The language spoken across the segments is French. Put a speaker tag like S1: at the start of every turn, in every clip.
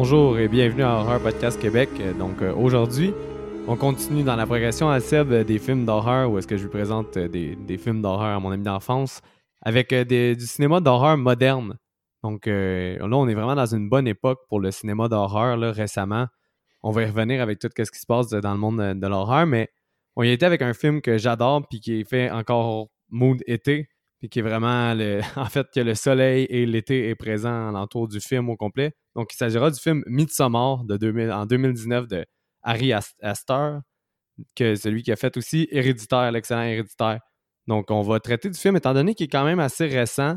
S1: Bonjour et bienvenue à Horror Podcast Québec. Donc euh, aujourd'hui, on continue dans la progression à Seb euh, des films d'horreur où est-ce que je vous présente euh, des, films d'horreur à mon ami d'enfance avec du cinéma d'horreur moderne. Donc là, on est vraiment dans une bonne époque pour le cinéma d'horreur récemment. On va y revenir avec tout ce qui se passe dans le monde de, l'horreur, mais on y était avec un film que j'adore puis qui est fait encore mood été puis qui est vraiment le, en fait que le soleil et l'été est présent l'entour du film au complet. Donc il s'agira du film Midsommar de 2000, en 2019 de Harry Astor, que celui qui a fait aussi Héréditaire, l'excellent Héréditaire. Donc on va traiter du film étant donné qu'il est quand même assez récent.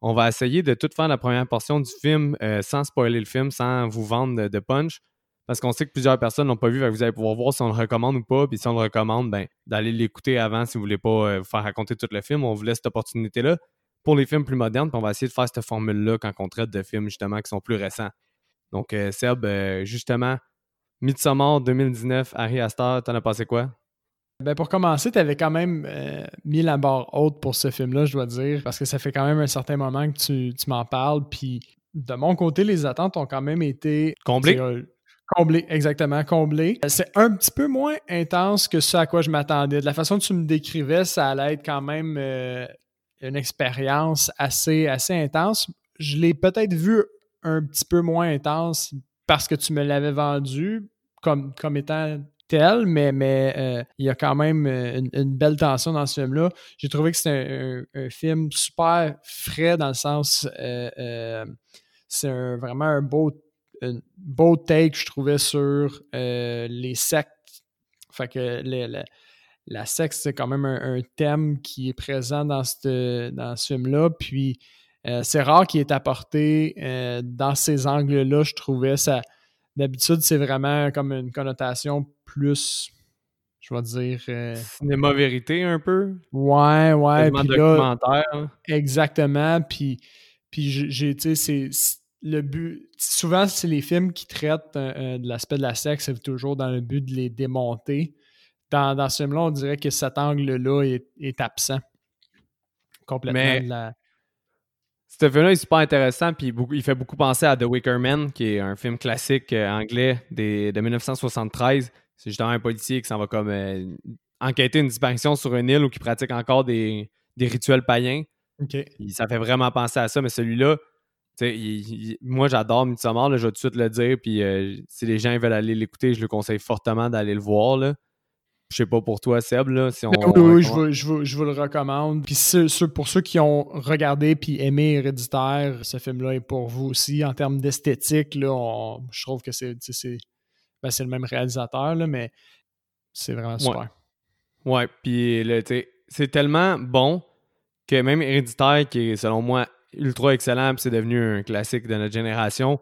S1: On va essayer de tout faire la première portion du film euh, sans spoiler le film, sans vous vendre de punch parce qu'on sait que plusieurs personnes l'ont pas vu, vous allez pouvoir voir si on le recommande ou pas. Puis si on le recommande, ben, d'aller l'écouter avant si vous voulez pas euh, vous faire raconter tout le film. On vous laisse cette opportunité-là pour les films plus modernes. Puis on va essayer de faire cette formule-là quand on traite de films justement qui sont plus récents. Donc, euh, Seb, euh, justement, Midsommar 2019, Harry Astor, t'en as passé quoi?
S2: Ben pour commencer, tu avais quand même mis la barre haute pour ce film-là, je dois dire, parce que ça fait quand même un certain moment que tu, tu m'en parles. Puis de mon côté, les attentes ont quand même été
S1: comblées.
S2: Comblé, exactement, comblé. C'est un petit peu moins intense que ce à quoi je m'attendais. De la façon que tu me décrivais, ça allait être quand même euh, une expérience assez, assez intense. Je l'ai peut-être vu un petit peu moins intense parce que tu me l'avais vendu comme, comme étant tel, mais, mais euh, il y a quand même euh, une, belle tension dans ce film-là. J'ai trouvé que c'était un, film super frais dans le sens, c'est vraiment un beau beau take, je trouvais, sur euh, les sectes. Fait que la secte, c'est quand même un, thème qui est présent dans, dans ce film-là. Puis euh, c'est rare qu'il est apporté euh, dans ces angles-là, je trouvais. ça D'habitude, c'est vraiment comme une connotation plus, je vais dire.
S1: Cinéma vérité, un peu?
S2: Ouais, ouais.
S1: Puis documentaire.
S2: exactement. Puis, puis j'ai, tu sais, c'est le but, souvent, c'est les films qui traitent euh, euh, de l'aspect de la sexe, c'est toujours dans le but de les démonter. Dans, dans ce film-là, on dirait que cet angle-là est, absent complètement
S1: Mais... la... Ce film-là est super intéressant, puis il fait beaucoup penser à The Wicker Man, qui est un film classique euh, anglais de 1973. C'est justement un policier qui s'en va comme enquêter une disparition sur une île où qui pratique encore des, rituels païens. Ça fait vraiment penser à ça, mais celui-là, moi, j'adore Midsommar, je vais tout de suite le dire. Puis euh, si les gens veulent aller l'écouter, je le conseille fortement d'aller le voir. Là. Je sais pas pour toi, Seb, là, si on...
S2: Oui, je, vous, le recommande. Puis pour ceux qui ont regardé puis aimé Héréditaire, ce film-là est pour vous aussi. En termes d'esthétique, je trouve que c'est ben, le même réalisateur, là, mais c'est vraiment super.
S1: Ouais, puis c'est tellement bon que même Héréditaire, qui est selon moi ultra excellent, puis c'est devenu un classique de notre génération,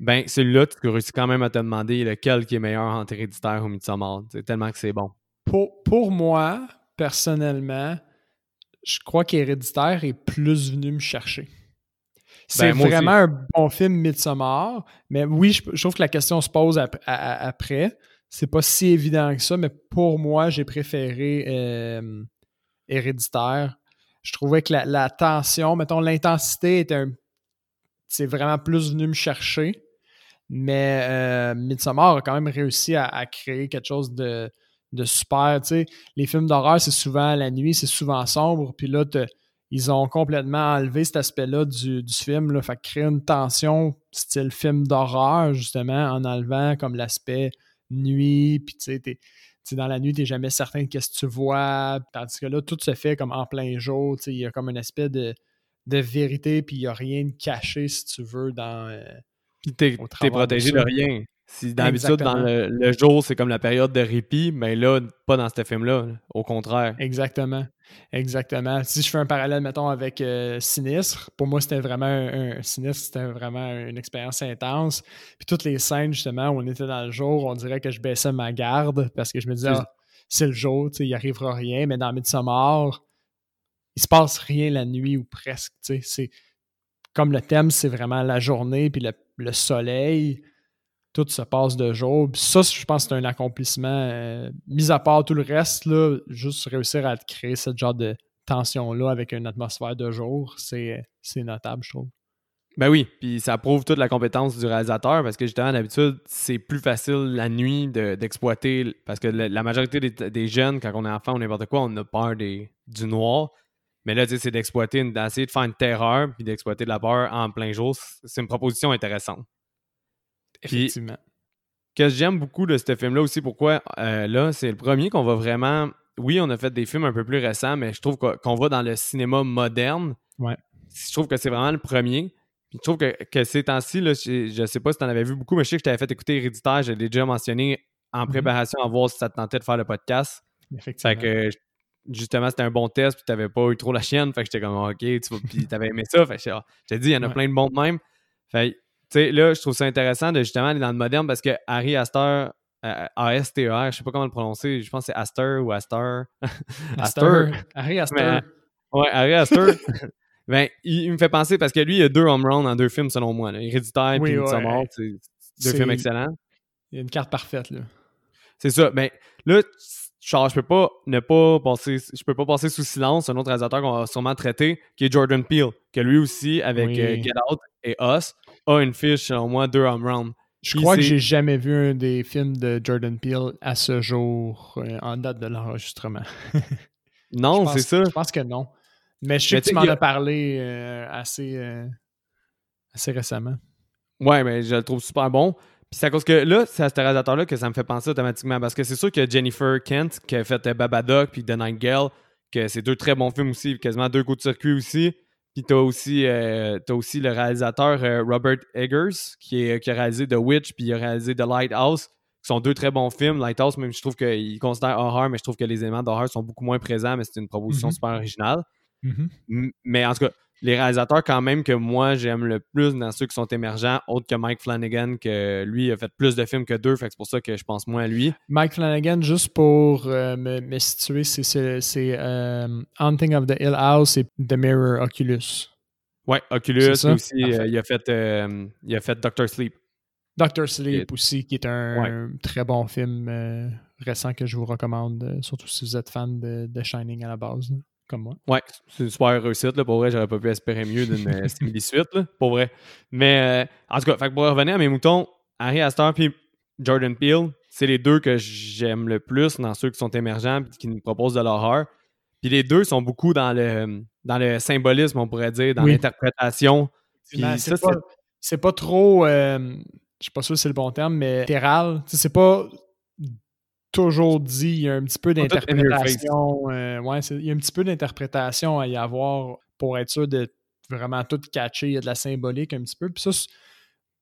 S1: ben celui-là, tu réussis quand même à te demander lequel qui est meilleur entre Héréditaire ou Midsommar. C'est tellement que c'est bon.
S2: Pour, pour moi, personnellement, je crois qu'Héréditaire est plus venu me chercher. C'est ben, vraiment un bon film Midsommar, mais oui, je, trouve que la question se pose après. C'est pas si évident que ça, mais pour moi, j'ai préféré euh, Héréditaire je trouvais que la, tension, mettons, l'intensité était un. C'est vraiment plus venu me chercher. Mais euh, Midsommar a quand même réussi à, créer quelque chose de, super. les films d'horreur, c'est souvent la nuit, c'est souvent sombre. Puis là, ils ont complètement enlevé cet aspect-là du, film. Là, fait créer une tension style film d'horreur, justement, en enlevant comme l'aspect nuit. Puis tu sais, dans la nuit, tu n'es jamais certain de ce que tu vois. Tandis que là, tout se fait comme en plein jour. Il y a comme une espèce de, vérité, puis il n'y a rien de caché, si tu veux, dans. Euh,
S1: tu es, protégé de rien. Si d'habitude, dans le, jour, c'est comme la période de répit, mais là, pas dans ce film-là. Au contraire.
S2: Exactement. Exactement. Si je fais un parallèle, mettons, avec euh, Sinistre, pour moi, c'était vraiment un, Sinistre, c'était vraiment une expérience intense. Puis toutes les scènes, justement, où on était dans le jour, on dirait que je baissais ma garde parce que je me disais, ah, c'est le jour, il n'y arrivera rien. Mais dans Midsommar, il se passe rien la nuit ou presque. C'est comme le thème, c'est vraiment la journée puis le soleil tout se passe de jour. ça, je pense que c'est un accomplissement. Euh, mis à part tout le reste, là, juste réussir à créer ce genre de tension-là avec une atmosphère de jour, c'est notable, je trouve.
S1: Ben oui, puis ça prouve toute la compétence du réalisateur parce que justement, d'habitude, c'est plus facile la nuit d'exploiter parce que la, majorité des, jeunes, quand on est enfant ou n'importe quoi, on a peur des, du noir. Mais là, c'est d'exploiter, d'essayer de faire une terreur puis d'exploiter de la peur en plein jour. C'est une proposition intéressante.
S2: Effectivement.
S1: que j'aime beaucoup de ce film-là aussi, pourquoi euh, là, c'est le premier qu'on va vraiment. Oui, on a fait des films un peu plus récents, mais je trouve qu'on va dans le cinéma moderne.
S2: Ouais.
S1: Je trouve que c'est vraiment le premier je trouve que, ces temps-ci, je, ne sais pas si tu en avais vu beaucoup, mais je sais que je t'avais fait écouter Héréditaire, je l'ai déjà mentionné en mm-hmm. préparation à voir si ça te tentait de faire le podcast.
S2: Effectivement.
S1: Fait que justement, c'était un bon test, puis t'avais pas eu trop la chienne. Fait que j'étais comme OK, tu puis t'avais aimé ça. Fait que je t'ai dit, il y en a plein de bons de même. Fait sais, là, je trouve ça intéressant de justement aller dans le moderne parce que Harry Astor, euh, A-S-T-E-R, je sais pas comment le prononcer, je pense que c'est Astor ou Astor.
S2: Astor. Harry Astor.
S1: ouais, Harry Astor. Ben, il, me fait penser parce que lui, il y a deux home runs dans deux films selon moi. Là. Héréditaire et ouais. c'est deux films excellents.
S2: Il y a une carte parfaite là.
S1: C'est ça. Ben là, je peux pas ne pas passer, je peux pas passer sous silence un autre réalisateur qu'on va sûrement traiter, qui est Jordan Peele, que lui aussi, avec euh, Get Out et Us, a une fiche selon moi deux home runs.
S2: Je crois que j'ai jamais vu un des films de Jordan Peele à ce jour euh, en date de l'enregistrement.
S1: non, c'est ça.
S2: Je pense que non. Mais je sais que tu m'en as parlé euh, assez, euh, assez récemment.
S1: Ouais, mais je le trouve super bon. Puis c'est à cause que là, c'est à ce réalisateur-là que ça me fait penser automatiquement. Parce que c'est sûr que Jennifer Kent, qui a fait euh, Babadook puis The Night Girl, que c'est deux très bons films aussi, quasiment deux coups de circuit aussi. Puis t'as aussi, aussi le réalisateur Robert Eggers, qui, est, qui a réalisé The Witch, puis il a réalisé The Lighthouse, qui sont deux très bons films. Lighthouse, même je trouve qu'il considère horreur, mais je trouve que les éléments d'horreur sont beaucoup moins présents, mais c'est une proposition mm-hmm. super originale.
S2: Mm-hmm.
S1: Mais en tout cas, les réalisateurs quand même que moi j'aime le plus dans ceux qui sont émergents, autres que Mike Flanagan, que lui a fait plus de films que deux, fait c'est pour ça que je pense moins à lui.
S2: Mike Flanagan, juste pour euh, me, situer, c'est euh, Haunting of the Hill House et The Mirror Oculus.
S1: Ouais, Oculus aussi, euh, il, a fait, il a fait Doctor Sleep.
S2: Doctor Sleep aussi, qui est un, très bon film récent que je vous recommande, surtout si vous êtes fan de, de Shining à la base comme moi.
S1: Ouais, c'est une super réussite. Là. Pour vrai, j'aurais pas pu espérer mieux d'une simili-suite, pour vrai. Mais euh, en tout cas, fait pour revenir à mes moutons, Harry Astor et Jordan Peele, c'est les deux que j'aime le plus dans ceux qui sont émergents et qui nous proposent de l'horreur. Puis les deux sont beaucoup dans le, dans le symbolisme, on pourrait dire, dans l'interprétation.
S2: c'est pas, trop, euh, je sais pas sûr si c'est le bon terme, mais littéral. C'est pas toujours dit, il y a un petit peu d'interprétation. Euh, ouais, il y a un petit peu d'interprétation à y avoir pour être sûr de vraiment tout catcher. Il y a de la symbolique un petit peu. Puis ça,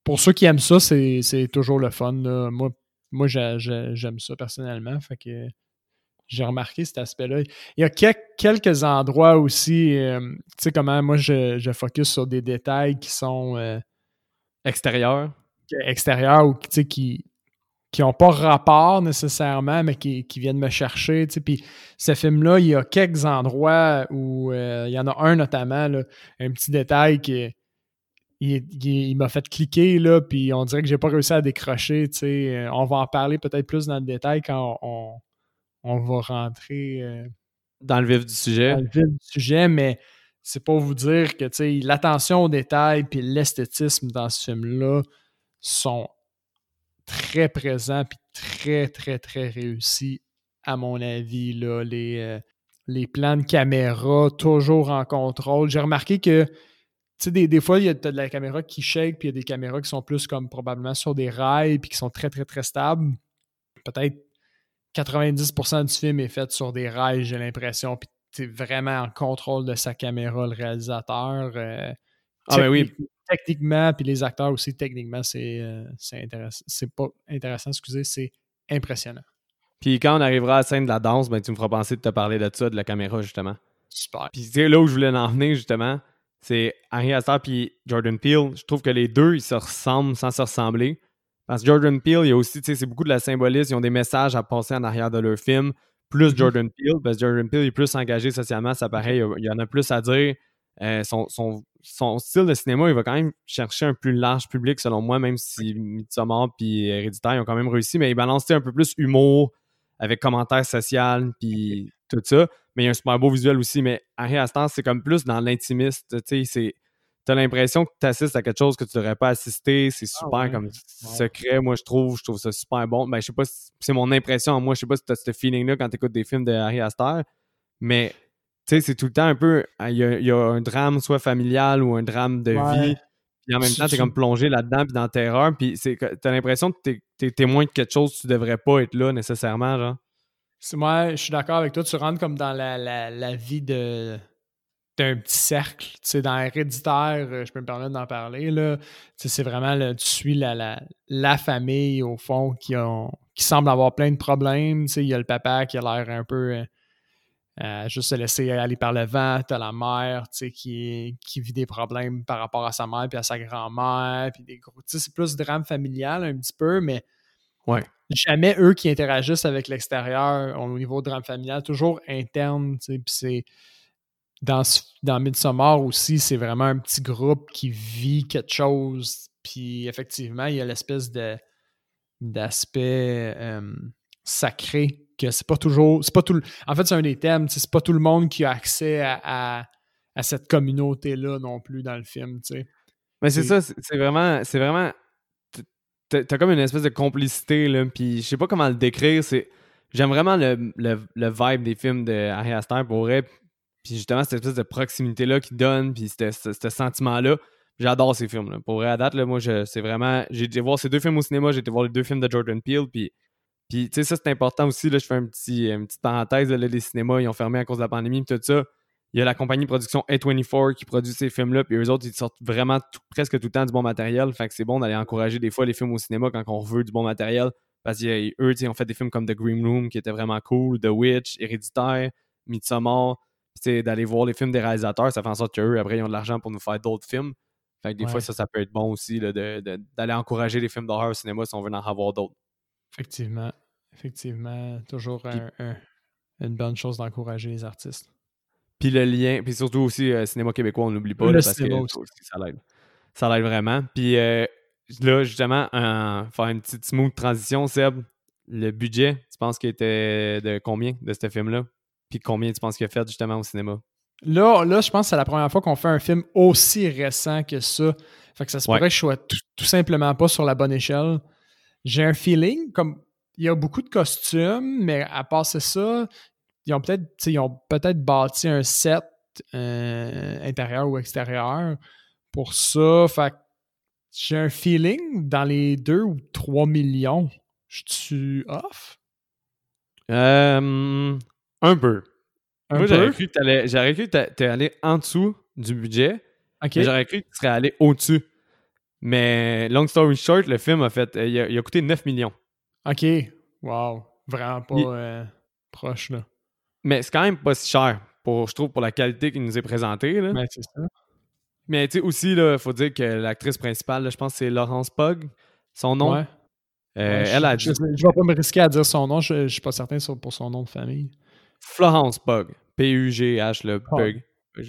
S2: pour ceux qui aiment ça, c'est toujours le fun. Moi, moi j'aime ça personnellement. Fait que j'ai remarqué cet aspect-là. Il y a quelques endroits aussi, euh, tu sais comment moi je, je, focus sur des détails qui sont euh,
S1: extérieurs.
S2: Extérieurs ou qui, qui n'ont pas rapport nécessairement, mais qui, viennent me chercher. Puis ce film-là, il y a quelques endroits où euh, il y en a un notamment, un petit détail qui il, m'a fait cliquer, là, puis on dirait que j'ai pas réussi à décrocher. Euh, on va en parler peut-être plus dans le détail quand on, va rentrer euh,
S1: dans le vif du sujet.
S2: Dans le vif du sujet, mais c'est pour vous dire que l'attention aux détails puis l'esthétisme dans ce film-là sont très présent puis très, très, très réussi, à mon avis. Là, les, euh, les plans de caméra, toujours en contrôle. J'ai remarqué que des, des fois, il y a de la caméra qui shake, puis il y a des caméras qui sont plus comme probablement sur des rails, puis qui sont très, très, très stables. Peut-être 90% du film est fait sur des rails, j'ai l'impression. Puis tu vraiment en contrôle de sa caméra, le réalisateur. Euh,
S1: ah, ben oui
S2: techniquement, puis les acteurs aussi, techniquement, c'est euh, intéressant. C'est pas intéressant, excusez, c'est impressionnant.
S1: Puis quand on arrivera à la scène de la danse, ben, tu me feras penser de te parler de ça, de la caméra, justement.
S2: Super.
S1: Puis là où je voulais en venir, justement, c'est Harry Astor puis Jordan Peele. Je trouve que les deux, ils se ressemblent sans se ressembler. Parce que Jordan Peele, il y a aussi, tu sais, c'est beaucoup de la symbolisme. Ils ont des messages à passer en arrière de leur film. Plus mm-hmm. Jordan Peele, parce que Jordan Peele est plus engagé socialement, ça pareil, il y en a plus à dire. Euh, son, son, style de cinéma, il va quand même chercher un plus large public, selon moi, même si Midsommar puis Héréditaire, ils ont quand même réussi, mais il balance un peu plus humour avec commentaires sociaux puis tout ça. Mais il y a un super beau visuel aussi. Mais Harry Astor, c'est comme plus dans l'intimiste. Tu sais, t'as l'impression que tu assistes à quelque chose que tu devrais pas assister. C'est ah super comme secret, moi, je trouve. Je trouve ça super bon. Ben, je sais pas si c'est mon impression. Moi, je sais pas si tu as ce feeling-là quand tu écoutes des films de Harry Astor. Mais, tu sais, c'est tout le temps un peu. Il y, a, un drame, soit familial ou un drame de vie. Puis en même temps, tu es comme plongé là-dedans, puis dans la terreur. Puis t'as l'impression que tu es, témoin de quelque chose, tu devrais pas être là nécessairement, genre.
S2: Moi, je suis d'accord avec toi. Tu rentres comme dans la, la vie de un petit cercle. Tu sais, dans Héréditaire, euh, je peux me permettre d'en parler, là. Tu c'est vraiment, tu suis la, la, famille, au fond, qui, ont, qui semble avoir plein de problèmes. Tu sais, il y a le papa qui a l'air un peu euh, juste se laisser aller par le vent. Tu as la mère, tu sais, qui, qui vit des problèmes par rapport à sa mère puis à sa grand-mère. Puis des gros... C'est plus drame familial un petit peu, mais...
S1: Ouais.
S2: Jamais eux qui interagissent avec l'extérieur au niveau drame familial, toujours interne, tu sais, puis c'est dans, dans Midsommar aussi, c'est vraiment un petit groupe qui vit quelque chose. Puis effectivement, il y a l'espèce de d'aspect euh, sacré que c'est pas toujours. C'est pas tout En fait, c'est un des thèmes. C'est pas tout le monde qui a accès à, cette communauté-là non plus dans le film.
S1: Mais c'est ça, c'est vraiment. C'est vraiment. T'as comme une espèce de complicité, là. Puis je sais pas comment le décrire. C'est. J'aime vraiment le, le, vibe des films de Harry Astor pour vrai. Puis justement, cette espèce de proximité-là qui donne, puis ce sentiment-là. J'adore ces films-là. Pour vrai, à date, là, moi, c'est vraiment. J'ai été voir ces deux films au cinéma, j'ai été voir les deux films de Jordan Peele, puis. Puis, tu sais, ça, c'est important aussi. Là, je fais un petit, une petite parenthèse. Là, les cinémas, ils ont fermé à cause de la pandémie, puis tout ça. Il y a la compagnie de production A24 qui produit ces films-là, puis eux autres, ils sortent vraiment presque tout le temps du bon matériel. Fait que c'est bon d'aller encourager des fois les films au cinéma quand on veut du bon matériel. Parce qu'eux, ils ont fait des films comme The Green Room qui était vraiment cool, The Witch, Héréditaire, Midsommar d'aller voir les films des réalisateurs, ça fait en sorte qu'eux, après, ils ont de l'argent pour nous faire d'autres films. Fait que des fois, ça, ça peut être bon aussi d'aller encourager les films d'horreur au cinéma si on veut en avoir d'autres.
S2: Effectivement. Effectivement. Toujours une bonne chose d'encourager les artistes.
S1: Puis le lien, puis surtout aussi, euh, cinéma québécois, on n'oublie pas, parce que ça l'aide. Ça l'aide vraiment. Puis euh, là, justement, faire une petite smooth transition, Seb, le budget, tu penses qu'il était de combien de ce film-là? Puis combien tu penses qu'il a fait justement au cinéma?
S2: Là, là, je pense que c'est la première fois qu'on fait un film aussi récent que ça. Fait que ça se pourrait que je sois tout, simplement pas sur la bonne échelle. J'ai un feeling, comme il y a beaucoup de costumes, mais à part ça, ils ont peut-être peut-être bâti un set euh, intérieur ou extérieur pour ça. Fait que j'ai un feeling dans les 2 ou 3 millions. Je suis off?
S1: Euh, un peu. Moi, j'aurais cru que tu allé en dessous du budget. J'aurais cru que tu serais allé au-dessus. Mais long story short, le film a fait. Il a, coûté 9 millions.
S2: OK. Wow. Vraiment pas euh, proche, là.
S1: Mais c'est quand même pas si cher, pour, je trouve, pour la qualité qui nous est présentée. Là.
S2: Mais c'est ça.
S1: Mais tu sais, aussi, il faut dire que l'actrice principale, je pense que c'est Laurence Pug, son nom. Ouais.
S2: Euh, elle a je, je, vais pas me risquer à dire son nom, je, je suis pas certain pour son nom de famille.
S1: Florence Pug. P-U-G-H, le Pug.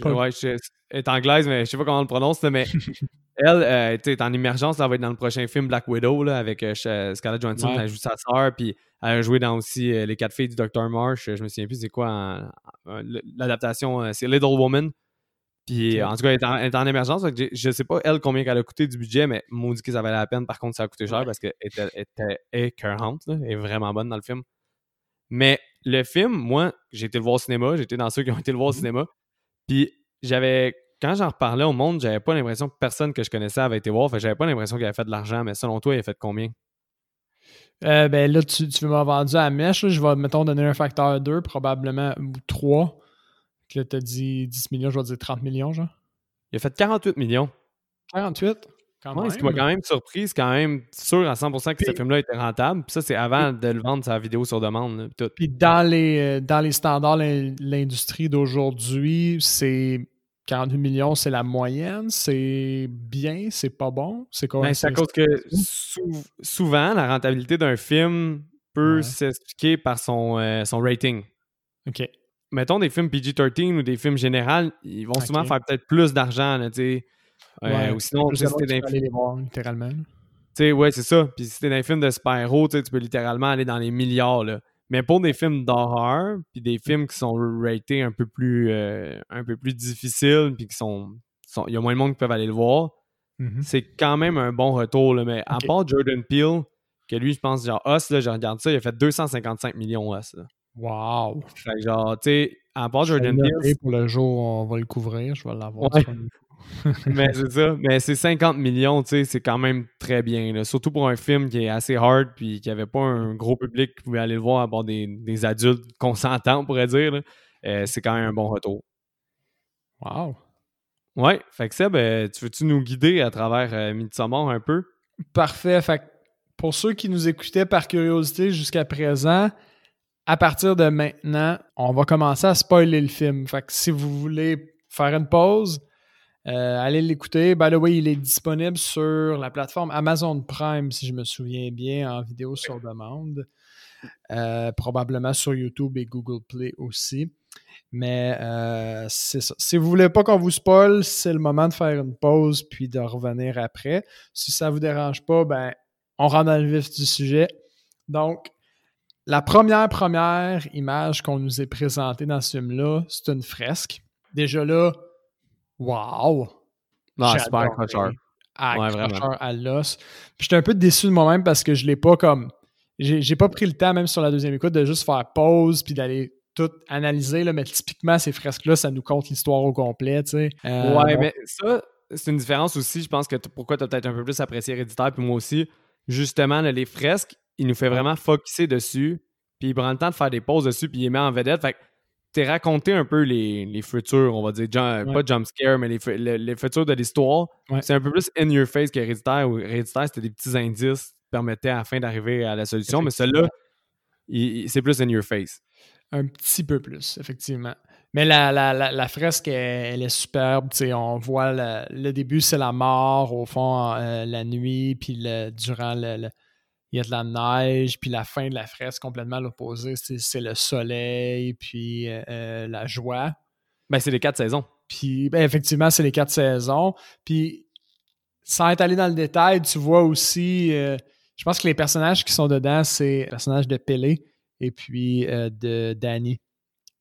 S1: Ouais, elle est anglaise, mais je sais pas comment on le prononce, mais elle euh, en émergence. elle va être dans le prochain film Black Widow là, avec euh, Scarlett Johansson. Elle joue sa sœur, puis elle a joué dans aussi euh, Les quatre filles du Dr. Marsh. Je me souviens plus c'est quoi l'adaptation. c'est Little Woman. Puis en tout cas, elle est en, émergence. Je sais pas, elle, combien elle a coûté du budget, mais dit que ça valait la peine. Par contre, ça a coûté cher parce qu'elle était, était écœurante. Elle est vraiment bonne dans le film. Mais le film, moi, j'ai été le voir au cinéma, j'étais dans ceux qui ont été le voir au mmh cinéma. Puis j'avais, quand j'en reparlais au monde, j'avais pas l'impression que personne que je connaissais avait été voir. Fait j'avais pas l'impression qu'il avait fait de l'argent, mais selon toi, il a fait combien?
S2: Euh, ben là, tu, tu m'as vendu à mèche. je vais, mettons, donner un facteur 2, probablement, ou 3. Là, t'as dit 10 millions, je vais dire 30 millions, genre.
S1: Il a fait 48 millions.
S2: 48?
S1: ce qui m'a quand même surpris, c'est quand même sûr à 100% que ce film-là était rentable. Puis ça, c'est avant de le vendre sa vidéo sur demande.
S2: puis dans les, euh, dans les standards l'industrie d'aujourd'hui, c'est 48 millions, c'est la moyenne. C'est bien, c'est pas bon. C'est quoi?
S1: Ben, c'est à cause que souvent, la rentabilité d'un film peut s'expliquer par son, euh, son rating.
S2: OK.
S1: Mettons des films PG-13 ou des films généraux, ils vont souvent faire peut-être plus d'argent. Tu sais
S2: Ouais, ou sinon, si dans les voir, littéralement. Tu
S1: sais, ouais, c'est ça. Puis si t'es dans un film de super-héros, tu peux littéralement aller dans les milliards, là. Mais pour des films d'horreur, puis des films qui sont ratés un peu plus, euh, un peu plus difficiles, puis qui sont, il y a moins de monde qui peuvent aller le voir. Mm-hmm. C'est quand même un bon retour, mais à part Jordan Peele, que lui, je pense, genre, Us, là, je regarde ça, il a fait 255 millions Us.
S2: Wow!
S1: Fait que genre, tu sais, à part Jordan Peele.
S2: Pour le jour, on va le couvrir, je vais l'avoir.
S1: mais c'est ça. Mais c'est 50 millions, tu sais, c'est quand même très bien. Surtout pour un film qui est assez hard puis qui avait pas un gros public qui pouvait aller le voir à part des, des adultes consentants, on pourrait dire. Euh, c'est quand même un bon retour.
S2: Wow!
S1: Ouais, fait que Seb, euh, tu veux-tu nous guider à travers euh, Midsommar un peu?
S2: Parfait. Fait que pour ceux qui nous écoutaient par curiosité jusqu'à présent, à partir de maintenant, on va commencer à spoiler le film. Fait que si vous voulez faire une pause, euh, allez l'écouter. By the way, il est disponible sur la plateforme Amazon Prime, si je me souviens bien, en vidéo sur demande. Euh, probablement sur YouTube et Google Play aussi. Mais euh, c'est ça. Si vous voulez pas qu'on vous spoil, c'est le moment de faire une pause puis de revenir après. Si ça vous dérange pas, ben on rentre dans le vif du sujet. Donc, la première première image qu'on nous est présentée dans ce film-là, c'est une fresque. Déjà là, Wow!
S1: Non, super accrocheur.
S2: Accrocheur à l'os. Puis j'étais un peu déçu de moi-même parce que je l'ai pas comme. J'ai pas pris le temps, même sur la deuxième écoute, de juste faire pause puis d'aller tout analyser. Là, mais typiquement, ces fresques-là, ça nous compte l'histoire au complet. Tu sais.
S1: Euh, ouais, mais ça, c'est une différence aussi. Je pense que pourquoi tu as peut-être un peu plus apprécié Héréditaire, puis moi aussi. Justement, les fresques, il nous fait vraiment focuser dessus, puis il prend le temps de faire des pauses dessus, puis il les met en vedette. Fait t'es raconté un peu les, les, futurs, on va dire, pas jump scare, mais les, les, futurs de l'histoire. C'est un peu plus in your face qu'héréditaire, où héréditaire, c'était des petits indices qui permettaient à la fin d'arriver à la solution, mais celui-là, c'est plus in your face.
S2: Un petit peu plus, effectivement. Mais la, la, la, fresque, elle, est superbe. on voit le, début, c'est la mort, au fond, euh, la nuit, puis le, durant le, il y a de la neige, puis la fin de la fresque complètement l'opposé, c'est le soleil, puis euh, euh, la joie.
S1: Ben, c'est les quatre saisons.
S2: Puis, ben, effectivement, c'est les quatre saisons. Puis, sans être allé dans le détail, tu vois aussi, euh, je pense que les personnages qui sont dedans, c'est le personnage de Pelé et puis de Danny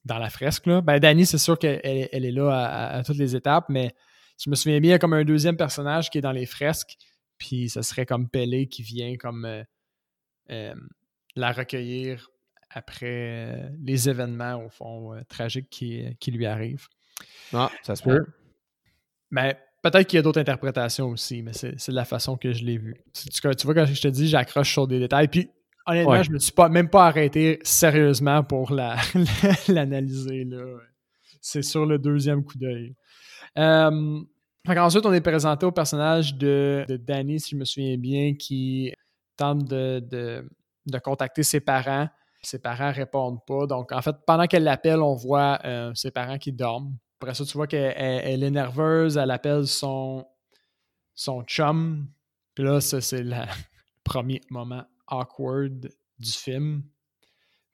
S2: dans la fresque. Là. Ben, Danny, c'est sûr qu'elle elle est là à, à, toutes les étapes, mais je me souviens bien, il y a comme un deuxième personnage qui est dans les fresques, puis ce serait comme Pelé qui vient comme euh, la recueillir après euh, les événements, au fond, euh, tragiques qui, qui, lui arrivent.
S1: Ah, ça se peut.
S2: mais peut-être qu'il y a d'autres interprétations aussi, mais c'est de la façon que je l'ai vu. Tu, tu, vois, quand je te dis, j'accroche sur des détails. Puis, honnêtement, je me suis pas, même pas arrêté sérieusement pour l'analyser. c'est sur le deuxième coup d'œil. ensuite, on est présenté au personnage de, de Danny, si je me souviens bien, qui tente de, contacter ses parents. Ses parents répondent pas. Donc, en fait, pendant qu'elle l'appelle, on voit euh, ses parents qui dorment. Après ça, tu vois qu'elle est nerveuse, elle appelle son, son chum. Puis là, c'est le premier moment awkward du film.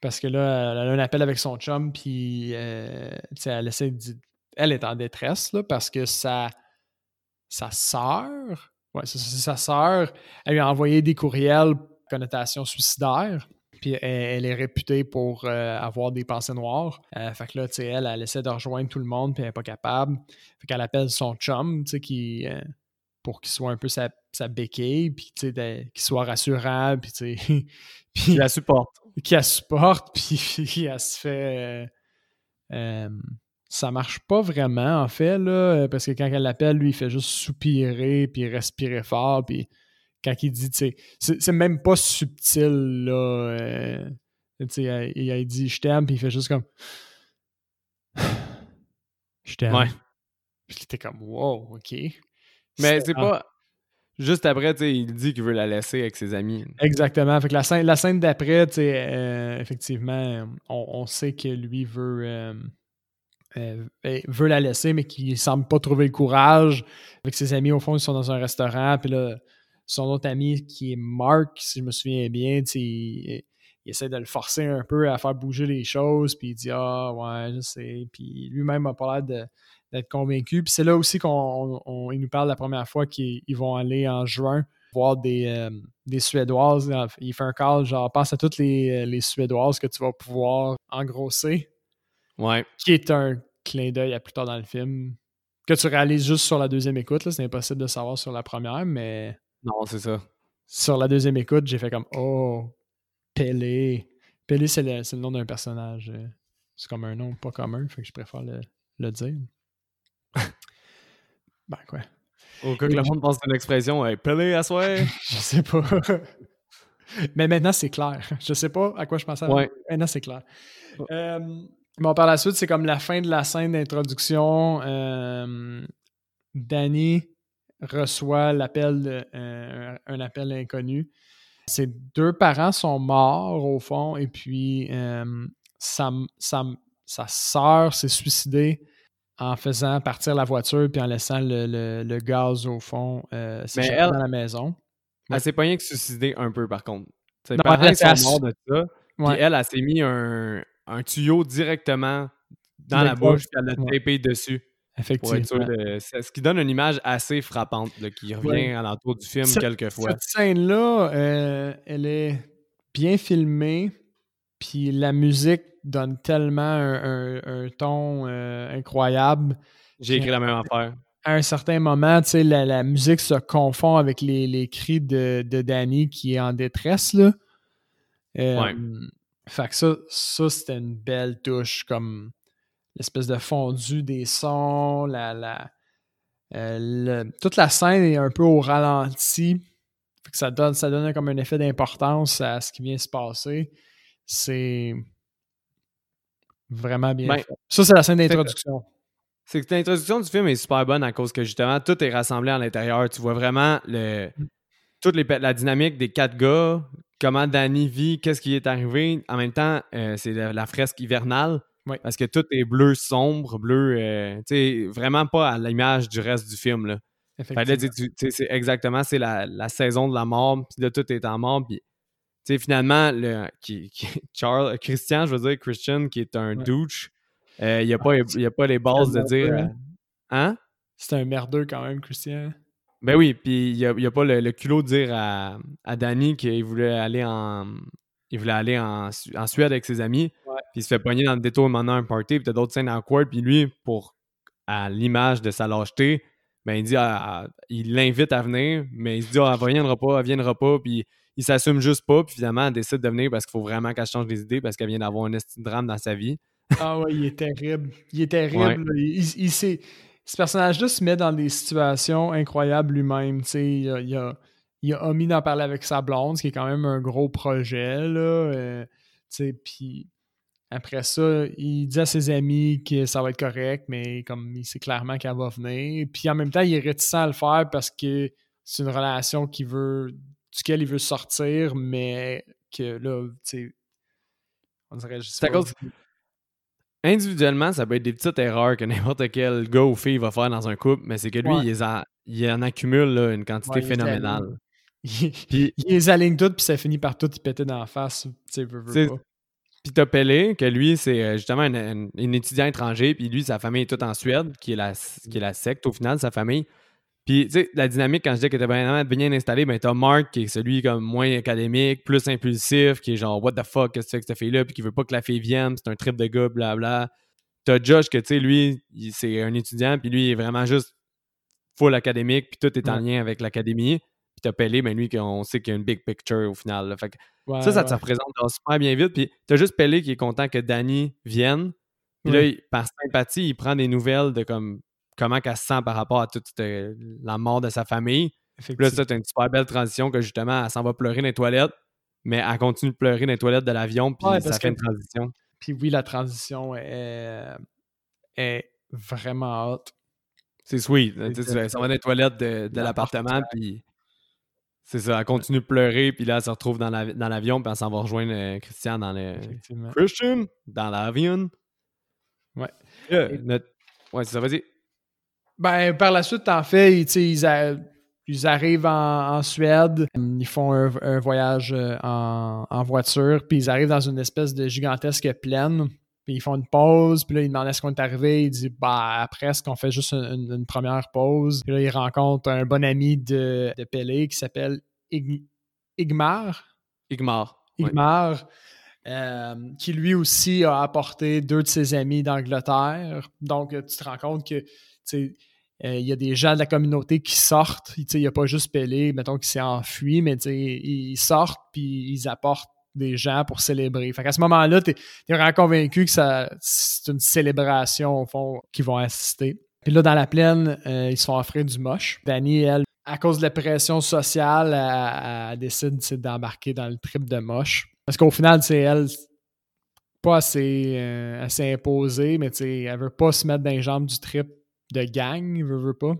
S2: Parce que là, elle a un appel avec son chum, puis euh, elle essaie de, Elle est en détresse là, parce que sa, sa Ouais, c'est sa sœur. Elle lui a envoyé des courriels connotation suicidaire. Puis elle, est réputée pour euh, avoir des pensées noires. Euh, fait que là, tu sais, elle, elle essaie de rejoindre tout le monde, puis elle n'est pas capable. Fait qu'elle appelle son chum, tu sais, qui, euh, pour qu'il soit un peu sa, sa béquille, puis tu sais, qu'il soit rassurant, puis tu sais.
S1: Qui la supporte.
S2: Qui la supporte, puis elle se fait ça marche pas vraiment, en fait, là, euh, parce que quand elle l'appelle, lui, il fait juste soupirer, puis respirer fort, puis quand il dit, tu sais, c'est même pas subtil, là. Euh, tu sais, il, dit « je t'aime », puis il fait juste comme « je t'aime ouais. ». Puis était comme « wow, OK ».
S1: Mais c'est pas... Juste après, tu sais, il dit qu'il veut la laisser avec ses amis.
S2: Exactement. Fait que la scène, la scène d'après, tu sais, euh, effectivement, on, sait que lui veut... Euh, veut la laisser, mais qui semble pas trouver le courage. Avec ses amis, au fond, ils sont dans un restaurant. Puis là, son autre ami, qui est Mark, si je me souviens bien, il, il, essaie de le forcer un peu à faire bouger les choses. Puis il dit Ah, ouais, je sais. Puis lui-même a pas l'air d'être convaincu. Puis c'est là aussi qu'on nous parle la première fois qu'ils vont aller en juin voir des, euh, des Suédoises. Il fait un call genre pense à toutes les, les Suédoises que tu vas pouvoir engrosser
S1: Ouais.
S2: Qui est un clin d'œil à plus tard dans le film. que tu réalises juste sur la deuxième écoute. C'est impossible de savoir sur la première, mais.
S1: Non, c'est ça.
S2: Sur la deuxième écoute, j'ai fait comme Oh, Pelé. Pelé, c'est le, nom d'un personnage. Euh, c'est comme un nom pas commun, fait que je préfère le, dire. ben, quoi.
S1: Au cas que le monde pense à une expression, hey, Pelé à soi.
S2: je sais pas. Mais maintenant, c'est clair. Je sais pas à quoi je pensais.
S1: Ouais.
S2: Maintenant, c'est clair. Euh, bon, par la suite, c'est comme la fin de la scène d'introduction. Euh, Danny reçoit l'appel euh, un appel inconnu. Ses deux parents sont morts, au fond, et puis euh, sa, sa, sa sœur s'est suicidée en faisant partir la voiture puis en laissant le, le, gaz au fond euh, dans la maison.
S1: Elle s'est pas rien que suicidée un peu, par contre. Ses parents sont morts de ça. Puis elle, elle, s'est mis un, un, tuyau directement dans la bouche puis elle l'a tapé dessus.
S2: Effectivement.
S1: ce qui donne une image assez frappante qui revient à l'entour du film quelquefois.
S2: Cette scène-là, euh, elle est bien filmée, puis la musique donne tellement un, ton euh, incroyable.
S1: J'ai écrit la même affaire.
S2: À un certain moment, la, la musique se confond avec les, cris de, de, Danny qui est en détresse. Là. Euh, fait que ça, ça c'était une belle touche comme l'espèce de fondu des sons, la, la, euh, toute la scène est un peu au ralenti. ça donne, ça donne comme un effet d'importance à ce qui vient se passer. C'est vraiment bien
S1: ben,
S2: Ça, c'est la scène d'introduction.
S1: C'est que l'introduction du film est super bonne à cause que justement tout est rassemblé à l'intérieur. Tu vois vraiment le, mm. toute les, la dynamique des quatre gars, comment Danny vit, qu'est-ce qui est arrivé. En même temps, euh, c'est la, fresque hivernale. Parce que tout est bleu sombre, bleu, euh, tu sais, vraiment pas à l'image du reste du film. Là. c'est exactement, c'est la, la, saison de la mort, puis là, tout est en mort, puis sais, finalement, le, qui, Charles, Christian, je veux dire, Christian, qui est un douche, euh, il n'y a, pas, a pas les bases de dire. Euh, hein?
S2: C'est un merdeux quand même, Christian.
S1: Ben oui, puis il n'y a, a, pas le, culot de dire à, à Danny qu'il voulait aller en. Il voulait aller en, en Suède avec ses amis. Puis il se fait pogner dans le détour maintenant un party, puis t'as d'autres scènes quart, puis lui, pour à l'image de sa lâcheté, ben il dit il l'invite à venir, mais il se dit ah, elle viendra pas, elle viendra pas, puis il s'assume juste pas, puis finalement, elle décide de venir parce qu'il faut vraiment qu'elle change des idées parce qu'elle vient d'avoir un drame dans sa vie.
S2: ah ouais, il est terrible. Il est terrible. Il, ce personnage-là se met dans des situations incroyables lui-même. Il a, il, a, il a omis d'en parler avec sa blonde, ce qui est quand même un gros projet. Là, euh, puis après ça, il dit à ses amis que ça va être correct, mais comme il sait clairement qu'elle va venir. Puis en même temps, il est réticent à le faire parce que c'est une relation qui veut duquel il veut sortir, mais que là, tu sais, on dirait juste.
S1: À cause... Individuellement, ça peut être des petites erreurs que n'importe quel gars ou fille va faire dans un couple, mais c'est que lui, il, en accumule une quantité phénoménale.
S2: Il, puis, il les aligne toutes, puis ça finit par tout y péter dans la face. Tu sais.
S1: Puis t'as Pelé, que lui, c'est euh, justement un, étudiant étranger, puis lui, sa famille est toute en Suède, qui est la, qui est la secte au final, sa famille. Puis, tu sais, la dynamique, quand je dis que t'es bien, bien installé, ben, t'as Mark qui est celui comme moins académique, plus impulsif, qui est genre, what the fuck, qu'est-ce que tu fais avec cette fille-là, puis qui veut pas que la fille vienne, c'est un trip de gars, blabla. T'as Josh que, tu sais, lui, c'est un étudiant, puis lui, il est vraiment juste full académique, puis tout est en lien avec l'académie. Puis t'as Pelé, ben lui, on sait qu'il y a une big picture au final. Fait que ça, ça te représente super bien vite. Puis t'as juste Pelé qui est content que Danny vienne. Puis là, par sympathie, il prend des nouvelles de comme comment elle se sent par rapport à toute la mort de sa famille. Là, ça, une super belle transition que justement, elle s'en va pleurer dans les toilettes, mais elle continue de pleurer dans les toilettes de l'avion, puis ça fait une transition.
S2: Puis oui, la transition est, est vraiment haute.
S1: C'est sweet. Elle s'en va dans les toilettes de, l'appartement, puis c'est ça, elle continue de pleurer, puis là, elle se retrouve dans l'avion, puis elle s'en va rejoindre euh, Christian dans le. Christian, dans l'avion.
S2: Ouais.
S1: Ouais, c'est ça, vas-y.
S2: Ben, par la suite, en fait, ils, ils, arrivent en, Suède, ils font un, voyage euh, en, voiture, puis ils arrivent dans une espèce de gigantesque plaine. Puis ils font une pause, puis là, ils demandent est-ce qu'on est arrivé. Il dit, bah, après, est-ce qu'on fait juste une, première pause? Puis là, ils rencontrent un bon ami de, de Pelé qui s'appelle Igmar.
S1: Igmar.
S2: Igmar. Euh, qui lui aussi a apporté deux de ses amis d'Angleterre. Donc, tu te rends compte que il y a des gens de la communauté qui sortent. Il n'y a pas juste Pelé, mettons, qui s'est enfui, mais ils sortent puis ils apportent des gens pour célébrer. Fait qu'à ce moment-là, tu es, vraiment convaincu que c'est une célébration, au fond, qu'ils vont assister. Puis là, dans la plaine, ils se font offrir du moche. Dani, elle, à cause de la pression sociale, elle, décide d'embarquer dans le trip de moche. Parce qu'au final, c'est elle, pas assez, euh, assez imposée, mais elle veut pas se mettre dans les jambes du trip de gang, veut, veut pas.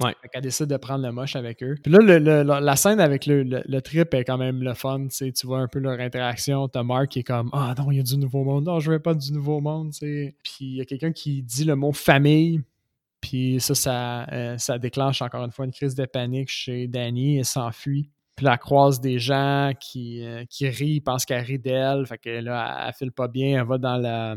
S1: Ouais.
S2: Fait qu'elle décide de prendre le moche avec eux. Puis là, la scène avec le, trip est quand même le fun. Tu vois un peu leur interaction. T'as Mark qui est comme Ah non, il y a du nouveau monde. Non, je veux pas du nouveau monde. Puis il y a quelqu'un qui dit le mot famille. Puis ça, ça, euh, ça déclenche encore une fois une crise de panique chez Danny. Elle s'enfuit. Puis elle croise des gens qui, euh, qui rient, pensent qu'elle rit d'elle. Fait que là, elle, file pas bien. Elle va dans la.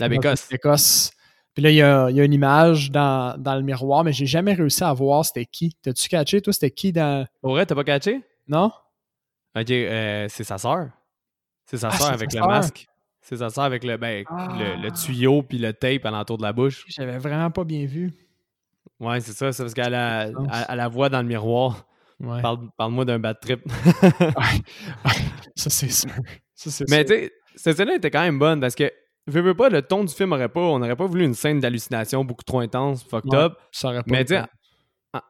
S1: La
S2: Bécosse. Puis là, il y a, y a, une image dans, dans le miroir, mais j'ai jamais réussi à voir c'était qui. T'as-tu catché, toi, c'était qui dans.
S1: Vrai, t'as pas catché?
S2: Non?
S1: Ok, euh, c'est sa sœur. C'est sa ah, sœur avec le masque. C'est sa sœur avec le, ben, le, ah. tuyau puis le tape alentour de la bouche.
S2: J'avais vraiment pas bien vu.
S1: Ouais, c'est ça. C'est parce qu'elle elle, la voit dans le miroir. Parle-moi d'un bad trip.
S2: Ça, c'est sûr.
S1: Mais tu sais, cette scène était quand même bonne parce que, je veux pas, le ton du film aurait pas. On n'aurait pas voulu une scène d'hallucination beaucoup trop intense, fucked up.
S2: Ça aurait pas
S1: Mais tu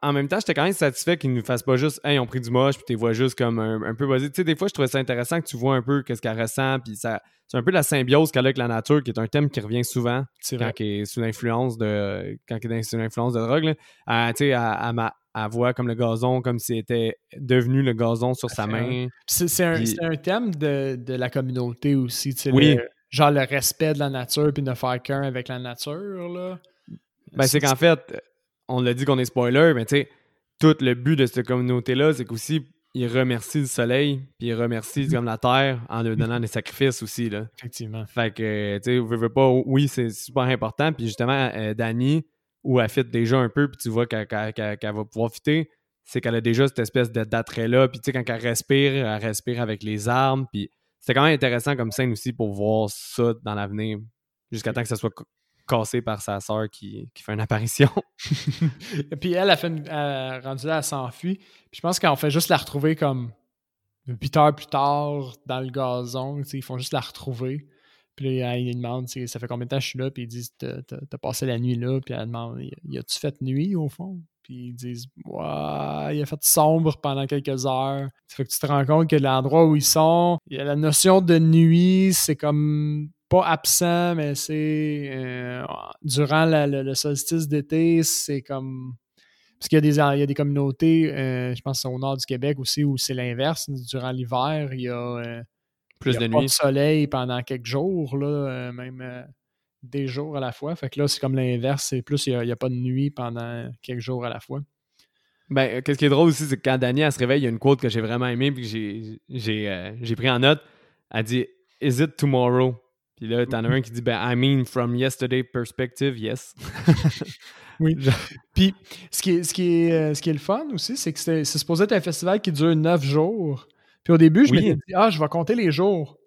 S1: en, même temps, j'étais quand même satisfait qu'ils ne fassent pas juste, hey, ont pris du moche, puis tu vois juste comme un, peu basé. Tu sais, des fois, je trouvais ça intéressant que tu vois un peu qu'est-ce qu'elle ressent, puis ça, c'est un peu la symbiose qu'elle a avec la nature, qui est un thème qui revient souvent quand elle est sous l'influence de, quand elle est sous l'influence de drogue. Là. tu sais, à, ma, elle voit comme le gazon, comme si c'était devenu le gazon sur sa main.
S2: C'est un, un, thème de, de, la communauté aussi, tu sais,
S1: oui.
S2: Genre le respect de la nature puis ne faire qu'un avec la nature, là.
S1: Ben, c'est qu'en fait, on l'a dit qu'on est spoiler, mais tu sais, tout le but de cette communauté-là, c'est qu'aussi, ils remercient le soleil, puis ils remercient comme la terre en leur donnant des sacrifices aussi, là.
S2: Effectivement.
S1: Fait que, tu sais, vous veux pas, oui, c'est super important, puis justement, euh, Dani, où elle fit déjà un peu, puis tu vois qu'elle va pouvoir fitter, c'est qu'elle a déjà cette espèce d'attrait-là. Puis tu sais, quand elle respire, elle respire avec les armes. Puis c'était quand même intéressant comme scène aussi pour voir ça dans l'avenir, jusqu'à temps que ça soit cassé par sa sœur qui, fait une apparition.
S2: Puis elle, a fait une, elle, rendue là, elle s'enfuit. Puis je pense qu'on fait juste la retrouver comme 8 heures plus tard dans le gazon. Ils font juste la retrouver. Puis là, il demande, ça fait combien de temps je suis là? Puis ils disent, t'as passé la nuit là? Puis elle demande, y a-tu fait nuit au fond? Puis ils disent, ouais, il a fait sombre pendant quelques heures. Ça fait que tu te rends compte que l'endroit où ils sont, il y a la notion de nuit, c'est comme pas absent, mais c'est euh, durant le, solstice d'été, c'est comme. Parce qu'il y, a des, il y a des communautés, euh, je pense au nord du Québec aussi, où c'est l'inverse. Durant l'hiver, il y a. Euh,
S1: plus de
S2: nuit. Pas de soleil pendant quelques jours, là, euh, même des jours à la fois. Fait que là, c'est comme l'inverse, c'est plus il n'y a, pas de nuit pendant quelques jours à la fois.
S1: Ben, qu'est-ce qui est drôle aussi, c'est que quand Dani elle se réveille, il y a une quote que j'ai vraiment aimée puis que j'ai euh, pris en note. Elle dit Is it tomorrow? Puis là, t'en as un qui dit ben, I mean, from yesterday perspective, yes.
S2: oui. Puis, ce qui, est, ce, qui est, ce qui est le fun aussi, c'est que c'est supposé être un festival qui dure neuf jours. Puis au début, je me m'étais dit, ah, je vais compter les jours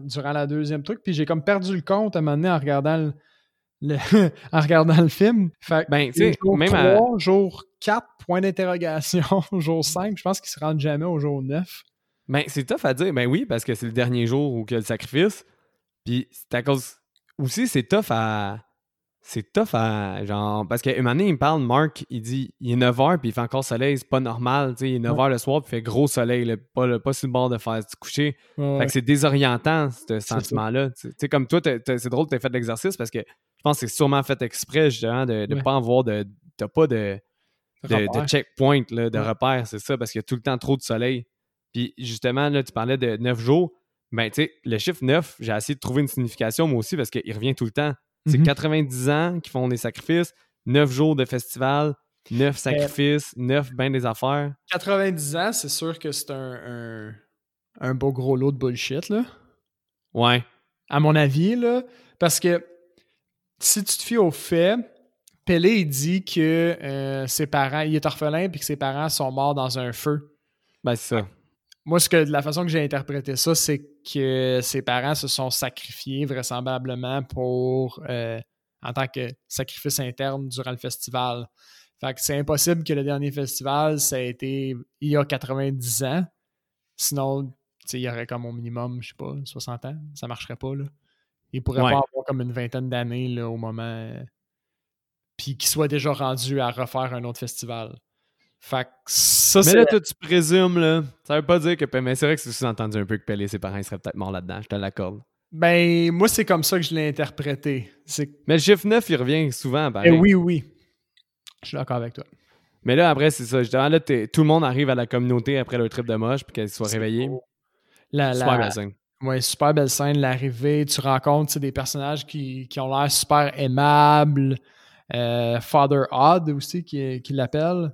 S2: durant la deuxième truc. Puis j'ai comme perdu le compte à un moment donné en regardant le, en regardant le film. Fait
S1: ben, tu sais,
S2: même 3, à... jour 4, point d'interrogation, jour 5, je pense qu'ils se rendent jamais au jour 9.
S1: Ben, c'est tough à dire. Ben oui, parce que c'est le dernier jour où il y a le sacrifice. Puis c'est à cause. Aussi, c'est tough à c'est tough à. Genre, parce qu'à un moment donné, il me parle, Marc, il dit il est 9h puis il fait encore soleil, c'est pas normal. il est 9h le soir puis il fait gros soleil, pas, pas sur le bord de faire se coucher. fait que c'est désorientant, ce sentiment-là. Tu sais, comme toi, c'est drôle que tu aies fait l'exercice parce que je pense que c'est sûrement fait exprès, justement, de ne pas en voir de. T'as pas de, de, checkpoint, là, de repère, c'est ça, parce qu'il y a tout le temps trop de soleil. Puis justement, là, tu parlais de 9 jours. Ben, tu sais, le chiffre 9, j'ai essayé de trouver une signification, moi aussi, parce qu'il revient tout le temps. C'est 90 mhm. ans qui font des sacrifices, 9 jours de festival, 9 sacrifices, 9 bains des affaires.
S2: 90 ans, c'est sûr que c'est un, un, beau gros lot de bullshit, là.
S1: Ouais.
S2: À mon avis, là. Parce que si tu te fies au fait, Pelé, il dit que euh, ses parents, il est orphelin et que ses parents sont morts dans un feu.
S1: Ben, c'est ça.
S2: Moi, ce que, la façon que j'ai interprété ça, c'est que ses parents se sont sacrifiés vraisemblablement pour euh, en tant que sacrifice interne durant le festival. Fait que c'est impossible que le dernier festival, ça a été il y a 90 ans. Sinon, il y aurait comme au minimum, je sais pas, 60 ans. Ça marcherait pas, là. Il pourrait pas avoir comme une vingtaine d'années, au moment... Euh, puis qu'il soit déjà rendu à refaire un autre festival. Fait que ça,
S1: Mais là, toi, tu présumes, là. Ça veut pas dire que. Mais c'est vrai que c'est sous-entendu un peu que Pelé et ses parents seraient peut-être morts là-dedans. Je te l'accorde.
S2: Ben, moi, c'est comme ça que je l'ai interprété.
S1: Mais le chiffre 9, il revient souvent.
S2: Eh oui, oui. Je suis d'accord avec toi.
S1: Mais là, après, c'est ça. Justement, là, tout le monde arrive à la communauté après le trip de moche puis qu'elle soit réveillée. super belle scène.
S2: Oui, super belle scène, l'arrivée. Tu rencontres des personnages qui, qui ont l'air super aimables. Euh, Father Odd aussi, qui, qui l'appelle.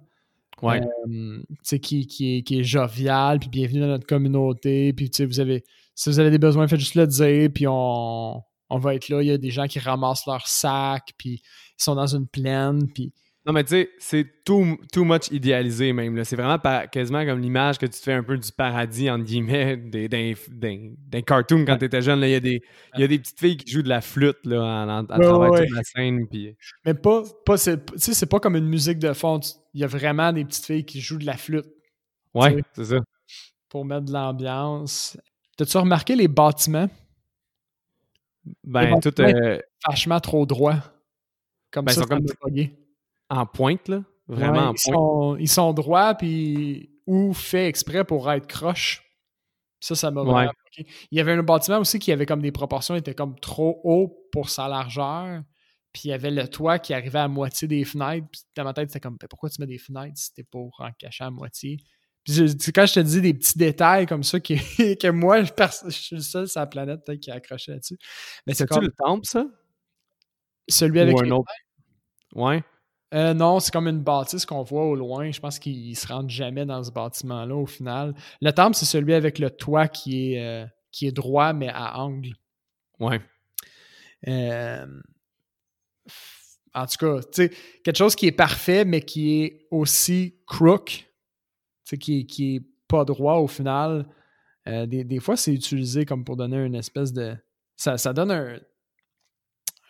S1: Ouais.
S2: Euh, qui, qui, est, qui est jovial, puis bienvenue dans notre communauté. Puis vous avez, si vous avez des besoins, faites juste le dire, puis on, on va être là. Il y a des gens qui ramassent leurs sacs, puis ils sont dans une plaine, puis
S1: non, mais tu sais, c'est too, too much idéalisé même. C'est vraiment quasiment comme l'image que tu te fais un peu du paradis, entre guillemets, d'un cartoon quand tu étais jeune. Il y, a des, y a des petites filles qui jouent de la flûte là, à, travers toute la scène. Puis...
S2: Mais pas, pas c'est pas comme une musique de fond. Il y a vraiment des petites filles qui jouent de la flûte.
S1: Ouais, c'est ça.
S2: Pour mettre de l'ambiance. T'as-tu remarqué les bâtiments?
S1: Ben, tout. Euh...
S2: Vachement trop droit. Comme ben, ça, comme
S1: en pointe, là. Vraiment en
S2: pointe. Sont, ils sont droits, puis ou fait exprès pour être croche. Ça, ça m'a ouais. Il y avait un bâtiment aussi qui avait comme des proportions, était comme trop haut pour sa largeur. Puis il y avait le toit qui arrivait à moitié des fenêtres. Puis dans ma tête, c'était comme, pourquoi tu mets des fenêtres si c'était pour en cacher à moitié? Puis quand je te dis des petits détails comme ça qui, que moi, je, suis le seul sur la planète qui a accroché là-dessus.
S1: Mais c'est comme... le temple, ça?
S2: Celui avec un autre?
S1: Ouais.
S2: Euh, non, c'est comme une bâtisse qu'on voit au loin. Je pense qu'ils se rendent jamais dans ce bâtiment-là au final. Le temple, c'est celui avec le toit qui est, euh, qui est droit mais à angle.
S1: Ouais.
S2: Euh, en tout cas, quelque chose qui est parfait mais qui est aussi crook, qui, qui est pas droit au final. Des, des, fois, c'est utilisé comme pour donner une espèce de. Ça, ça donne un,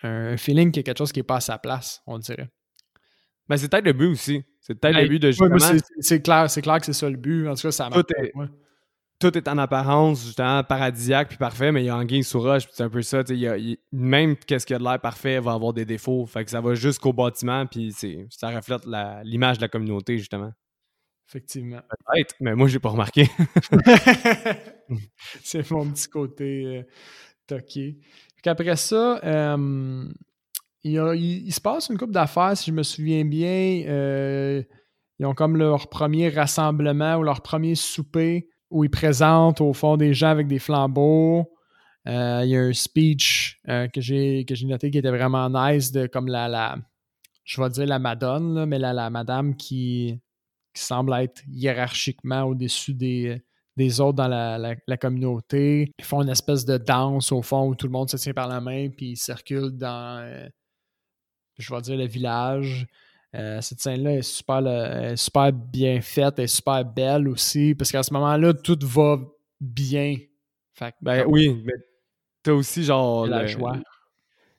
S2: un feeling qu'il y a quelque chose qui n'est pas à sa place, on dirait.
S1: Mais c'est peut-être le but aussi. C'est peut-être le but de justement.
S2: c'est clair, c'est clair que c'est ça le but. En tout cas, ça
S1: tout est, tout est en apparence justement paradisiaque puis parfait, mais il y a anguille sous roche. C'est un peu ça. Il y a, même qu'est-ce qui a de l'air parfait va avoir des défauts. Fait que ça va jusqu'au bâtiment puis ça reflète l'image de la communauté justement.
S2: Effectivement.
S1: Peut-être, mais moi j'ai pas remarqué.
S2: c'est mon petit côté euh, toqué. Après ça, euh, il, se passe une couple d'affaires, si je me souviens bien. Euh, ils ont comme leur premier rassemblement ou leur premier souper où ils présentent au fond des gens avec des flambeaux. Euh, il y a un speech euh, que j'ai noté qui était vraiment nice de comme la, la je vais dire la madone, mais la, madame qui, semble être hiérarchiquement au-dessus des, des autres dans la, la, communauté. Ils font une espèce de danse au fond où tout le monde se tient par la main puis ils circulent dans, je vais dire le village. Euh, cette scène-là est super, super bien faite, est super belle aussi, parce qu'à ce moment-là, tout va bien.
S1: ben oui, mais t'as aussi genre la joie.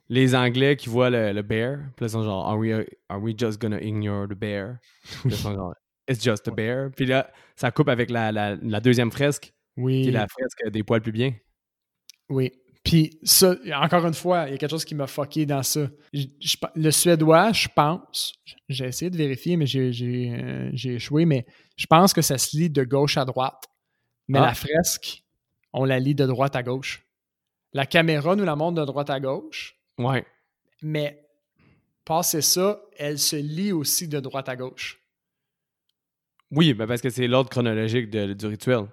S1: les Anglais qui voient le, bear, puis ils sont genre are we, are we just gonna ignore the bear? ils sont genre It's just a bear. Puis là, ça coupe avec la, la, la deuxième fresque,
S2: oui.
S1: qui est la fresque des poils plus bien.
S2: Oui. Puis ça, encore une fois, il y a quelque chose qui m'a fucké dans ça. le suédois, je pense, j'ai essayé de vérifier, mais euh, j'ai échoué, mais je pense que ça se lit de gauche à droite. Mais ah. la fresque, on la lit de droite à gauche. La caméra nous la montre de droite à gauche.
S1: Ouais.
S2: Mais passé ça, elle se lit aussi de droite à gauche.
S1: Oui, ben parce que c'est l'ordre chronologique du rituel.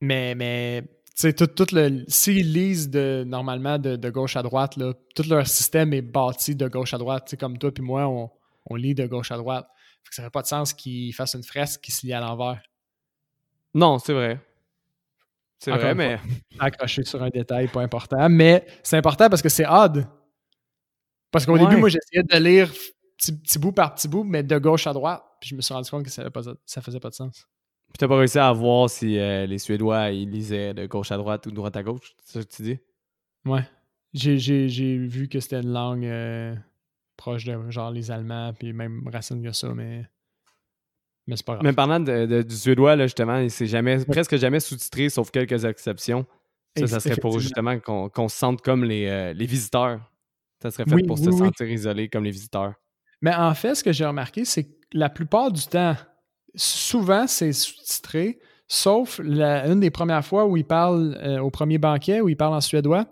S2: Mais, mais sais, tout, tout le. S'ils lisent de, normalement de, gauche à droite, là, tout leur système est bâti de gauche à droite. comme toi puis moi, on, on, lit de gauche à droite. Fait que ça n'a pas de sens qu'ils fassent une fresque qui se lie à l'envers.
S1: Non, c'est vrai. C'est vrai, mais.
S2: Accroché sur un détail pas important. Mais c'est important parce que c'est odd. Parce qu'au début, moi, j'essayais de lire petit, bout par petit bout, mais de gauche à droite. Puis je me suis rendu compte que ça, pas, ça faisait pas de sens.
S1: Puis t'as pas réussi à voir si euh, les Suédois ils lisaient de gauche à droite ou de droite à gauche, c'est ça que tu dis?
S2: Ouais. J'ai vu que c'était une langue euh, proche de genre les Allemands, puis même racine que ça, mais. Mais c'est pas grave.
S1: Mais parlant de, du suédois, là, justement, c'est jamais, presque jamais sous-titré, sauf quelques exceptions. Ça, ça serait pour justement qu'on se sente comme les, euh, les, visiteurs. Ça serait fait pour se sentir isolé comme les visiteurs.
S2: Mais en fait, ce que j'ai remarqué, c'est que la plupart du temps, souvent, c'est sous-titré, sauf la, une des premières fois où il parle euh, au premier banquet, où il parle en suédois.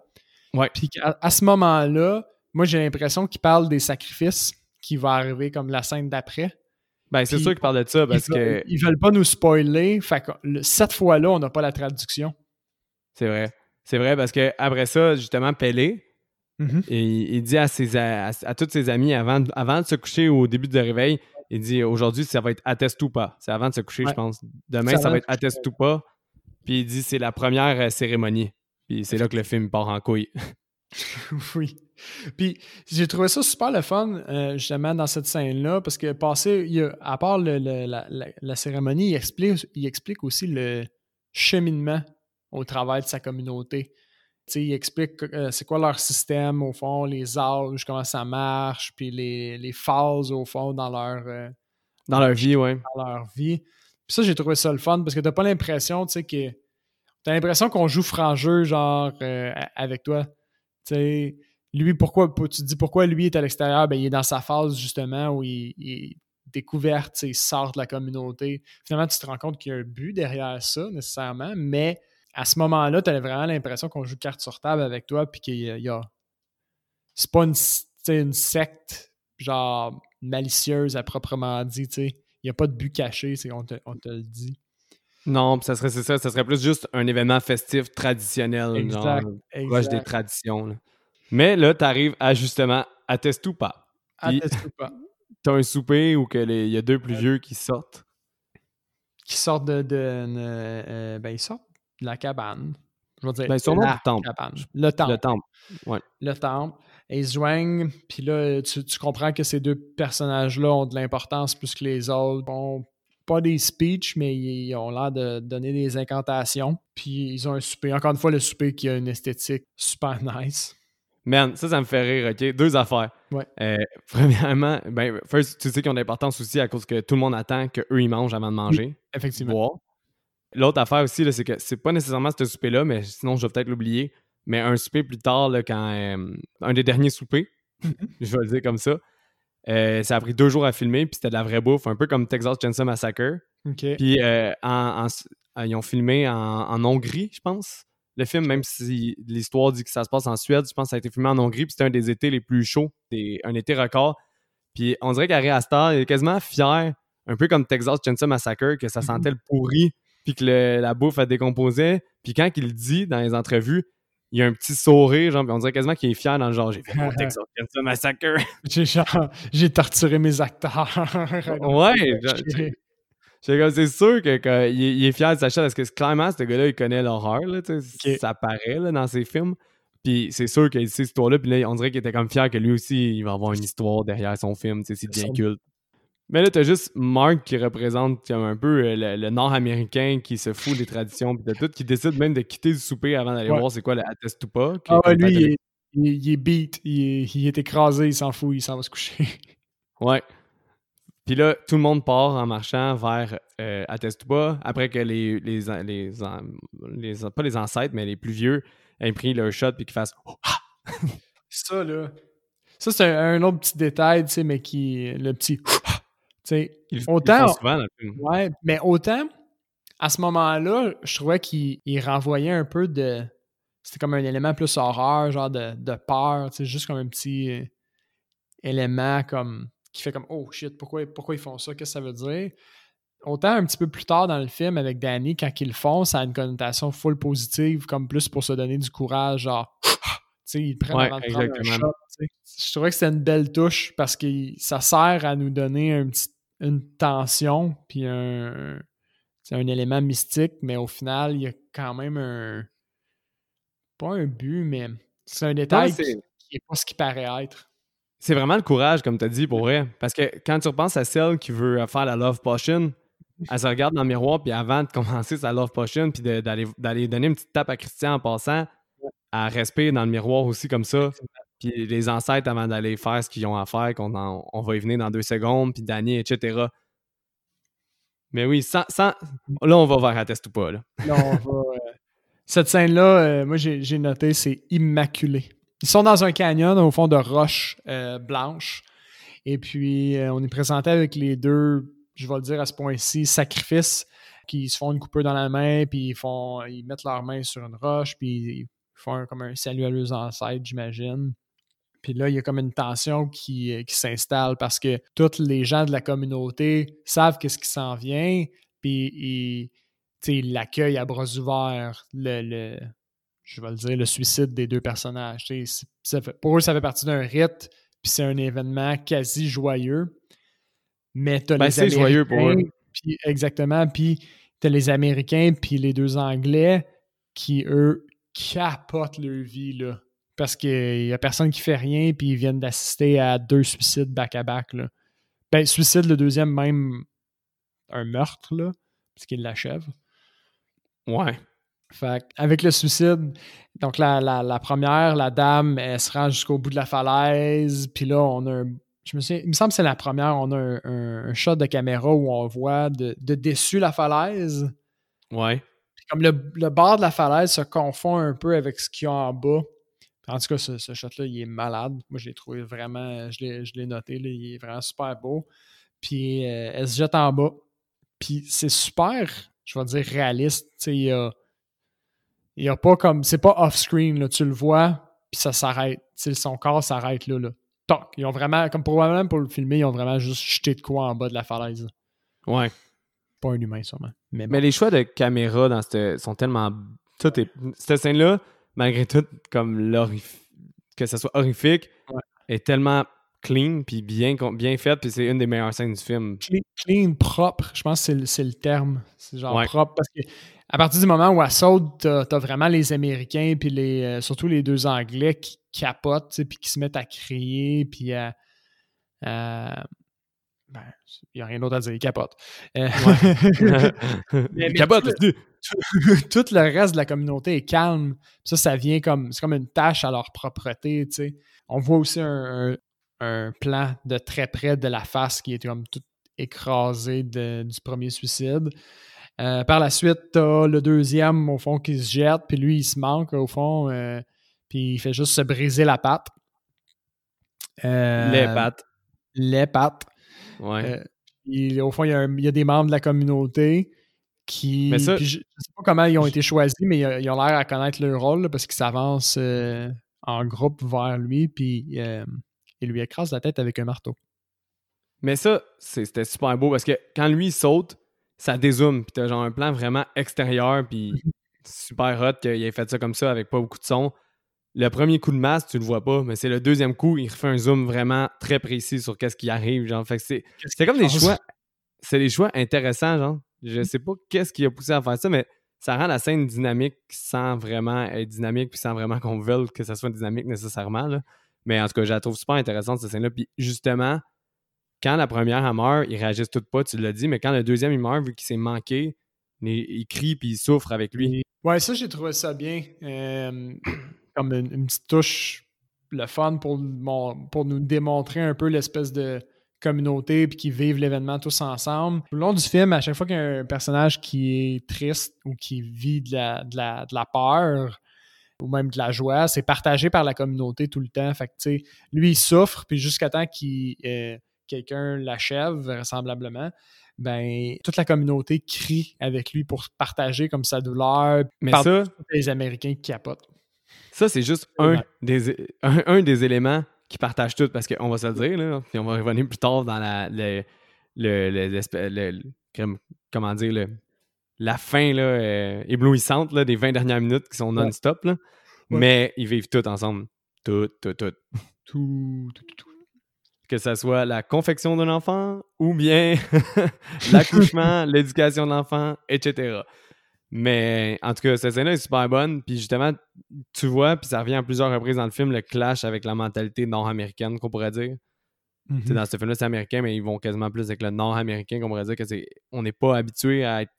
S1: Ouais.
S2: Puis à, ce moment-là, moi, j'ai l'impression qu'il parle des sacrifices qui vont arriver comme la scène d'après.
S1: Ben, c'est sûr qu'il parle de ça parce
S2: ils
S1: veulent,
S2: que. Ils veulent pas nous spoiler. Fait que cette fois-là, on n'a pas la traduction.
S1: C'est vrai. C'est vrai parce que après ça, justement, Pelé, mm-hmm. il, dit à, ses, à, tous ses amis avant, avant de se coucher au début de réveil, il dit aujourd'hui, ça va être atteste ou pas. C'est avant de se coucher, je pense. Demain, ça va être atteste ou pas. Puis il dit c'est la première euh, cérémonie. Puis c'est là que le film part en couille.
S2: oui. Puis j'ai trouvé ça super le fun, euh, justement, dans cette scène-là, parce que passé, il à part la, cérémonie, il explique, il explique aussi le cheminement au travail de sa communauté. Il explique euh, c'est quoi leur système, au fond, les âges, comment ça marche, puis les, phases, au fond, dans leur... Euh,
S1: dans leur vie, oui.
S2: Dans leur vie. Puis ça, j'ai trouvé ça le fun, parce que t'as pas l'impression, tu sais, que... T'as l'impression qu'on joue franc jeu, genre, avec toi. Tu sais, lui, pourquoi, tu te dis pourquoi lui est à l'extérieur? Ben, il est dans sa phase justement où il, est découvert, il sort de la communauté. Finalement, tu te rends compte qu'il y a un but derrière ça, nécessairement, mais à ce moment-là, tu as vraiment l'impression qu'on joue carte sur table avec toi, puis qu'il y a. C'est pas une, une, secte, genre malicieuse à proprement dit, tu sais. Il n'y a pas de but caché, on te, on te le dit.
S1: Non, ça serait ça, ça serait plus juste un événement festif traditionnel, exact, genre proche des traditions. Mais là, tu arrives à justement à Testupa.
S2: À Testupa.
S1: Tu as un souper où il y a deux plus vieux qui sortent.
S2: Qui sortent de. de euh, ben, ils sortent la cabane. Je veux dire,
S1: ben, sont
S2: la
S1: temple.
S2: Le temple.
S1: Le temple. Ouais.
S2: Le temple. Et ils se joignent, puis là, tu, comprends que ces deux personnages-là ont de l'importance plus que les autres. Bon, pas des speeches, mais ils ont l'air de donner des incantations. Puis ils ont un souper. Encore une fois, le souper qui a une esthétique super nice.
S1: Man, ça, ça me fait rire, OK? Deux affaires.
S2: Ouais.
S1: Euh, premièrement, ben, first, tu sais qu'ils ont de l'importance aussi à cause que tout le monde attend qu'eux, ils mangent avant de manger.
S2: effectivement.
S1: L'autre affaire aussi, c'est que c'est pas nécessairement ce souper-là, mais sinon, je vais peut-être l'oublier. Mais un souper plus tard, là, quand. Euh, un des derniers soupers, mm-hmm. je vais le dire comme ça. Euh, ça a pris deux jours à filmer, puis c'était de la vraie bouffe, un peu comme Texas Chainsaw Massacre. Puis en, ils ont filmé en Hongrie, je pense le film, même si l'histoire dit que ça se passe en Suède, je pense que ça a été filmé en Hongrie, puis c'était un des étés les plus chauds, un été record. Puis on dirait qu'Ari Astor est quasiment fier, un peu comme Texas Chainsaw Massacre, que ça mm-hmm. sentait le pourri, puis que la bouffe a décomposé. Puis quand il le dit dans les entrevues, il y a un petit sourire, genre, on dirait quasiment qu'il est fier dans le genre, j'ai fait mon Texas Chainsaw Massacre.
S2: j'ai torturé mes acteurs.
S1: ouais, c'est sûr qu'il est fier de sa chaîne parce que clairement, ce gars-là, il connaît l'horreur. Ça apparaît là, dans ses films. Puis c'est sûr qu'il sait cette histoire-là. Puis là, on dirait qu'il était comme fier que lui aussi, il va avoir une histoire derrière son film. C'est bien culte. Mais là, t'as juste Mark qui représente un peu euh, le, Nord-Américain qui se fout des traditions puis de tout, qui décide même de quitter le souper avant d'aller voir c'est quoi la test ou pas.
S2: Ah ouais, lui, il est, il, est, beat, il il est écrasé, il s'en fout, il s'en va se coucher.
S1: Ouais. Puis là, tout le monde part en marchant vers euh, Atestuba après que les, les, les, les, pas les ancêtres, mais les plus vieux aient pris leur shot puis qu'ils fassent
S2: Ça, là. Ça, c'est un, autre petit détail, tu sais, mais qui. Le petit. Tu sais, autant.
S1: souvent.
S2: Ouais, mais autant, à ce moment-là, je trouvais qu'il renvoyait un peu de. C'était comme un élément plus horreur, genre de, de peur, tu sais, juste comme un petit euh, élément comme qui fait comme Oh shit, pourquoi, pourquoi ils font ça? Qu'est-ce que ça veut dire? Autant un petit peu plus tard dans le film avec Danny, quand ils le font, ça a une connotation full positive, comme plus pour se donner du courage, genre tu sais, ils prennent avant de prendre un shot. Je trouvais que c'était une belle touche parce que ça sert à nous donner un petit, une tension puis un, un élément mystique, mais au final, il y a quand même un. Pas un but, mais c'est un détail qui n'est pas ce qui paraît être.
S1: C'est vraiment le courage, comme tu as dit, pour vrai. Parce que quand tu repenses à celle qui veut faire la Love Potion, elle se regarde dans le miroir, puis avant de commencer sa Love Potion, puis d'aller donner une petite tape à Christian en passant, à respirer dans le miroir aussi comme ça. Les ancêtres, avant d'aller faire ce qu'ils ont à faire, qu'on on va y venir dans deux secondes, puis Danny, etc. Mais oui, sans, là, on va vers test ou pas. Là.
S2: Euh, cette scène-là, euh, moi, j'ai noté, c'est immaculé. Ils sont dans un canyon au fond de roches euh, blanches. Et puis, on est présenté avec les deux, je vais le dire à ce point-ci, sacrifices qui se font une coupure dans la main, puis ils, font, ils mettent leurs mains sur une roche, puis ils font comme un salut à leurs ancêtres, j'imagine. Puis là, il y a comme une tension qui, euh, qui s'installe parce que tous les gens de la communauté savent qu'est-ce qui s'en vient, puis ils l'accueillent à bras ouverts, le, je vais le dire, le suicide des deux personnages. pour eux, ça fait partie d'un rite, puis c'est un événement quasi joyeux. Mais tu as ben, les joyeux pour eux. exactement, puis tu as les Américains, puis les deux Anglais qui, eux, capotent leur vie, là parce qu'il n'y a personne qui fait rien, puis ils viennent d'assister à deux suicides back-à-back. Ben, suicide, le deuxième, même un meurtre, là, parce qu'il l'achève.
S1: Ouais.
S2: Fait avec le suicide, donc la, la, première, la dame, elle se rend jusqu'au bout de la falaise, puis là, on a un. Je me souviens, il me semble que c'est la première, on a un, shot de caméra où on voit de, de dessus la falaise.
S1: Ouais.
S2: Puis comme le, le, bord de la falaise se confond un peu avec ce qu'il y a en bas. En tout cas, ce, shot-là, il est malade. Moi, je l'ai trouvé vraiment, je l'ai noté, il est vraiment super beau. Puis euh, elle se jette en bas. Puis c'est super, je vais dire, réaliste. Il y a, il y a pas comme. C'est pas off-screen, tu le vois, puis ça s'arrête. Son corps s'arrête là, là. Toc. Ils ont vraiment, comme probablement pour le filmer, ils ont vraiment juste jeté de quoi en bas de la falaise.
S1: Ouais.
S2: Pas un humain, sûrement.
S1: Mais, mais les choix de caméra dans cette, sont tellement. Tout est, cette scène-là, malgré tout, comme que ça soit horrifique, est tellement clean puis bien, bien faite, puis c'est une des meilleures scènes du film.
S2: Clean, propre, je pense que c'est le, terme. C'est genre propre parce que à partir du moment où elle saute, t'as as vraiment les Américains puis les, euh, surtout les deux Anglais qui capotent puis qui se mettent à crier puis à. Il n'y a rien d'autre à dire, ils capotent. Euh,
S1: mais, capotent,
S2: tout le reste de la communauté est calme. Ça, ça vient comme, c'est comme une tâche à leur propreté, tu sais. On voit aussi un, plan de très près de la face qui est comme tout écrasé du premier suicide. Euh, par la suite, t'as le deuxième, au fond, qui se jette, puis lui, il se manque, au fond, euh, puis il fait juste se briser la patte.
S1: Euh, les pattes.
S2: Les pattes.
S1: Ouais.
S2: au fond, il y, a des membres de la communauté qui. je ne sais pas comment ils ont été choisis, mais ils, ont l'air à connaître leur rôle parce qu'ils s'avancent euh, en groupe vers lui, puis euh, ils lui écrasent la tête avec un marteau.
S1: Mais ça, c'était super beau parce que quand lui saute, ça dézoome, puis t'as genre un plan vraiment extérieur, puis super hot qu'il ait fait ça comme ça avec pas beaucoup de son. Le premier coup de masse, tu le vois pas, mais c'est le deuxième coup, il refait un zoom vraiment très précis sur qu'est-ce qui arrive. Genre, fait c'est, c'est comme des choix. C'est des choix intéressants, genre. Je sais pas qu'est-ce qui a poussé à faire ça, mais ça rend la scène dynamique sans vraiment être dynamique, puis sans vraiment qu'on veuille que ça soit dynamique nécessairement. Là. Mais en tout cas, je la trouve super intéressante, cette scène-là. Puis justement, quand la première elle meurt, ils réagissent toutes pas, tu l'as dit, mais quand le deuxième il meurt, vu qu'il s'est manqué, il, crie puis il souffre avec lui.
S2: Ouais, ça, j'ai trouvé ça bien. Euh, comme une, petite touche, le fun pour, pour nous démontrer un peu l'espèce de communauté puis qui vivent l'événement tous ensemble. Tout le long du film, à chaque fois qu'il y a un personnage qui est triste ou qui vit de la, de la, peur ou même de la joie, c'est partagé par la communauté tout le temps. Fait que, lui, il souffre, puis jusqu'à temps qu'il euh, quelqu'un l'achève, vraisemblablement, ben, toute la communauté crie avec lui pour partager comme sa douleur.
S1: Mais ça,
S2: les Américains qui capotent.
S1: Ça, c'est juste un, des, un, des éléments qui partagent tout parce qu'on va se le dire, là, puis on va revenir plus tard dans la, le, le, comment dire, la fin là, euh, éblouissante là, des 20 dernières minutes qui sont non-stop. Mais ils vivent tout ensemble. Tout, tout, tout.
S2: Tout, tout, tout.
S1: Que ce soit la confection d'un enfant ou bien l'accouchement, l'éducation de l'enfant, etc. Mais en tout cas, cette scène-là est super bonne. Puis justement, tu vois, puis ça revient à plusieurs reprises dans le film, le clash avec la mentalité nord-américaine, qu'on pourrait dire. Mm-hmm. Dans ce film-là, c'est américain, mais ils vont quasiment plus avec le nord-américain, qu'on pourrait dire que c'est. On n'est pas habitué à être.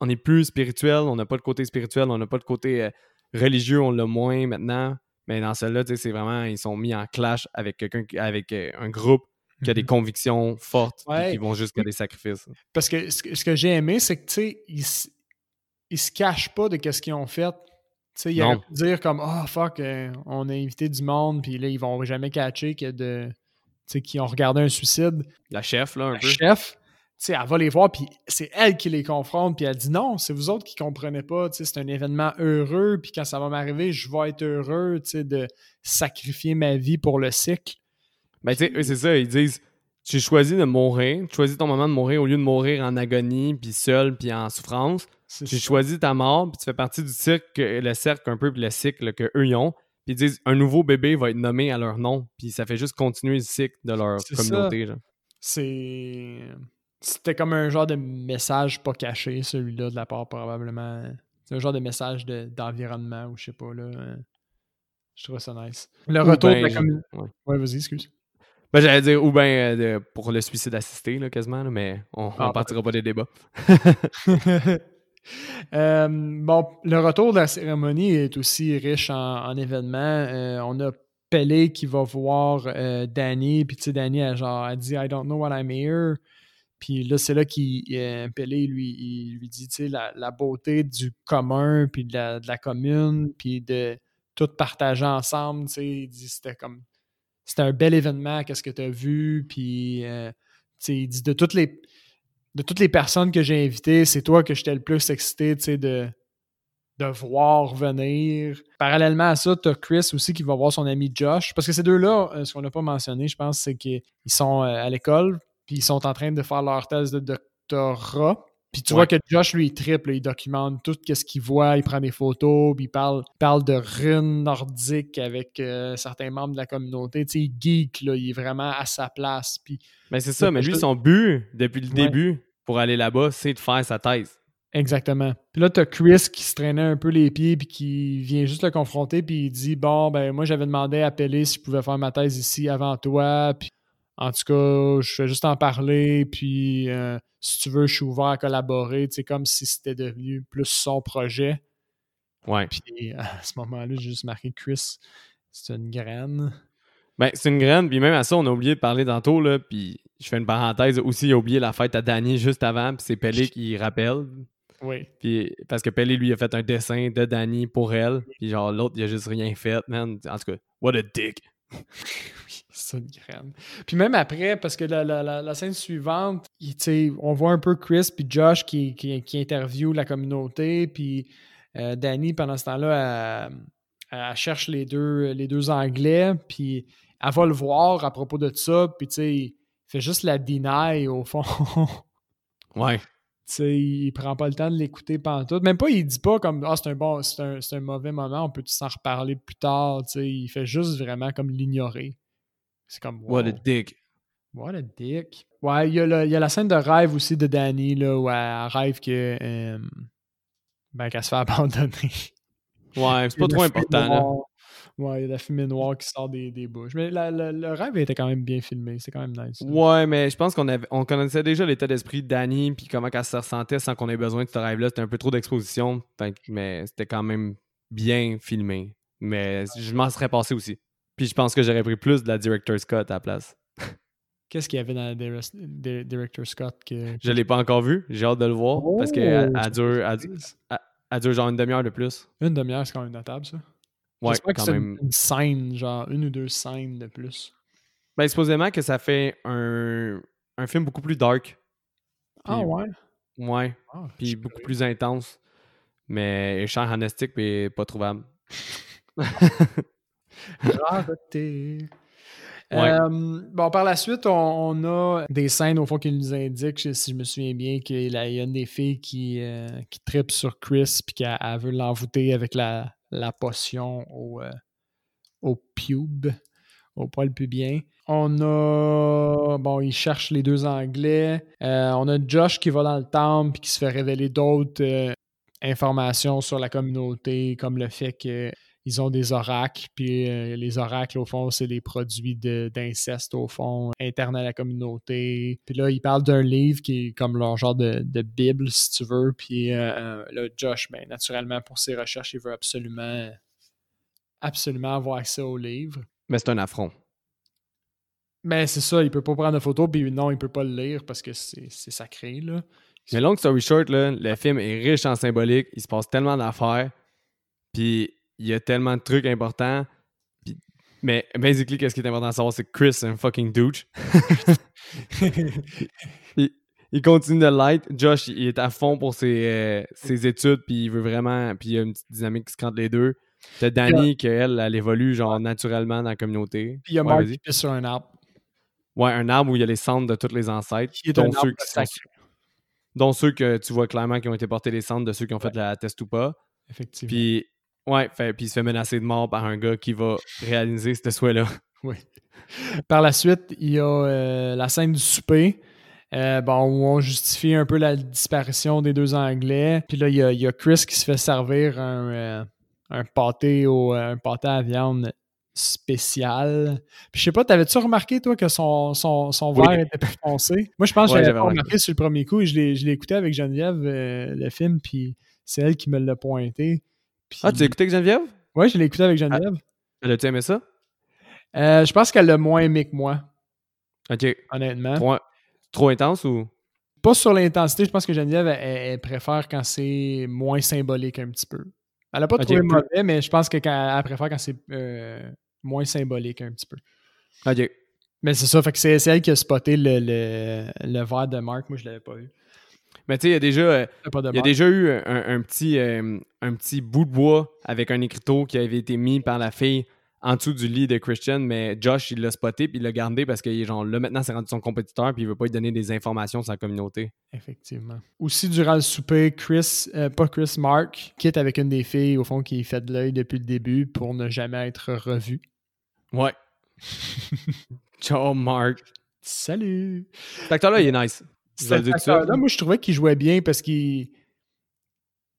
S1: On est plus spirituel, on n'a pas de côté spirituel, on n'a pas de côté euh, religieux, on l'a moins maintenant. Mais dans celle-là, c'est vraiment, ils sont mis en clash avec quelqu'un, avec euh, un groupe qui a des mhm. convictions fortes qui vont jusqu'à des sacrifices.
S2: Parce que ce que j'ai aimé, c'est que, tu sais, ils, se cachent pas de ce qu'ils ont fait. Tu sais, ils auraient pu dire comme, oh fuck, euh, on a invité du monde, puis là, ils vont jamais catcher que de, qui ont regardé un suicide.
S1: La chef, là, un
S2: la
S1: peu.
S2: chef, sais, elle va les voir, puis c'est elle qui les confronte, puis elle dit non, c'est vous autres qui comprenez pas, c'est un événement heureux, puis quand ça va m'arriver, je vais être heureux de sacrifier ma vie pour le cycle.
S1: Ben, tu sais, c'est ça, ils disent j'ai choisi de mourir, tu choisis ton moment de mourir au lieu de mourir en agonie, puis seul, puis en souffrance. J'ai choisi ta mort, puis tu fais partie du cycle, le cercle un peu, puis le cycle qu'eux ils ont. Puis ils disent un nouveau bébé va être nommé à leur nom, puis ça fait juste continuer le cycle de leur communauté.
S2: C'est c'était comme un genre de message pas caché, celui-là, de la part probablement. C'est un genre de message d'environnement ou je sais pas, là. Je trouve ça nice. Le retour de la communauté. Ouais, vas-y, excuse.
S1: Ben, j'allais dire, ou bien euh, pour le suicide assisté, là, quasiment, mais on, ah, partira pas des débats.
S2: Euh, bon, le retour de la cérémonie est aussi riche en, événements. on a Pelé qui va voir Danny, puis tu sais, Danny, a, genre, a dit I don't know what I'm here. Puis là, c'est là qu'il euh, Pelé lui, il lui dit la, la beauté du commun, puis de la, commune, puis de tout partager ensemble. Il dit c'était comme c'était un bel événement, qu'est-ce que tu as vu, puis euh, il de toutes les personnes que j'ai invitées, c'est toi que j'étais le plus excité de, de voir venir. Parallèlement à ça, tu as Chris aussi qui va voir son ami Josh. Parce que ces deux-là, euh, ce qu'on n'a pas mentionné, je pense, c'est qu'ils sont à l'école, puis ils sont en train de faire leur thèse de doctorat. Puis tu vois que Josh, lui, il triple, il documente tout ce qu'il voit, il prend des photos, puis il parle, parle de runes nordiques avec euh, certains membres de la communauté. Tu sais, il geek, là, il est vraiment à sa place. Puis,
S1: mais c'est ça, mais lui, son but, depuis le début, pour aller là-bas, c'est de faire sa thèse.
S2: Exactement. Puis là, tu as Chris qui se traînait un peu les pieds, puis qui vient juste le confronter, puis il dit Bon, ben, moi, j'avais demandé à Pelé si je pouvais faire ma thèse ici avant toi, puis en tout cas, je fais juste en parler, puis euh, si tu veux, je suis ouvert à collaborer. C'est comme si c'était devenu plus son projet.
S1: Ouais.
S2: Puis à ce moment-là, j'ai juste marqué Chris, c'est une graine.
S1: Ben, c'est une graine, puis même à ça, on a oublié de parler tantôt, là, puis je fais une parenthèse aussi, il a oublié la fête à Danny juste avant, puis c'est Pelé qui rappelle.
S2: Oui.
S1: Puis, parce que Pelé, lui, a fait un dessin de Danny pour elle, puis genre, l'autre, il a juste rien fait, man. En tout cas, what a dick.
S2: c'est une graine. Puis même après, parce que la, scène suivante, on voit un peu Chris puis Josh qui, qui, la communauté, puis euh, Danny, pendant ce temps-là, elle, cherche les deux, les deux Anglais, puis elle va le voir à propos de ça, puis tu sais, il fait juste la deny au fond.
S1: ouais.
S2: Sais, il prend pas le temps de l'écouter pendant tout. Même pas, il dit pas comme Ah, c'est un bon, c'est un, un, mauvais moment, on peut s'en reparler plus tard. sais, il fait juste vraiment comme l'ignorer. C'est comme
S1: What a dick.
S2: What a dick. Ouais, il y, a il y a la scène de rêve aussi de Danny, là, où elle rêve que euh, ben, qu'elle se fait abandonner.
S1: Ouais, c'est pas trop important. Là.
S2: Ouais, il y a de la fumée noire qui sort des, des bouches. Mais le rêve était quand même bien filmé. C'est quand même nice.
S1: Ouais, mais je pense qu'on on connaissait déjà l'état d'esprit de Danny puis comment elle se ressentait sans qu'on ait besoin de ce rêve-là. C'était un peu trop d'exposition. Mais c'était quand même bien filmé. Mais je m'en serais passé aussi. Puis je pense que j'aurais pris plus de la Director Scott à la place.
S2: Qu'est-ce qu'il y avait dans la Director Scott que.
S1: Je l'ai pas encore vu. J'ai hâte de le voir. parce qu'elle oh, dure, elle dure genre une demi-heure de plus.
S2: Une demi-heure, c'est quand même notable, ça.
S1: Ouais, quand même.
S2: Une, scène, genre une ou deux scènes de plus.
S1: Ben, supposément que ça fait un, un film beaucoup plus dark.
S2: ah ouais?
S1: Ouais. Ah, puis beaucoup plus intense. Mais chant Hanestic, mais pas trouvable.
S2: Rareté. Euh, bon, par la suite, on, a des scènes au fond qui nous indiquent, si je me souviens bien, qu'il y a une des filles qui, euh, qui tripe sur Chris puis qu'elle veut l'envoûter avec la, la potion au, euh, au pube, au poil pubien. On a. Bon, ils cherchent les deux Anglais. Euh, on a Josh qui va dans le temple et qui se fait révéler d'autres euh, informations sur la communauté, comme le fait qu'il ils ont des oracles, puis euh, les oracles, au fond, c'est des produits d'inceste, au fond, internes à la communauté. Puis là, ils parlent d'un livre qui est comme leur genre de, Bible, si tu veux. Puis euh, là, Josh, ben, naturellement, pour ses recherches, il veut absolument, absolument avoir accès au livre.
S1: Mais c'est un affront.
S2: Mais c'est ça, il peut pas prendre de photo, puis non, il peut pas le lire parce que c'est sacré, là.
S1: Mais long story short, là, le film est riche en symbolique, il se passe tellement d'affaires, puis il y a tellement de trucs importants. mais basically, qu'est-ce qui est important à savoir, c'est que Chris est un fucking douche. il, continue de light. Josh, il est à fond pour ses, euh, ses études, puis il veut vraiment. Puis il y a une petite dynamique qui se crante les deux. T'as Danny, qu'elle, elle évolue genre naturellement dans la communauté.
S2: Puis il y a Mark qui pisse sur un arbre.
S1: Ouais, un arbre où il y a les cendres de tous les ancêtres. dont ceux qui sont, dont ceux que tu vois clairement qui ont été portés les cendres de ceux qui ont fait la test ou pas.
S2: Effectivement.
S1: Puis Ouais, fait, puis il se fait menacer de mort par un gars qui va réaliser ce souhait-là.
S2: Oui. Par la suite, il y a euh, la scène du souper. Euh, bon, où on justifie un peu la disparition des deux Anglais. Puis là, il y a, Chris qui se fait servir un, euh, un pâté au, un pâté à viande spécial. Puis je sais pas, t'avais-tu remarqué, toi, que son, son, son verre était plus foncé? Moi, je pense que j'avais remarqué sur le premier coup. Je l'ai écouté avec Geneviève, le film, puis c'est elle qui me l'a pointé.
S1: Ah, tu l'as écouté avec Geneviève?
S2: Oui, je l'ai écouté avec Geneviève.
S1: elle a-tu aimé ça?
S2: Euh, je pense qu'elle l'a moins aimé que moi.
S1: OK.
S2: Honnêtement.
S1: Trop, intense ou?
S2: Pas sur l'intensité. Je pense que Geneviève, elle, préfère quand c'est moins symbolique un petit peu. Elle n'a pas trouvé mauvais, mais je pense qu'elle préfère quand c'est euh, moins symbolique un petit peu.
S1: OK.
S2: Mais c'est ça, fait que c'est elle qui a spoté le, le, le verre de Marc. Moi, je l'avais pas vu.
S1: Mais tu sais, il y a déjà, euh, il y a déjà eu un, petit, euh, un petit bout de bois avec un écriteau qui avait été mis par la fille en dessous du lit de Christian, mais Josh, il l'a spoté puis il l'a gardé parce que genre, là, maintenant, c'est rendu son compétiteur puis il veut pas lui donner des informations sur la communauté.
S2: Effectivement. Aussi, durant le souper, Chris, euh, pas Chris, Mark, quitte avec une des filles, au fond, qui fait de l'œil depuis le début pour ne jamais être revu.
S1: Ouais. Ciao, Mark.
S2: Salut.
S1: Cet acteur-là, il est nice.
S2: Là, moi, je trouvais qu'il jouait bien parce qu'il.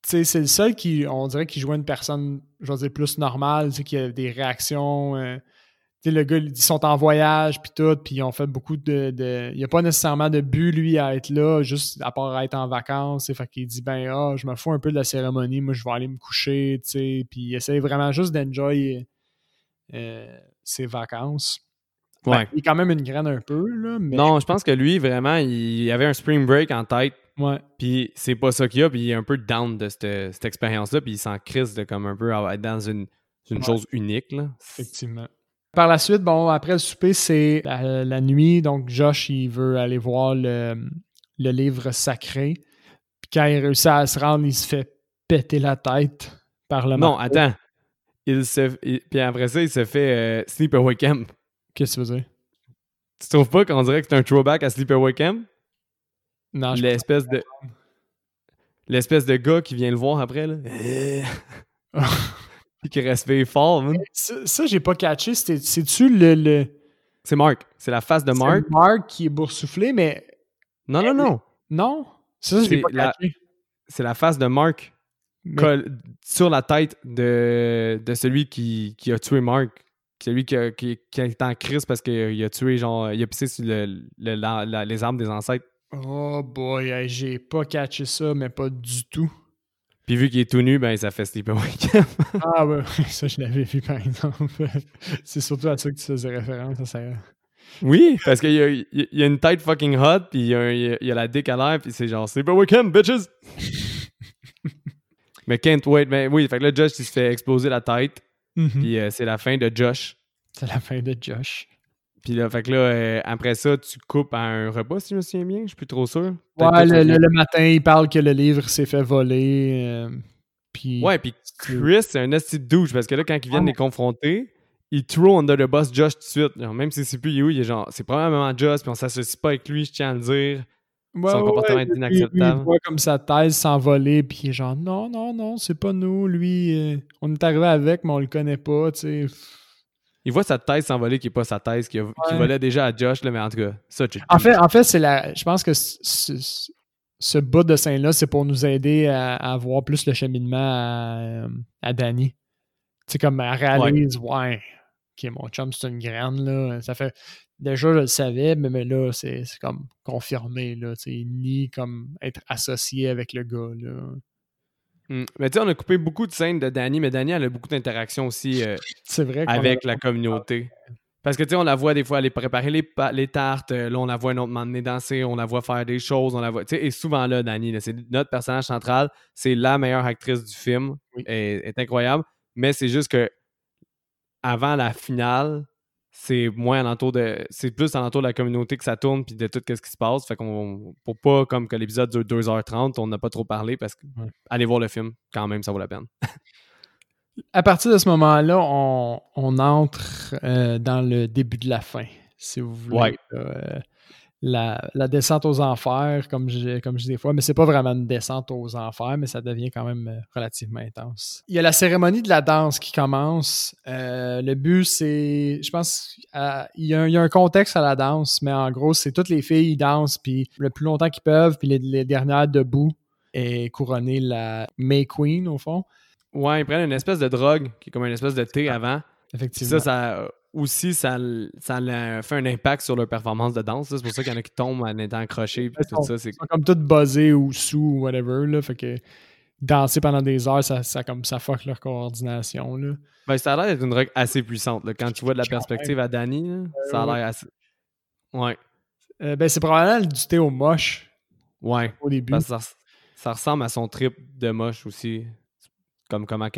S2: c'est le seul qui, on dirait qu'il jouait une personne, je veux dire, plus normale, qui a des réactions. Euh, sais, le gars, ils sont en voyage, puis tout, puis ils ont fait beaucoup de. Il n'y a pas nécessairement de but, lui, à être là, juste à part être en vacances. Fait qu'il dit, ben, ah, je me fous un peu de la cérémonie, moi, je vais aller me coucher, tu sais. Puis il essaie vraiment juste d'enjoy euh, ses vacances. Ben, il est quand même une graine un peu, là.
S1: Non, je pense que lui, vraiment, il avait un spring break en tête.
S2: Ouais.
S1: Puis c'est pas ça qu'il a, puis il est un peu down de cette, cette expérience-là, puis il s'en crise de comme un peu être dans une, une chose unique, là.
S2: Effectivement. Par la suite, bon, après le souper, c'est la, nuit. Donc, Josh, il veut aller voir le, le livre sacré. Puis quand il réussit à se rendre, il se fait péter la tête par le
S1: Non, attends. Il se, puis après ça, il se fait euh, Sleepaway Camp.
S2: Qu'est-ce que tu veux dire?
S1: Tu trouves pas qu'on dirait que c'est un throwback à Sleepaway Camp?
S2: Non, je
S1: L'espèce de. L'espèce de gars qui vient le voir après, là. Puis qui respire fort, man.
S2: Ça, ça j'ai pas catché. C'est-tu le. le...
S1: C'est Mark. C'est la face de Mark.
S2: C'est Mark qui est boursouflé, mais.
S1: Non, non, non.
S2: Non? Ça, pas catché.
S1: C'est la face de Mark sur la tête de, de celui qui, qui a tué Mark. Celui qui, qui, qui, est en crise parce qu'il a tué, genre, il a pissé sur le, les armes des ancêtres.
S2: Oh boy, j'ai pas catché ça, mais pas du tout.
S1: Puis vu qu'il est tout nu, ben ça fait Sleepaway
S2: ah ouais, ça je l'avais vu par exemple. C'est surtout à ça que tu faisais référence. Ça,
S1: Oui, parce qu'il y, a, y a une tête fucking hot, puis il y a, il y a la dick à l'air, puis c'est genre Sleepaway Camp, bitches! mais can't wait. Mais oui, fait que là, Josh, il se fait exploser la tête. Mhm. Puis euh, c'est la fin de Josh.
S2: C'est la fin de Josh.
S1: Puis là, fait que là, euh, après ça, tu coupes à un repas, si je me souviens bien. Je suis plus trop sûr.
S2: Ouais, le, matin, il parle que le livre s'est fait voler. Euh, puis...
S1: Ouais, puis Chris, c'est un esti de douche parce que là, quand ils viennent les confronter, il throw under the bus Josh tout de suite. même si c'est plus où, il est genre, c'est probablement Josh, puis on s'associe pas avec lui, je tiens à le dire. Son comportement est inacceptable.
S2: Il, voit comme sa thèse s'envoler, puis il est genre non, non, non, c'est pas nous. Lui, euh, on est arrivé avec, mais on le connaît pas, tu sais.
S1: Il voit sa thèse s'envoler qui n'est pas sa thèse, qui, volait déjà à Josh, là, mais en tout cas, ça, tu...
S2: En fait, en fait c'est la. Je pense que ce, bout de scène-là, c'est pour nous aider à, voir plus le cheminement à, à Danny. sais, comme elle réalise, ouais. ok, mon chum, c'est une graine, là. Ça fait. Déjà, je le savais, mais, mais là, c'est comme confirmé, là. Ni comme être associé avec le gars, là.
S1: Hmm. Mais tu sais, on a coupé beaucoup de scènes de Danny, mais Danny, elle a beaucoup d'interactions aussi euh,
S2: vrai
S1: avec la communauté. Parce que tu sais, on la voit des fois aller préparer les, les tartes, euh, là, on la voit un autre moment donné danser, on la voit faire des choses, on la voit. Tu sais, et souvent là, Danny, c'est notre personnage central, c'est la meilleure actrice du film, elle est incroyable, mais c'est juste que avant la finale, c'est moins alentour de. C'est plus alentour de la communauté que ça tourne puis de tout ce qui se passe. Fait qu'on. Pour pas comme que l'épisode dure 2h30, on n'a pas trop parlé parce que allez voir le film, quand même, ça vaut la peine.
S2: à partir de ce moment-là, on, entre euh, dans le début de la fin, si vous voulez. Euh, la, descente aux enfers, comme je, comme je dis des fois, mais c'est pas vraiment une descente aux enfers, mais ça devient quand même euh, relativement intense. Il y a la cérémonie de la danse qui commence. Euh, le but, c'est, je pense, il, y a un, contexte à la danse, mais en gros, c'est toutes les filles dansent, puis le plus longtemps qu'ils peuvent, puis les, dernières debout, et couronner la May Queen, au fond.
S1: Ouais, ils prennent une espèce de drogue, qui est comme une espèce de thé avant.
S2: Effectivement.
S1: Ça, ça aussi, ça, ça fait un impact sur leur performance de danse. C'est pour ça qu'il y en a qui tombent en étant accrochés.
S2: Tout ça, c'est comme tout buzzé ou sous ou whatever. Là, fait que danser pendant des heures, ça, ça, comme, ça fuck leur coordination. Là.
S1: Ben, ça a l'air d'être une drogue assez puissante. Là. Quand tu vois de la perspective à Danny, ça a l'air assez. Ouais.
S2: Euh, ben, c'est probablement du thé au moche.
S1: Ouais.
S2: Au début.
S1: Ça, ça, ressemble à son trip de moche aussi. Comme comment,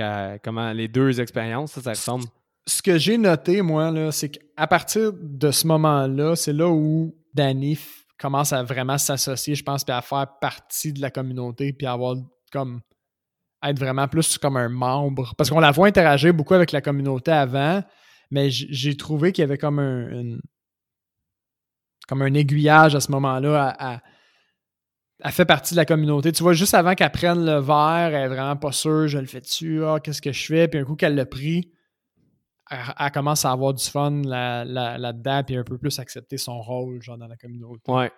S1: comment les deux expériences, ça, ça ressemble
S2: ce que j'ai noté, moi, c'est qu'à partir de ce moment-là, c'est là où Danny commence à vraiment s'associer, je pense, puis à faire partie de la communauté, puis avoir comme être vraiment plus comme un membre. Parce qu'on la voit interagir beaucoup avec la communauté avant, mais j'ai trouvé qu'il y avait comme un, comme un aiguillage à ce moment-là à, elle fait partie de la communauté. Tu vois, juste avant qu'elle prenne le verre, elle est vraiment pas sûre, je le fais dessus, ah, qu'est-ce que je fais? Puis un coup qu'elle l'a pris, elle, commence à avoir du fun là-dedans, puis un peu plus accepter son rôle, genre, dans la communauté.
S1: Ouais.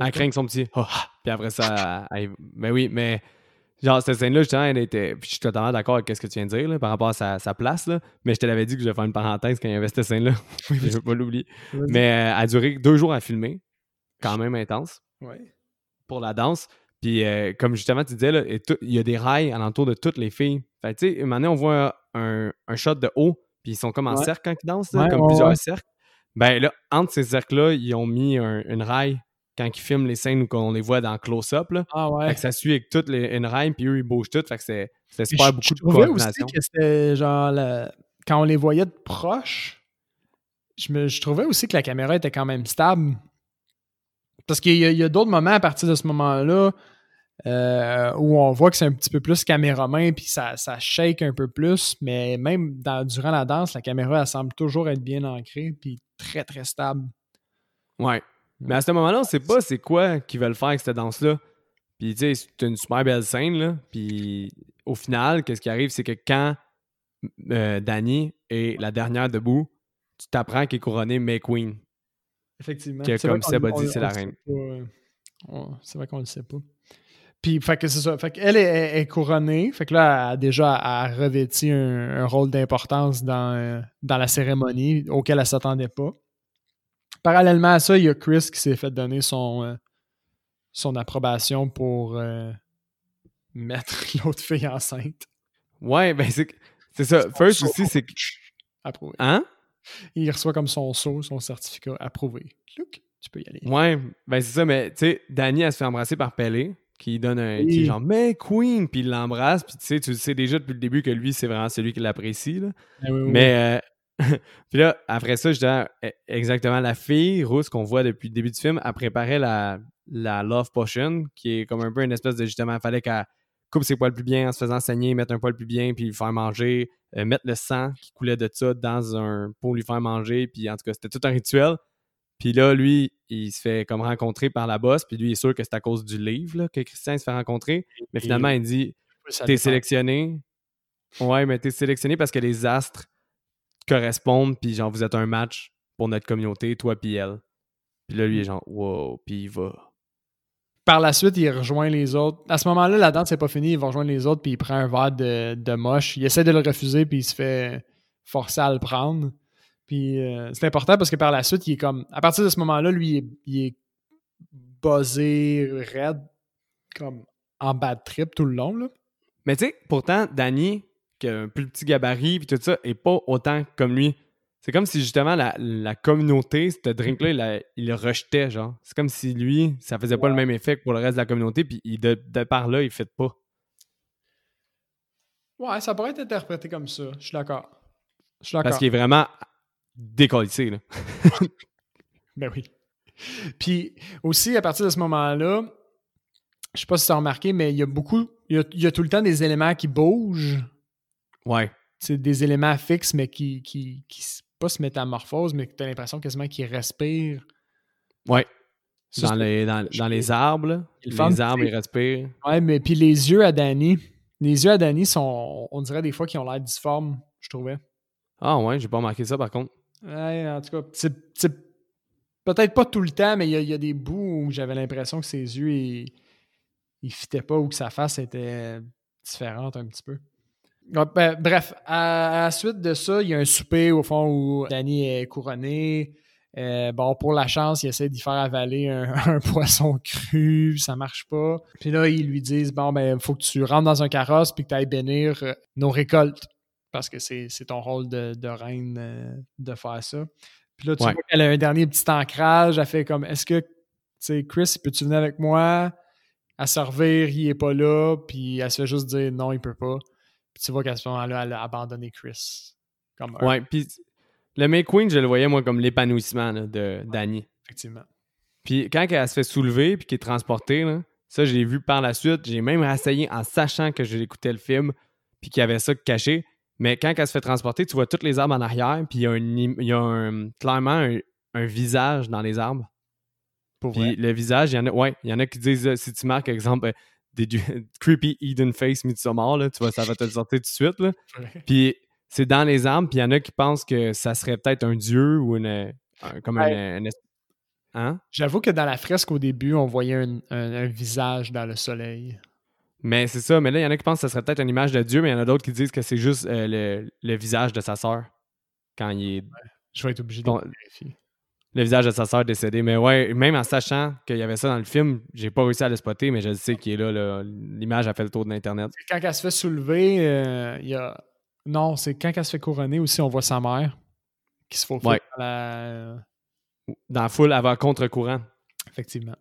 S1: Elle craint son petit oh, puis après ça, mais ben oui, mais genre, cette scène-là, justement, elle était. Puis je suis totalement d'accord avec ce que tu viens de dire, là, par rapport à sa, sa place, là. Mais je te l'avais dit que je vais faire une parenthèse quand il y avait cette scène-là. je veux pas l'oublier. Mais euh, elle a duré deux jours à filmer, quand même intense.
S2: Ouais.
S1: Pour la danse. Puis, euh, comme justement, tu disais, là, il y a des rails alentour de toutes les filles. Fait tu sais, maintenant, on voit un, un shot de haut puis ils sont comme en cercle quand ils dansent, comme plusieurs cercles. Ben là, entre ces cercles-là, ils ont mis une rail quand ils filment les scènes où on les voit dans close-up.
S2: Ah ouais.
S1: Fait que ça suit avec toutes les, une rail, puis eux, ils bougent toutes. Fait que c'est super beaucoup je de coordination.
S2: aussi que c'était genre, quand on les voyait de proche, je, me, je trouvais aussi que la caméra était quand même stable. Parce qu'il y a, a d'autres moments à partir de ce moment-là euh, où on voit que c'est un petit peu plus caméraman puis ça, ça shake un peu plus, mais même durant la danse, la caméra elle semble toujours être bien ancrée puis très très stable.
S1: Ouais. Mais à ce moment-là, on sait pas c'est quoi qu'ils veulent faire avec cette danse-là. Puis tu sais, c'est une super belle scène là. Puis au final, qu'est-ce qui arrive, c'est que quand euh, Danny est la dernière debout, tu t'apprends qu'elle est couronnée May Queen.
S2: Effectivement.
S1: comme Seb a dit, c'est la reine.
S2: C'est vrai qu'on le sait pas. Puis, fait que c'est ça. Fait qu'elle est, est, couronnée. Fait que là, elle, déjà, a revêti un, rôle d'importance dans, dans la cérémonie auquel elle s'attendait pas. Parallèlement à ça, il y a Chris qui s'est fait donner son, euh, son approbation pour euh, mettre l'autre fille enceinte.
S1: Ouais, ben c'est, c'est ça. First aussi, c'est
S2: Approuvé.
S1: Hein?
S2: Il reçoit comme son saut, son certificat approuvé. Look, tu peux y aller.
S1: Ouais, ben c'est ça, mais tu sais, Danny, elle se fait embrasser par Pelé qui donne un qui genre mais Queen puis il l'embrasse puis tu sais tu sais déjà depuis le début que lui c'est vraiment celui qui l'apprécie
S2: ah
S1: mais euh, puis là après ça je dis e, exactement la fille rousse qu'on voit depuis le début du film a préparé la, la love potion qui est comme un peu une espèce de justement il fallait qu'elle coupe ses poils plus bien en se faisant saigner mettre un poil plus bien puis lui faire manger euh, mettre le sang qui coulait de ça dans un pour lui faire manger puis en tout cas c'était tout un rituel puis là, lui, il se fait comme rencontrer par la bosse, puis lui, il est sûr que c'est à cause du livre que Christian se fait rencontrer. Mais finalement, il dit T'es sélectionné. Ouais, mais t'es sélectionné parce que les astres correspondent, puis genre, vous êtes un match pour notre communauté, toi puis elle. Puis là, lui, il est genre Wow, puis il va.
S2: par la suite, il rejoint les autres. À ce moment-là, la danse n'est pas finie. Il va rejoindre les autres, puis il prend un verre de, de moche. Il essaie de le refuser, puis il se fait forcer à le prendre. Puis euh, c'est important parce que par la suite, il est comme. À partir de ce moment-là, lui, il est, buzzé, raide, comme en bad trip tout le long. Là.
S1: Mais tu sais, pourtant, Danny, qui a un plus petit gabarit, puis tout ça, est pas autant comme lui. C'est comme si justement la, communauté, ce drink-là, il, le rejetait, genre. C'est comme si lui, ça faisait pas le même effet que pour le reste de la communauté, puis de, par là, il fait pas.
S2: Ouais, ça pourrait être interprété comme ça. Je suis d'accord.
S1: Je suis d'accord. Parce qu'il est vraiment décollissé, là.
S2: ben oui. Puis aussi, à partir de ce moment-là, je sais pas si tu as remarqué, mais il y a beaucoup, il y a, tout le temps des éléments qui bougent.
S1: Ouais.
S2: C'est des éléments fixes, mais qui, qui, qui, pas se métamorphose, mais tu as l'impression quasiment qu'il respire.
S1: Ouais. Dans les, dans, les arbres, les arbres, ils respirent.
S2: Ouais, mais puis les yeux à Danny, les yeux à Danny sont, on dirait des fois qu'ils ont l'air difformes, je trouvais.
S1: Ah ouais, j'ai pas remarqué ça par contre.
S2: Ouais, en tout cas, peut-être pas tout le temps, mais il y, a des bouts où j'avais l'impression que ses yeux, ils, ils fitaient pas ou que sa face était différente un petit peu. Ben, bref, à, la suite de ça, il y a un souper au fond où Danny est couronné. Euh, bon, pour la chance, il essaie d'y faire avaler un, poisson cru, ça marche pas. Puis là, ils lui disent Bon, ben, faut que tu rentres dans un carrosse puis que tu ailles bénir euh, nos récoltes. Parce que c'est ton rôle de, reine euh, de faire ça. Puis là, tu vois qu'elle a un dernier petit ancrage. Elle fait comme Est-ce que, tu sais, Chris, peux-tu venir avec moi? À servir Il est pas là. Puis elle se fait juste dire Non, il peut pas. Puis tu vois qu'à ce moment-là, elle a abandonné Chris.
S1: Comme Ouais, puis le May Queen, je le voyais moi comme l'épanouissement de Danny.
S2: Effectivement.
S1: Puis quand elle se fait soulever puis qu'elle est transportée, là, ça, je l'ai vu par la suite. J'ai même essayé en sachant que je l'écoutais le film puis qu'il y avait ça caché. Mais quand elle se fait transporter, tu vois toutes les arbres en arrière, puis il y a, un, il y a un, clairement un, visage dans les arbres. puis le visage, il y en a, ouais, il y en a qui disent, euh, si tu marques, exemple, des creepy Eden Face Midsommar, là, tu vois, ça va te le sortir tout de suite. Là. Puis c'est dans les arbres, puis il y en a qui pensent que ça serait peut-être un dieu ou une, comme un, hein?
S2: J'avoue que dans la fresque au début, on voyait un, visage dans le soleil.
S1: Mais c'est ça, mais là, il y en a qui pensent que ça serait peut-être une image de Dieu, mais il y en a d'autres qui disent que c'est juste euh, le, visage de sa sœur quand il est.
S2: Je vais être obligé de vérifier
S1: le visage de sa sœur décédée. Mais ouais, même en sachant qu'il y avait ça dans le film, j'ai pas réussi à le spotter, mais je sais qu'il est là. L'image a fait le tour de l'Internet.
S2: Quand elle se fait soulever, euh, il y a. Non, c'est quand elle se fait couronner aussi, on voit sa mère qui se faufile dans la.
S1: Dans la foule avant contre-courant.
S2: Effectivement.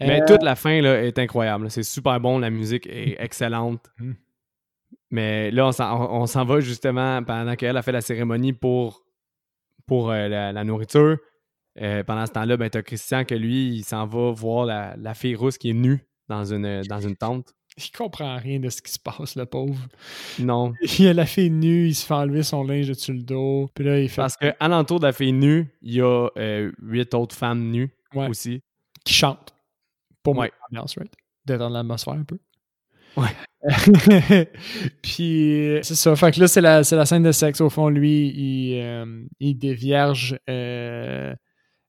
S1: Mais euh, toute la fin là, est incroyable. C'est super bon, la musique est excellente. Mhm. Mais là, on s'en va justement pendant qu'elle a fait la cérémonie pour pour euh, la, nourriture. Euh, pendant ce temps-là, ben, tu as Christian que lui, il s'en va voir la, fille rousse qui est nue dans une, dans une tente.
S2: Il comprend rien de ce qui se passe, le pauvre.
S1: Non.
S2: Il y a la fille nue, il se fait enlever son linge dessus le dos. Puis là, il fait...
S1: Parce qu'alentour de la fille nue, il y a euh, huit autres femmes nues aussi.
S2: Qui chantent. Pour moi, right? D'être dans l'atmosphère un peu.
S1: Ouais.
S2: puis c'est ça. Fait que là, c'est la, la, scène de sexe. Au fond, lui, il, euh, il dévierge euh,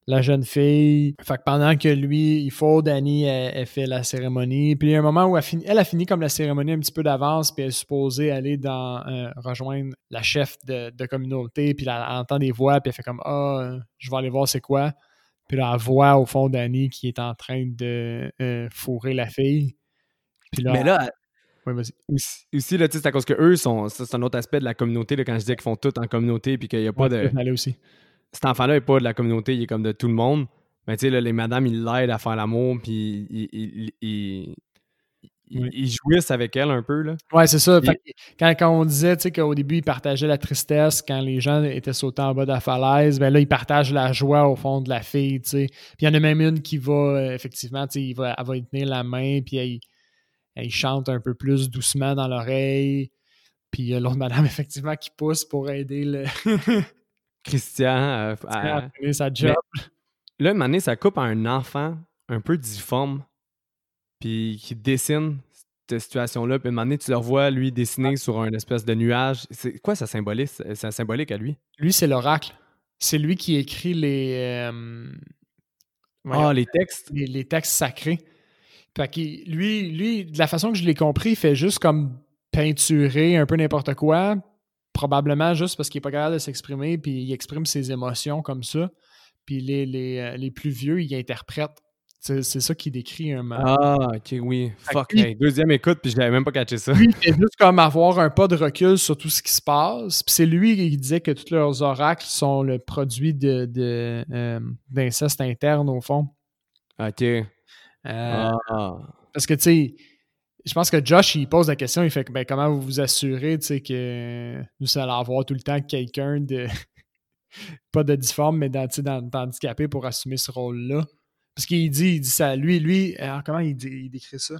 S2: la jeune fille. Fait que pendant que lui, il faut, Danny, elle, fait la cérémonie. Puis il y a un moment où elle, elle a fini comme la cérémonie un petit peu d'avance, puis elle est supposée aller dans euh, rejoindre la chef de, de, communauté, puis elle, entend des voix, puis elle fait comme Ah, je vais aller voir c'est quoi. Puis là, elle voit au fond Danny qui est en train de fourrer la fille.
S1: Puis là, Mais là, Aussi, là, c'est à cause que eux sont. C'est un autre aspect de la communauté, là, quand je disais qu'ils font tout en communauté, puis qu'il n'y a pas de.
S2: aussi.
S1: Cet enfant-là n'est pas de la communauté, il est comme de tout le monde. Mais tu sais, les madames, ils l'aident à faire l'amour, puis ils, ils, ils, jouissent avec elle un peu. Là.
S2: Ouais, c'est ça. quand, quand, on disait qu'au début, ils partageaient la tristesse quand les gens étaient sautés en bas de la falaise, ben là, ils partagent la joie au fond de la fille. Puis il y en a même une qui va, euh, effectivement, il va, elle va y tenir la main, puis elle, elle chante un peu plus doucement dans l'oreille. Puis il y a l'autre madame, effectivement, qui pousse pour aider le.
S1: Christian à,
S2: à, sa job.
S1: là, une année, ça coupe à un enfant un peu difforme, puis qui dessine cette situation-là. Puis une année, tu le revois, lui, dessiner sur un espèce de nuage. C'est quoi ça symbolique, ça symbolique à lui?
S2: Lui, c'est l'oracle. C'est lui qui écrit les. Euh,
S1: ah, les textes?
S2: Les, textes sacrés. Fait lui, lui, de la façon que je l'ai compris, il fait juste comme peinturer un peu n'importe quoi, probablement juste parce qu'il n'est pas capable de s'exprimer, puis il exprime ses émotions comme ça. Puis les, les, euh, les plus vieux, ils interprètent. C'est ça qui décrit un
S1: Ah, ok, oui. Fuck. deuxième écoute, puis je n'avais même pas catché ça.
S2: Lui, c'est juste comme avoir un pas de recul sur tout ce qui se passe. Puis c'est lui qui disait que tous leurs oracles sont le produit de, de euh, d'inceste interne, au fond.
S1: Ok. Euh, ah.
S2: Parce que, tu sais, je pense que Josh, il pose la question, il fait que, ben, comment vous vous assurez, tu sais, que nous allons avoir tout le temps quelqu'un de. pas de difforme, mais d'handicapé pour assumer ce rôle-là? Parce qu'il dit, il dit ça, lui, lui, alors comment il, décrit ça?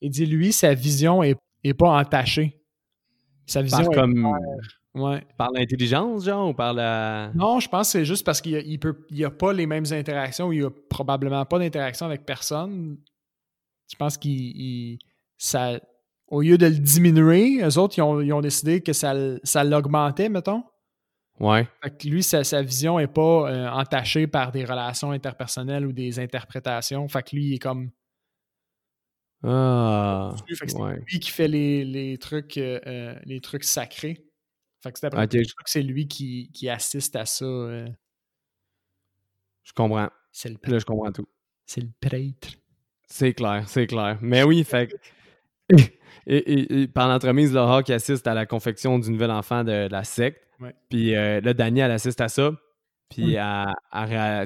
S2: Il dit, lui, sa vision est, pas entachée.
S1: Sa vision par est comme... Ouais. Par l'intelligence, genre, ou par la...
S2: Non, je pense que c'est juste parce qu'il n'y il a pas les mêmes interactions, ou il a probablement pas d'interaction avec personne. Je pense qu'il... Ça, au lieu de le diminuer, eux autres, ils ont, ils ont décidé que ça, ça l'augmentait, mettons.
S1: Ouais.
S2: lui, sa, vision n'est pas euh, entachée par des relations interpersonnelles ou des interprétations. Fait que lui, il est comme.
S1: Ah.
S2: c'est lui qui fait les, trucs, euh, euh, les trucs sacrés. Fait que c'est après que c'est lui qui, assiste à ça.
S1: Je comprends. C'est le Là, je comprends tout.
S2: C'est le prêtre.
S1: C'est clair, c'est clair. Mais oui, fait et, par l'entremise, Laura qui assiste à la confection du nouvel enfant de la secte. Puis euh, là, Dani, elle assiste à ça. Puis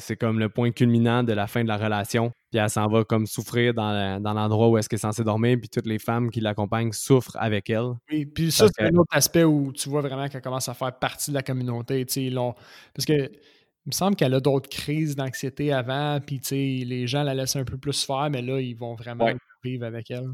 S1: c'est comme le point culminant de la fin de la relation. Puis elle s'en va comme souffrir dans, l'endroit où est-ce qu'elle est censée dormir. Puis toutes les femmes qui l'accompagnent souffrent avec elle.
S2: Oui, puis ça, c'est un autre aspect où tu vois vraiment qu'elle commence à faire partie de la communauté. Parce que il me semble qu'elle a d'autres crises d'anxiété avant. Puis les gens la laissent un peu plus faire, mais là, ils vont vraiment vivre avec elle.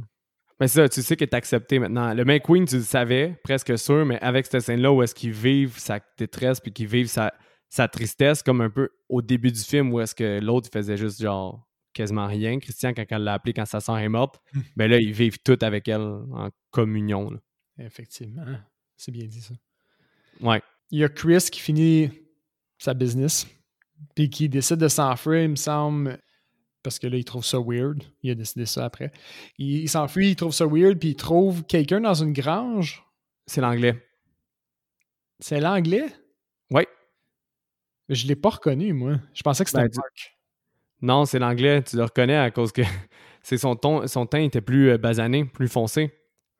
S1: Mais ça, tu sais qu'elle est acceptée maintenant. Le McQueen, tu le savais, presque sûr, mais avec cette scène-là où est-ce qu'ils vivent sa détresse puis qu'ils vivent sa, sa, tristesse, comme un peu au début du film où est-ce que l'autre faisait juste genre quasiment rien. Christian, quand elle l'a appelé quand sa soeur est morte, hmm. ben là, ils vivent tout avec elle en communion.
S2: Effectivement. C'est bien dit ça.
S1: Ouais.
S2: Il y a Chris qui finit sa business puis qui décide de s'enfuir, il me semble, parce que là, il trouve ça weird. Il a décidé ça après. Il, s'enfuit, il trouve ça weird, puis il trouve quelqu'un dans une grange.
S1: C'est l'anglais.
S2: C'est l'anglais?
S1: Oui.
S2: Je l'ai pas reconnu, moi. Je pensais que c'était ben,
S1: Non, c'est l'anglais. Tu le reconnais à cause que c'est son, ton, son teint était plus euh, basané, plus foncé.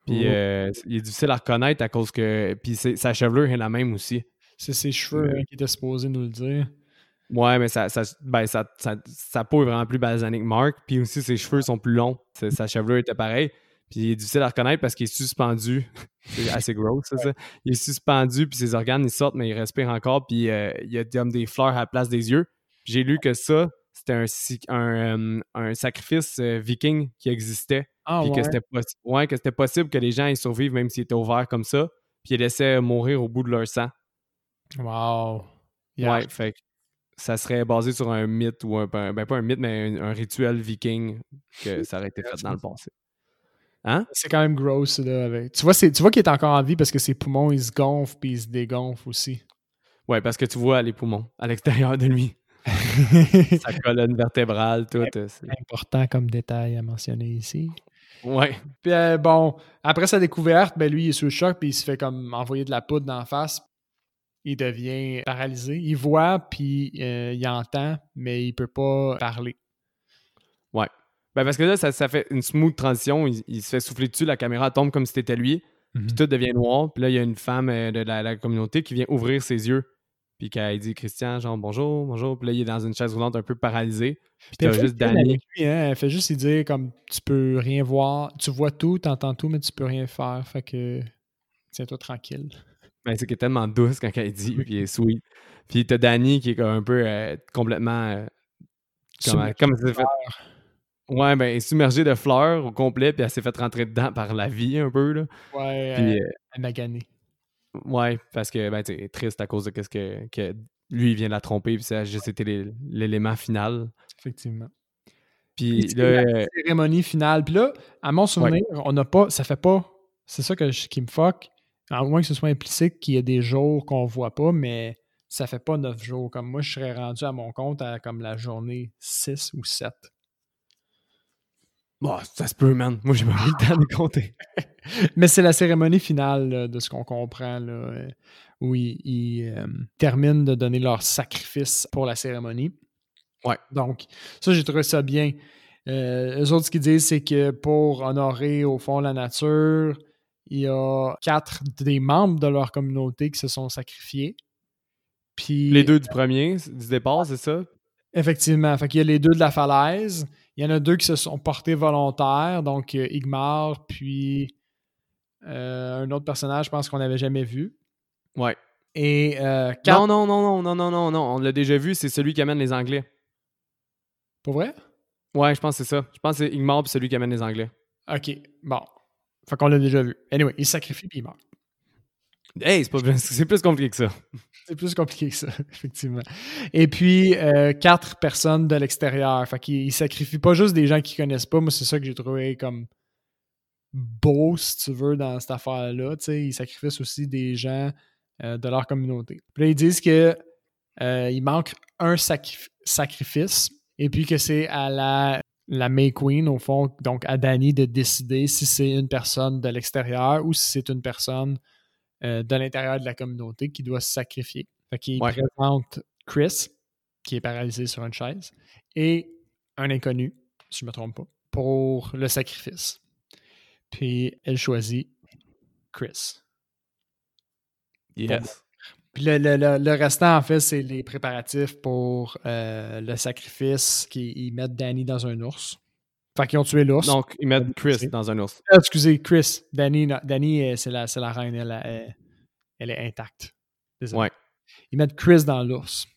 S1: Puis oh. euh, il est difficile à reconnaître à cause que. Puis sa chevelure est la même aussi.
S2: C'est ses cheveux hein, qui étaient supposés nous le dire.
S1: Ouais, mais ça, ça, ben, ça, sa peau est vraiment plus basané que Mark. Puis aussi, ses cheveux sont plus longs. Sa chevelure était pareil. Puis il est difficile à reconnaître parce qu'il est suspendu. c'est assez gros, ça, ça. Il est suspendu, puis ses organes, ils sortent, mais il respire encore. Puis euh, il y a comme des fleurs à la place des yeux. J'ai lu que ça, c'était un, un, euh, un, sacrifice euh, viking qui existait.
S2: Ah,
S1: puis que c'était ouais, que c'était possible que les gens y survivent même s'ils étaient ouverts comme ça. Puis ils laissaient mourir au bout de leur sang.
S2: Wow.
S1: Ouais, fait ça serait basé sur un mythe ou un. Ben, ben pas un mythe, mais un, rituel viking que ça aurait été fait dans le passé. Hein?
S2: C'est quand même gross, là. Avec... Tu vois, tu vois qu'il est encore en vie parce que ses poumons, ils se gonflent puis ils se dégonflent aussi.
S1: Ouais, parce que tu vois les poumons à l'extérieur de lui. Sa colonne vertébrale, tout.
S2: C'est important comme détail à mentionner ici.
S1: Ouais.
S2: Puis euh, bon, après sa découverte, ben lui, il est sous le choc, puis il se fait comme envoyer de la poudre dans la face il devient paralysé. Il voit, puis euh, il entend, mais il peut pas parler.
S1: Ouais. Ben parce que là, ça, fait une smooth transition. Il, se fait souffler dessus, la caméra tombe comme si c'était lui, puis mhm. tout devient noir. Puis là, il y a une femme euh, de la, communauté qui vient ouvrir ses yeux. Puis qu'elle dit Christian, genre bonjour, bonjour. Puis là, il est dans une chaise roulante un peu paralysé. Puis t'as juste Danny.
S2: Hein? Elle fait juste lui dire comme tu peux rien voir, tu vois tout, tu entends tout, mais tu peux rien faire. Fait que tiens-toi tranquille.
S1: Ben, c'est qu'elle est tellement douce quand elle dit, puis elle est sweet. Puis t'as Danny qui est un peu euh, complètement. Euh, comme, comme elle fait. Ouais, ben, elle est submergée de fleurs au complet, puis elle s'est fait rentrer dedans par la vie un peu. Là.
S2: Ouais, puis, euh, elle m'a gagné.
S1: Ouais, parce que, ben, tu triste à cause de ce que, que lui, il vient de la tromper, puis ça a juste été l'élément final.
S2: Effectivement.
S1: Puis, là,
S2: la cérémonie finale. Puis là, à mon souvenir, on n'a pas. Ça fait pas. C'est ça que qui me fuck à moins que ce soit implicite qu'il y ait des jours qu'on voit pas, mais ça fait pas neuf jours. Comme moi, je serais rendu à mon compte à comme la journée 6 ou 7.
S1: Bon, ça se peut, man. Moi, j'ai pas eu le temps de compter.
S2: Mais c'est la cérémonie finale de ce qu'on comprend, là, euh, où ils, euh, terminent de donner leur sacrifice pour la cérémonie.
S1: Ouais.
S2: Donc, ça, j'ai trouvé ça bien. Euh, eux autres, ce qu'ils disent, c'est que pour honorer, au fond, la nature, il y a quatre des membres de leur communauté qui se sont sacrifiés. Puis,
S1: les deux du premier, du départ, c'est ça?
S2: Effectivement. Fait qu'il y a les deux de la falaise. Il y en a deux qui se sont portés volontaires, donc euh, Igmar, puis euh, un autre personnage, je pense qu'on n'avait jamais vu.
S1: Ouais.
S2: Et euh,
S1: Non, non, non, non, non, non, non, non, on l'a déjà vu, c'est celui qui amène les Anglais.
S2: Pour vrai?
S1: Ouais, je pense que c'est ça. Je pense que c'est Igmar puis celui qui amène les Anglais.
S2: OK, bon. Fait qu'on l'a déjà vu. Anyway, il sacrifie puis il meurt.
S1: Hey, c'est plus compliqué que ça.
S2: C'est plus compliqué que ça, effectivement. Et puis, euh, quatre personnes de l'extérieur. Fait qu'il sacrifie pas juste des gens qu'il connaissent pas. Moi, c'est ça que j'ai trouvé comme beau, si tu veux, dans cette affaire-là. Ils sacrifient aussi des gens euh, de leur communauté. Puis là, ils disent que euh, il manque un sacrifice et puis que c'est à la, la May Queen, au fond, donc à Danny, de décider si c'est une personne de l'extérieur ou si c'est une personne euh, de l'intérieur de la communauté qui doit se sacrifier. Fait qu'il présente Chris, qui est paralysé sur une chaise, et un inconnu, si je ne me trompe pas, pour le sacrifice. Puis elle choisit Chris.
S1: Yes.
S2: Puis le, restant, en fait, c'est les préparatifs pour euh, le sacrifice qui mettent Danny dans un ours. Fait qu'ils ont tué l'ours.
S1: Donc, ils mettent Chris dans un ours.
S2: Ah, excusez, Chris. Danny, Danny c'est la, la, reine. Elle, elle, est intacte.
S1: Désolé. Ouais.
S2: Ils mettent Chris dans l'ours.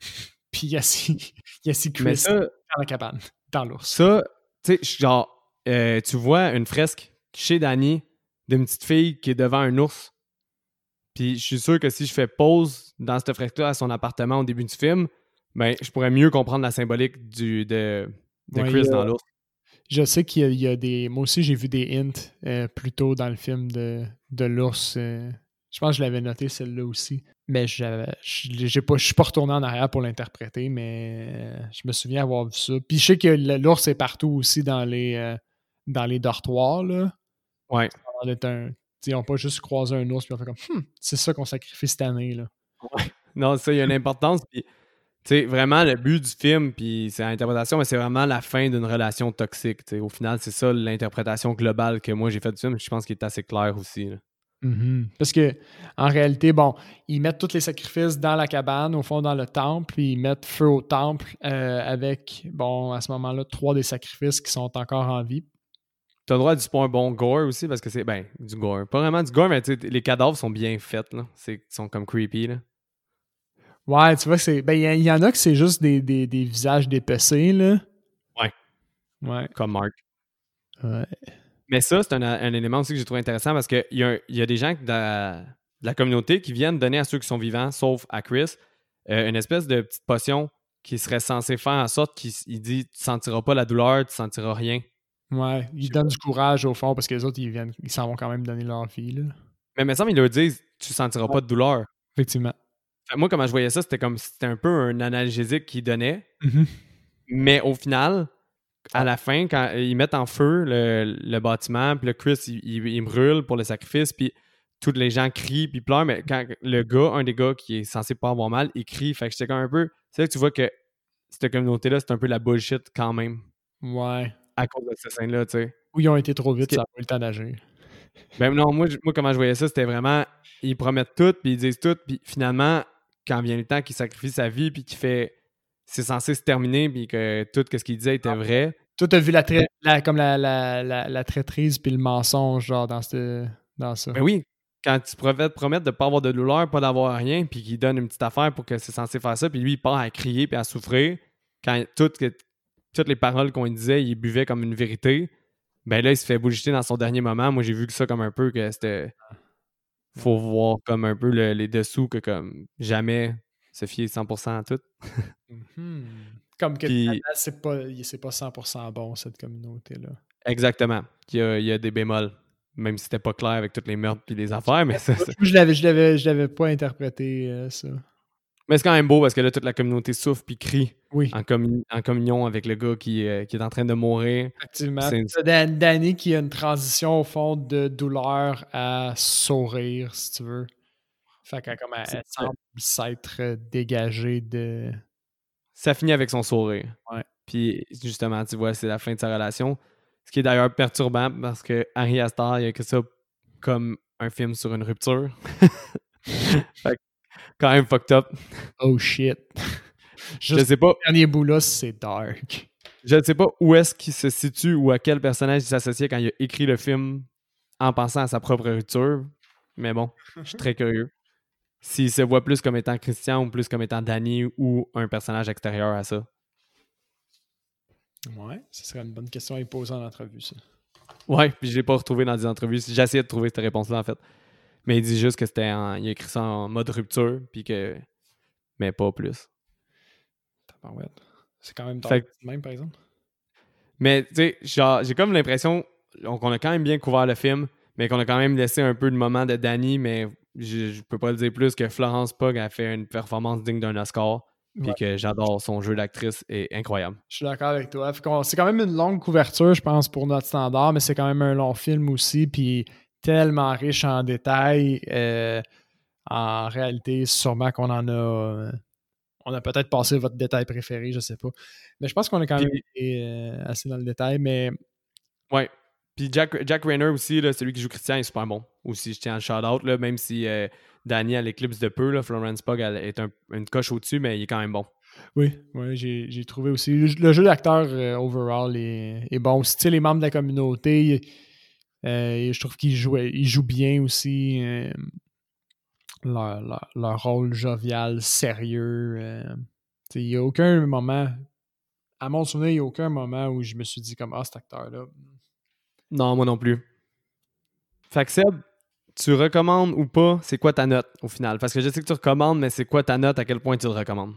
S2: Puis il y a si, Chris dans la cabane, dans l'ours.
S1: Ça, tu sais, genre, euh, tu vois une fresque chez Danny d'une petite fille qui est devant un ours. Puis je suis sûr que si je fais pause dans cette fresque-là à son appartement au début du film, ben, je pourrais mieux comprendre la symbolique du, de, de Chris dans l'ours.
S2: Je sais qu'il y, a des. Moi aussi, j'ai vu des hints euh, plus tôt dans le film de, de l'ours. Euh, je pense que je l'avais noté celle-là aussi. Mais je je suis pas retourné en arrière pour l'interpréter, mais euh, je me souviens avoir vu ça. Puis je sais que l'ours est partout aussi dans les, dans les dortoirs. Là.
S1: Ouais.
S2: Un, ils n'ont pas juste croisé un ours et ont fait comme hmm, c'est ça qu'on sacrifie cette année. Là.
S1: Ouais. Non, ça, il y a une importance. Puis vraiment, le but du film, puis c'est l'interprétation, mais c'est vraiment la fin d'une relation toxique. Au final, c'est ça l'interprétation globale que moi j'ai faite du film. Je pense qu'il est assez clair aussi.
S2: Mm-hmm. Parce que en réalité, bon, ils mettent tous les sacrifices dans la cabane, au fond, dans le temple, puis ils mettent feu au temple euh, avec, bon, à ce moment-là, trois des sacrifices qui sont encore en vie.
S1: Tu as le droit du un bon gore aussi, parce que c'est, ben, du gore. Pas vraiment du gore, mais les cadavres sont bien faits, là. Ils sont comme creepy, là.
S2: Ouais, tu vois, c'est. Ben, il y, en a que c'est juste des, des, des visages dépecés, là.
S1: Ouais.
S2: Ouais.
S1: Comme Mark.
S2: Ouais.
S1: Mais ça, c'est un, un, élément aussi que j'ai trouvé intéressant parce qu'il y, a, y a des gens de la, communauté qui viennent donner à ceux qui sont vivants, sauf à Chris, euh, une espèce de petite potion qui serait censée faire en sorte qu'il dit Tu sentiras pas la douleur, tu sentiras rien.
S2: Ouais, ils donnent du courage au fond parce que les autres, ils viennent, ils s'en vont quand même donner leur vie. Là.
S1: Mais il me semble qu'ils leur disent Tu sentiras pas de douleur.
S2: Effectivement
S1: moi, comment je voyais ça, c'était comme c'était un peu un analgésique qu'ils donnaient.
S2: Mm-hmm.
S1: Mais au final, à la fin, quand ils mettent en feu le, bâtiment, puis le Chris, il, brûle pour le sacrifice, puis tous les gens crient, puis pleurent, mais quand le gars, un des gars qui est censé pas avoir mal, il crie. Fait que j'étais comme un peu. C'est là que tu vois que cette communauté-là, c'est un peu la bullshit quand même.
S2: Ouais.
S1: À cause de cette scène-là, tu sais.
S2: Ou ils ont été trop vite, ça n'a pas eu le temps d'agir.
S1: Ben non, moi, moi, comment je voyais ça, c'était vraiment. Ils promettent tout, puis ils disent tout, puis finalement, quand vient le temps qu'il sacrifie sa vie puis qu'il fait c'est censé se terminer puis que tout ce qu'il disait était ah. vrai.
S2: Toi, t'as vu la, comme la, la, traîtrise puis le mensonge genre dans, dans ça?
S1: Ben oui, quand tu te promettre de ne pas avoir de douleur, pas d'avoir rien, puis qu'il donne une petite affaire pour que c'est censé faire ça, puis lui, il part à crier puis à souffrir, quand toutes les paroles qu'on disait, il buvait comme une vérité, ben là, il se fait bouger dans son dernier moment. Moi, j'ai vu que ça comme un peu que c'était faut voir comme un peu les dessous que comme jamais se fier 100% à tout.
S2: Mm-hmm. Comme que c'est pas, pas 100% bon, cette communauté-là.
S1: Exactement. Il y, a, il y, a, des bémols, même si c'était pas clair avec toutes les meurtres et les affaires, mais ça,
S2: Je l'avais, je l'avais, je l'avais pas interprété, euh, ça.
S1: Mais c'est quand même beau parce que là, toute la communauté souffre puis crie
S2: oui.
S1: en, en, communion avec le gars qui, euh, qui, est en train de mourir.
S2: Effectivement. C'est Danny qui a une transition au fond de douleur à sourire, si tu veux. Fait qu'elle comme elle, semble s'être dégagée de.
S1: Ça finit avec son sourire.
S2: Ouais.
S1: Puis justement, tu vois, c'est la fin de sa relation. Ce qui est d'ailleurs perturbant parce que Harry Astor, il a que ça comme un film sur une rupture. fait quand même fucked up.
S2: Oh shit.
S1: je sais pas.
S2: Le dernier bout là, c'est dark.
S1: Je ne sais pas où est-ce qu'il se situe ou à quel personnage il s'associait quand il a écrit le film en pensant à sa propre rupture. Mais bon, je suis très curieux. S'il se voit plus comme étant Christian ou plus comme étant Danny ou un personnage extérieur à ça.
S2: Ouais, ce serait une bonne question à poser en entrevue, ça.
S1: Ouais, puis je l'ai pas retrouvé dans des entrevues. J'ai essayé de trouver cette réponse-là, en fait. Mais il dit juste que c'était en... Il a écrit ça en mode rupture, puis que... Mais pas plus.
S2: C'est quand même fait... même, par exemple?
S1: Mais, tu sais, j'ai comme l'impression qu'on a quand même bien couvert le film, mais qu'on a quand même laissé un peu de moment de Danny, mais je, je peux pas le dire plus que Florence Pugh a fait une performance digne d'un Oscar. Puis que j'adore son jeu d'actrice est incroyable.
S2: Je suis d'accord avec toi. C'est quand même une longue couverture, je pense, pour notre standard, mais c'est quand même un long film aussi. Puis tellement riche en détails. Euh, en réalité, sûrement qu'on en a. Euh, on a peut-être passé votre détail préféré, je sais pas. Mais je pense qu'on est quand même euh, assez dans le détail. Mais.
S1: Ouais. Puis Jack, Jack Rayner aussi, là, celui qui joue Christian, est super bon. Aussi, je tiens à le shout-out, même si Danny a l'éclipse de peu. Là, Florence Pugh est une coche au-dessus, mais il est quand même bon.
S2: Oui, oui j'ai trouvé aussi. Le, jeu d'acteur euh, overall est, bon. Aussi, les membres de la communauté, euh, je trouve qu'ils jouent, ils jouent bien aussi. Euh, leur, rôle jovial, sérieux. il n'y a aucun moment, à mon souvenir, il n'y a aucun moment où je me suis dit comme Ah, cet acteur-là.
S1: Non, moi non plus. Fait que Seb, tu recommandes ou pas, c'est quoi ta note au final? Parce que je sais que tu recommandes, mais c'est quoi ta note, à quel point tu le recommandes?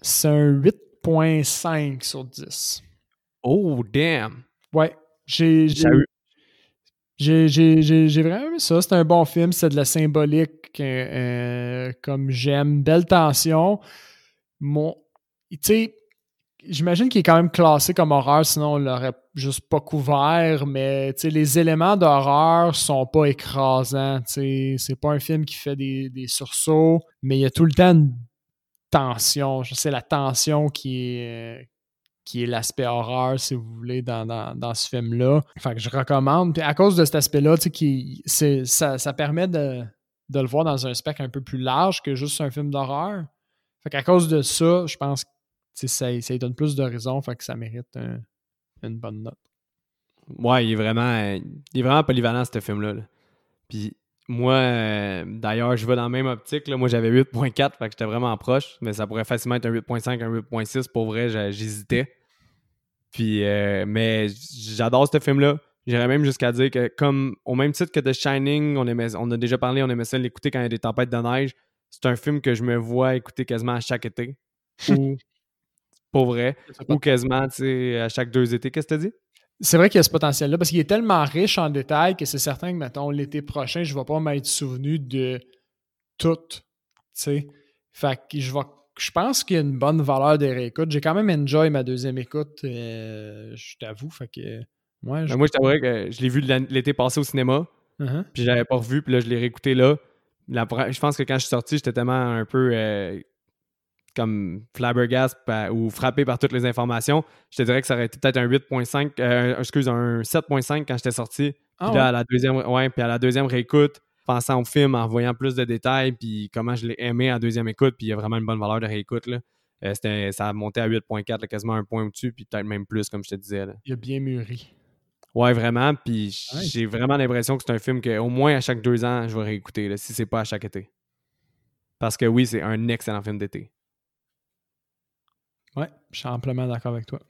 S2: C'est un 8.5 sur 10.
S1: Oh, damn!
S2: Ouais. J'ai j'ai vraiment aimé ça. C'est un bon film. C'est de la symbolique euh, euh, comme j'aime. Belle tension. Mon, tu sais, j'imagine qu'il est quand même classé comme horreur, sinon on l'aurait juste pas couvert, mais les éléments d'horreur sont pas écrasants. C'est pas un film qui fait des, sursauts, mais il y a tout le temps une tension. C'est la tension qui est, qui est l'aspect horreur, si vous voulez, dans, ce film-là. Fait que je recommande. Puis à cause de cet aspect-là, ça, ça permet de, de, le voir dans un spectre un peu plus large que juste un film d'horreur. Fait qu'à cause de ça, je pense que ça, ça donne plus de raison, fait que ça mérite une bonne note.
S1: Ouais, il est vraiment, il est vraiment polyvalent, ce film-là. Puis moi, euh, d'ailleurs, je vais dans la même optique. Là. Moi, j'avais 8.4, fait que j'étais vraiment proche, mais ça pourrait facilement être un 8.5, un 8.6. Pour vrai, j'hésitais. Puis, euh, mais j'adore ce film-là. J'irais même jusqu'à dire que, comme au même titre que The Shining, on, aimait, on a déjà parlé, on aimait ça l'écouter quand il y a des tempêtes de neige. C'est un film que je me vois écouter quasiment à chaque été. Ou pour vrai. Ou quasiment, à chaque deux étés. Qu'est-ce que tu as dit?
S2: C'est vrai qu'il y a ce potentiel-là parce qu'il est tellement riche en détails que c'est certain que, mettons, l'été prochain, je ne vais pas m'être souvenu de tout. Tu sais. Fait que je vais je pense qu'il y a une bonne valeur de réécoute. J'ai quand même enjoy ma deuxième écoute, euh, je t'avoue. Fait que,
S1: ben, je... Moi, je t'avouerais que je l'ai vu l'été passé au cinéma, uh-huh. puis je l'avais pas revu, puis là, je l'ai réécouté là. je pense que quand je suis sorti, j'étais tellement un peu euh, comme flabbergast ou frappé par toutes les informations, je te dirais que ça aurait été peut-être un 8.5, euh, excuse, un 7.5 quand j'étais sorti. Ah puis là, à la deuxième, ouais, puis à la deuxième réécoute, pensant au film, en voyant plus de détails, puis comment je l'ai aimé la deuxième écoute, puis il y a vraiment une bonne valeur de réécoute. Là. Euh, ça a monté à 8.4, quasiment un point au-dessus, puis peut-être même plus, comme je te disais. Là.
S2: Il a bien mûri.
S1: Ouais, vraiment. Puis j'ai vraiment l'impression que c'est un film qu'au moins à chaque deux ans, je vais réécouter, là, si c'est pas à chaque été. Parce que oui, c'est un excellent film d'été.
S2: Ouais, je suis amplement d'accord avec toi.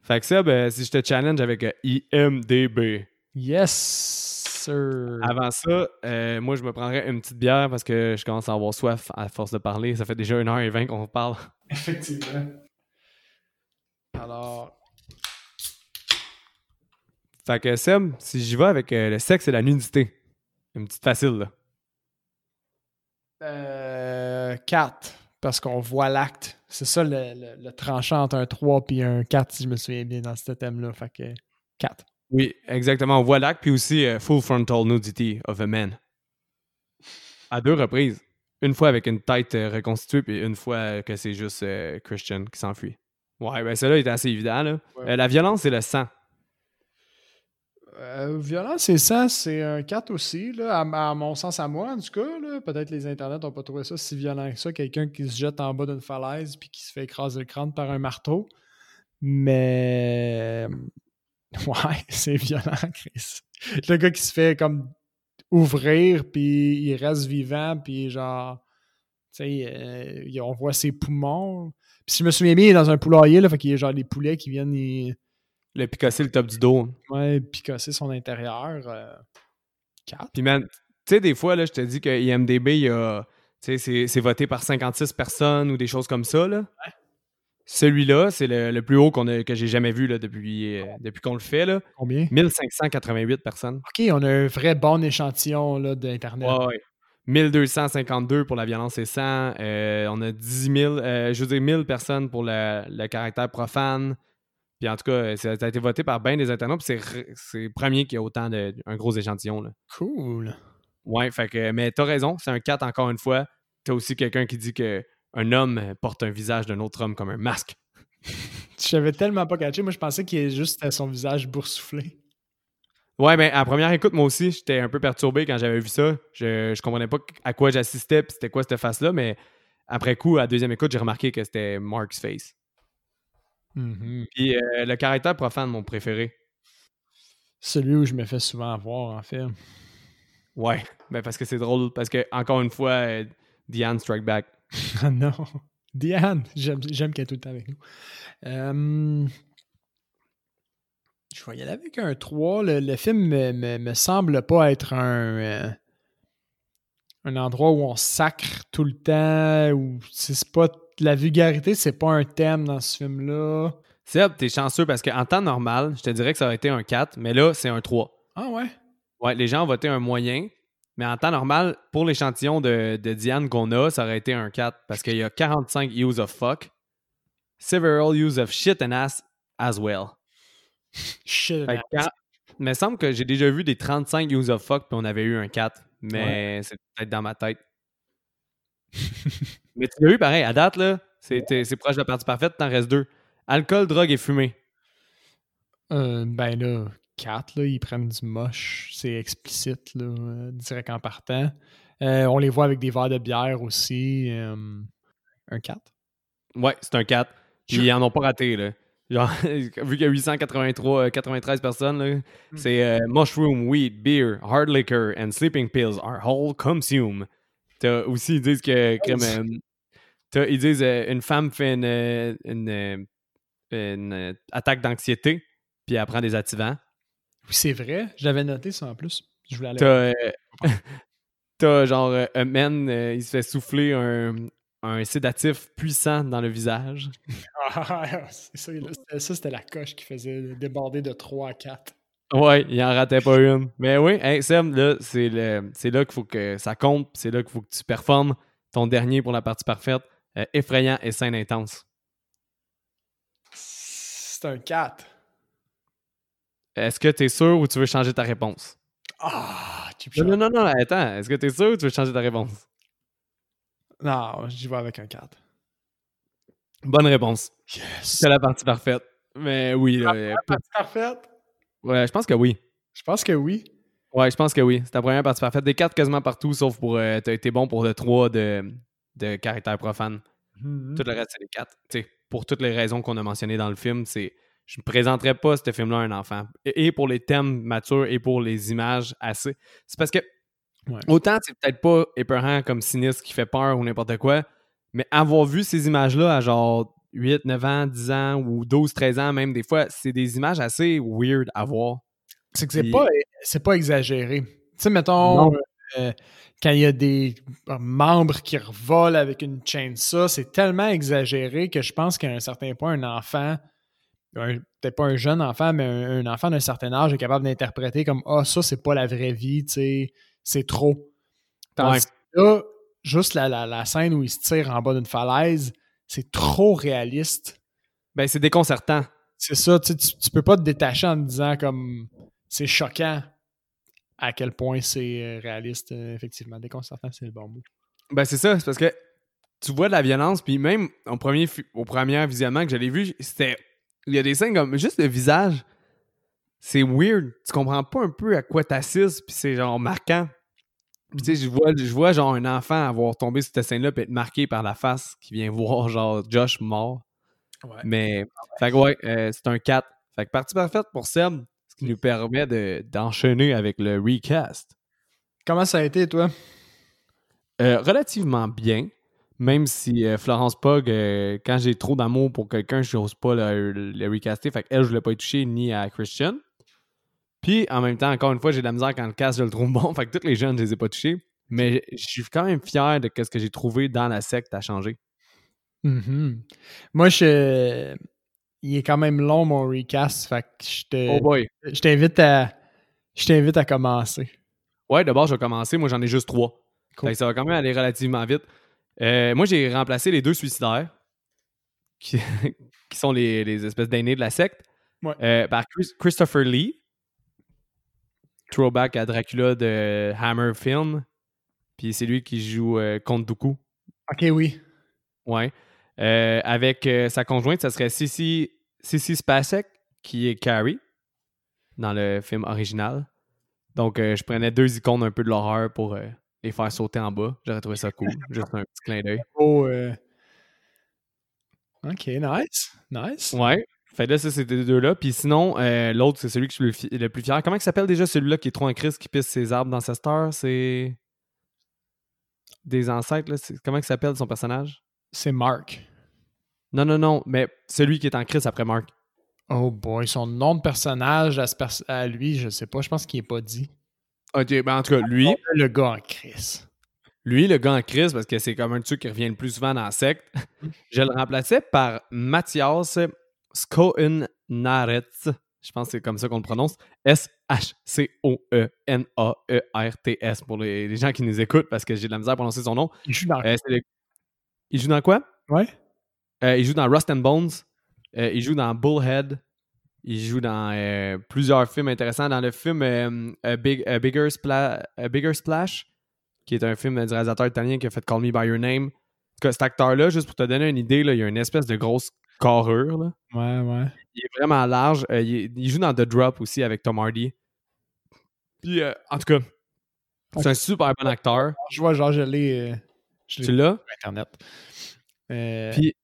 S1: Fait que ça, ben, si je te challenge avec euh, IMDB.
S2: Yes, sir.
S1: Avant ça, euh, moi, je me prendrais une petite bière parce que je commence à avoir soif à force de parler. Ça fait déjà 1h20 qu'on parle.
S2: Effectivement. Alors.
S1: Fait que Seb, si j'y vais avec euh, le sexe et la nudité, une petite facile, là.
S2: Euh, 4, parce qu'on voit l'acte. C'est ça le, tranchant entre un 3 et un 4, si je me souviens bien, dans ce thème-là. Fait que 4.
S1: Oui, exactement. On voit l'acte, puis aussi euh, Full Frontal Nudity of a Man. À deux reprises. Une fois avec une tête euh, reconstituée, puis une fois que c'est juste euh, Christian qui s'enfuit. Ouais, ben celle-là est assez évident. Là. la violence et le sang.
S2: violence et sang, c'est un 4 aussi, là, à, mon sens à moi, en tout cas. Peut-être les internets n'ont pas trouvé ça si violent que ça. Quelqu'un qui se jette en bas d'une falaise puis qui se fait écraser le crâne par un marteau. Mais Ouais, c'est violent, Chris. Le gars qui se fait comme ouvrir, puis il reste vivant, puis genre, tu sais, euh, on voit ses poumons. Puis si je me souviens bien, il est dans un poulailler, là, fait qu'il y a genre des poulets qui viennent. Il...
S1: Le picasser le top du dos.
S2: Ouais, picasser son intérieur. Euh...
S1: Puis man, tu sais, des fois, là, je te dis que IMDB, il y a. Tu sais, c'est voté par 56 personnes ou des choses comme ça, là. Ouais. Celui-là, c'est le, plus haut qu'on a, que j'ai jamais vu là, depuis, euh, depuis qu'on le fait. Là.
S2: Combien?
S1: 1588 personnes.
S2: OK, on a un vrai bon échantillon d'Internet.
S1: Ouais, 1252 pour la violence et sang. Euh, on a 10 000, euh, je veux dire 1000 personnes pour le, caractère profane. Puis en tout cas, ça, a été voté par bien des internautes. c'est le premier qui a autant de, un gros échantillon. Là.
S2: Cool.
S1: Ouais, fait que, mais t'as raison, c'est un 4 encore une fois. T'as aussi quelqu'un qui dit que un homme porte un visage d'un autre homme comme un masque.
S2: Je savais tellement pas catché. Moi, je pensais qu'il est juste son visage boursouflé.
S1: Ouais, mais à première écoute, moi aussi, j'étais un peu perturbé quand j'avais vu ça. Je, je comprenais pas à quoi j'assistais, puis c'était quoi cette face-là, mais après coup, à deuxième écoute, j'ai remarqué que c'était Mark's face.
S2: Mm-hmm.
S1: Puis euh, le caractère profane, mon préféré.
S2: Celui où je me fais souvent voir, en fait.
S1: Ouais, ben parce que c'est drôle, parce que, encore une fois, euh, Diane Strike Back.
S2: Ah non. Diane, j'aime qu'elle est tout le temps avec nous. Euh, je vais y aller avec un 3. Le, film me, me, semble pas être un, euh, un endroit où on sacre tout le temps. C'est pas la vulgarité, c'est pas un thème dans ce film-là.
S1: Seb, t'es chanceux parce qu'en temps normal, je te dirais que ça aurait été un 4, mais là, c'est un 3.
S2: Ah ouais?
S1: Ouais, les gens ont voté un moyen. Mais en temps normal, pour l'échantillon de, Diane qu'on a, ça aurait été un 4 parce qu'il y a 45 use of fuck, several use of shit and ass as well.
S2: Shit and ass.
S1: Il me semble que j'ai déjà vu des 35 use of fuck puis on avait eu un 4, mais c'est peut-être dans ma tête. mais tu l'as eu pareil, à date, là, c'est proche de la partie parfaite, t'en restes deux. Alcool, drogue et fumée.
S2: Euh, ben là, 4, là, ils prennent du moche, c'est explicite, là, euh, direct en partant. Euh, on les voit avec des verres de bière aussi. Euh, un 4?
S1: Ouais, c'est un 4. Puis ils en ont pas raté, là. Genre, vu qu'il y a 893 93 personnes, là, hmm. c'est mushroom, weed, beer, hard liquor and sleeping pills are all consumed. T'as aussi, ils disent que. ils disent une femme fait une, une attaque d'anxiété, puis elle prend des activants.
S2: Oui, c'est vrai. Je l'avais noté ça en plus. Je voulais aller.
S1: T'as, euh, genre euh, un man, euh, il se fait souffler un, un sédatif puissant dans le visage.
S2: Ah, c'est ça, ça, c'était la coche qui faisait déborder de 3 à 4.
S1: Ouais, il en ratait pas une. Mais oui, hey, Sam, là, c'est, le, c'est là qu'il faut que ça compte, c'est là qu'il faut que tu performes ton dernier pour la partie parfaite. effrayant et scène intense.
S2: C'est un 4.
S1: Est-ce que tu es sûr ou tu veux changer ta réponse?
S2: Ah, tu
S1: peux Non, non, non, attends. Est-ce que tu es sûr ou tu veux changer ta réponse?
S2: Non, j'y vais avec un 4.
S1: Bonne réponse.
S2: Yes.
S1: C'est la partie parfaite. Mais oui.
S2: La partie parfaite?
S1: Ouais, je pense que oui.
S2: Je pense que oui.
S1: Ouais, je pense que oui. C'est ta première partie parfaite. Des 4 quasiment partout, sauf pour. Euh, tu as été bon pour le 3 de, de caractère profane.
S2: Mm-hmm.
S1: Tout le reste, c'est les 4. sais, pour toutes les raisons qu'on a mentionnées dans le film, c'est je ne présenterais pas ce film-là à un enfant. Et, pour les thèmes matures et pour les images assez. C'est parce que autant c'est peut-être pas épeurant comme sinistre qui fait peur ou n'importe quoi, mais avoir vu ces images-là à genre 8, 9 ans, 10 ans ou 12, 13 ans, même des fois, c'est des images assez weird à voir.
S2: C'est que c'est pas, pas exagéré. Tu sais, mettons, euh, quand il y a des membres qui revolent avec une chaîne ça, c'est tellement exagéré que je pense qu'à un certain point, un enfant peut-être pas un jeune enfant, mais un, enfant d'un certain âge est capable d'interpréter comme Ah, ça, c'est pas la vraie vie, tu sais, c'est trop. Tandis là, juste la, la, scène où il se tire en bas d'une falaise, c'est trop réaliste.
S1: Ben, c'est déconcertant.
S2: C'est ça, tu, tu peux pas te détacher en te disant comme c'est choquant à quel point c'est euh, réaliste, effectivement. Déconcertant, c'est le bon mot.
S1: Ben, c'est ça, c'est parce que tu vois de la violence, puis même au premier, au premier visionnement que j'avais vu, c'était. Il y a des scènes comme juste le visage. C'est weird. Tu comprends pas un peu à quoi t'assistes, puis c'est genre marquant. Puis tu sais, je vois, je vois genre un enfant avoir tombé sur cette scène-là et être marqué par la face qui vient voir genre Josh mort. Ouais. Mais, fait que ouais, euh, c'est un 4. Fait que partie parfaite pour Seb, ce qui nous permet d'enchaîner avec le recast.
S2: Comment ça a été, toi?
S1: Euh, relativement bien. Même si euh, Florence Pug, quand j'ai trop d'amour pour quelqu'un, je n'ose pas le, recaster. Fait qu'elle, je ne voulais pas y toucher ni à Christian. Puis, en même temps, encore une fois, j'ai de la misère quand le cast, je le trouve bon. Fait que tous les jeunes, je les ai pas touchés. Mais je suis quand même fier de ce que j'ai trouvé dans la secte à changer.
S2: Mm-hmm. Moi, je... il est quand même long, mon recast. Fait que je te...
S1: Oh boy.
S2: Je t'invite à... Je t'invite à commencer.
S1: Ouais, d'abord, je vais commencer. Moi, j'en ai juste trois. ça va quand même aller relativement vite. Euh, moi, j'ai remplacé les deux suicidaires, qui, sont les, espèces d'aînés de la secte, euh, par Christopher Lee, throwback à Dracula de Hammer Film. Puis c'est lui qui joue euh, Comte Dooku.
S2: Ok, oui.
S1: Ouais. Euh, avec sa conjointe, ça serait Sissy, Sissy Spacek, qui est Carrie dans le film original. Donc, je prenais deux icônes un peu de l'horreur pour les faire sauter en bas. J'aurais trouvé ça cool. Juste un petit clin d'œil.
S2: Oh, Ok, nice. Nice.
S1: Ouais. Fait là, ça, c'était les deux-là. Puis sinon, euh, l'autre, c'est celui que je suis le, plus fier. Comment il s'appelle déjà celui-là qui est trop en crise, qui pisse ses arbres dans sa star? C'est. Des ancêtres, là. Comment il s'appelle son personnage?
S2: C'est Mark.
S1: Non, non, non, mais celui qui est en crise après Mark.
S2: Oh boy, son nom de personnage à, lui, je sais pas, je pense qu'il est pas dit.
S1: Ok, ben en tout cas, lui.
S2: Le gars en crise.
S1: Lui, le gars en crise, parce que c'est comme un truc qui revient le plus souvent dans la secte, je le remplaçais par Mathias Skoenarets. Je pense que c'est comme ça qu'on le prononce. S-H-C-O-E-N-A-E-R-T-S pour les, gens qui nous écoutent parce que j'ai de la misère à prononcer son nom.
S2: Il joue dans,
S1: euh, il joue dans quoi?
S2: Ouais.
S1: Euh, il joue dans Rust and Bones. Euh, il joue dans Bullhead. Il joue dans plusieurs films intéressants. Dans le film A, Big, Bigger, Bigger, Splash, qui est un film du réalisateur italien qui a fait Call Me By Your Name. Cet acteur-là, juste pour te donner une idée, là, il y a une espèce de grosse carrure. Là.
S2: Ouais, ouais.
S1: Il est vraiment large. Euh, il, joue dans The Drop aussi avec Tom Hardy. Puis, euh, en tout cas, c'est un super bon acteur.
S2: Je vois, genre, je l'ai. Euh,
S1: tu l'as?
S2: Internet.
S1: Puis,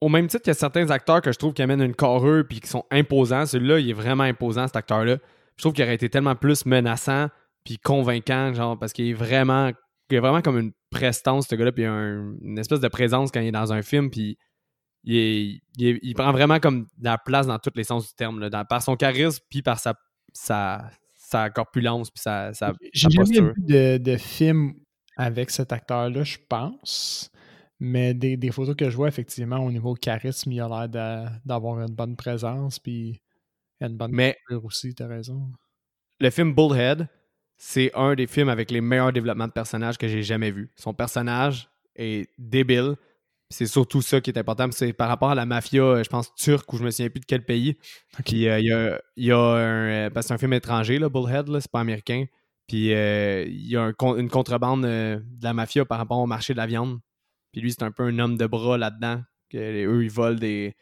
S1: au même titre qu'il y a certains acteurs que je trouve qui amènent une carrure puis qui sont imposants, celui-là, il est vraiment imposant, cet acteur-là. Je trouve qu'il aurait été tellement plus menaçant puis convaincant, genre, parce qu'il est vraiment. Il vraiment comme une prestance, ce gars-là, puis a une espèce de présence quand il est dans un film, puis il, prend vraiment comme la place dans tous les sens du terme, là, par son charisme, puis par sa, sa, sa corpulence, puis sa, sa,
S2: J'ai jamais vu de, de, film avec cet acteur-là, je pense. Mais des, des, photos que je vois, effectivement, au niveau charisme, il a l'air d'avoir une bonne présence, puis une bonne
S1: Mais
S2: aussi, t'as raison.
S1: Le film Bullhead, c'est un des films avec les meilleurs développements de personnages que j'ai jamais vu. Son personnage est débile c'est surtout ça qui est important. C'est par rapport à la mafia, euh, je pense, turque, ou je me souviens plus de quel pays. Puis euh, il y, a, y, a, un. Euh, parce que c'est un film étranger, là, Bullhead, là, c'est pas américain. Puis il y a une contrebande de la mafia par rapport au marché de la viande. Puis lui, c'est un peu un homme de bras là-dedans. eux, ils volent des.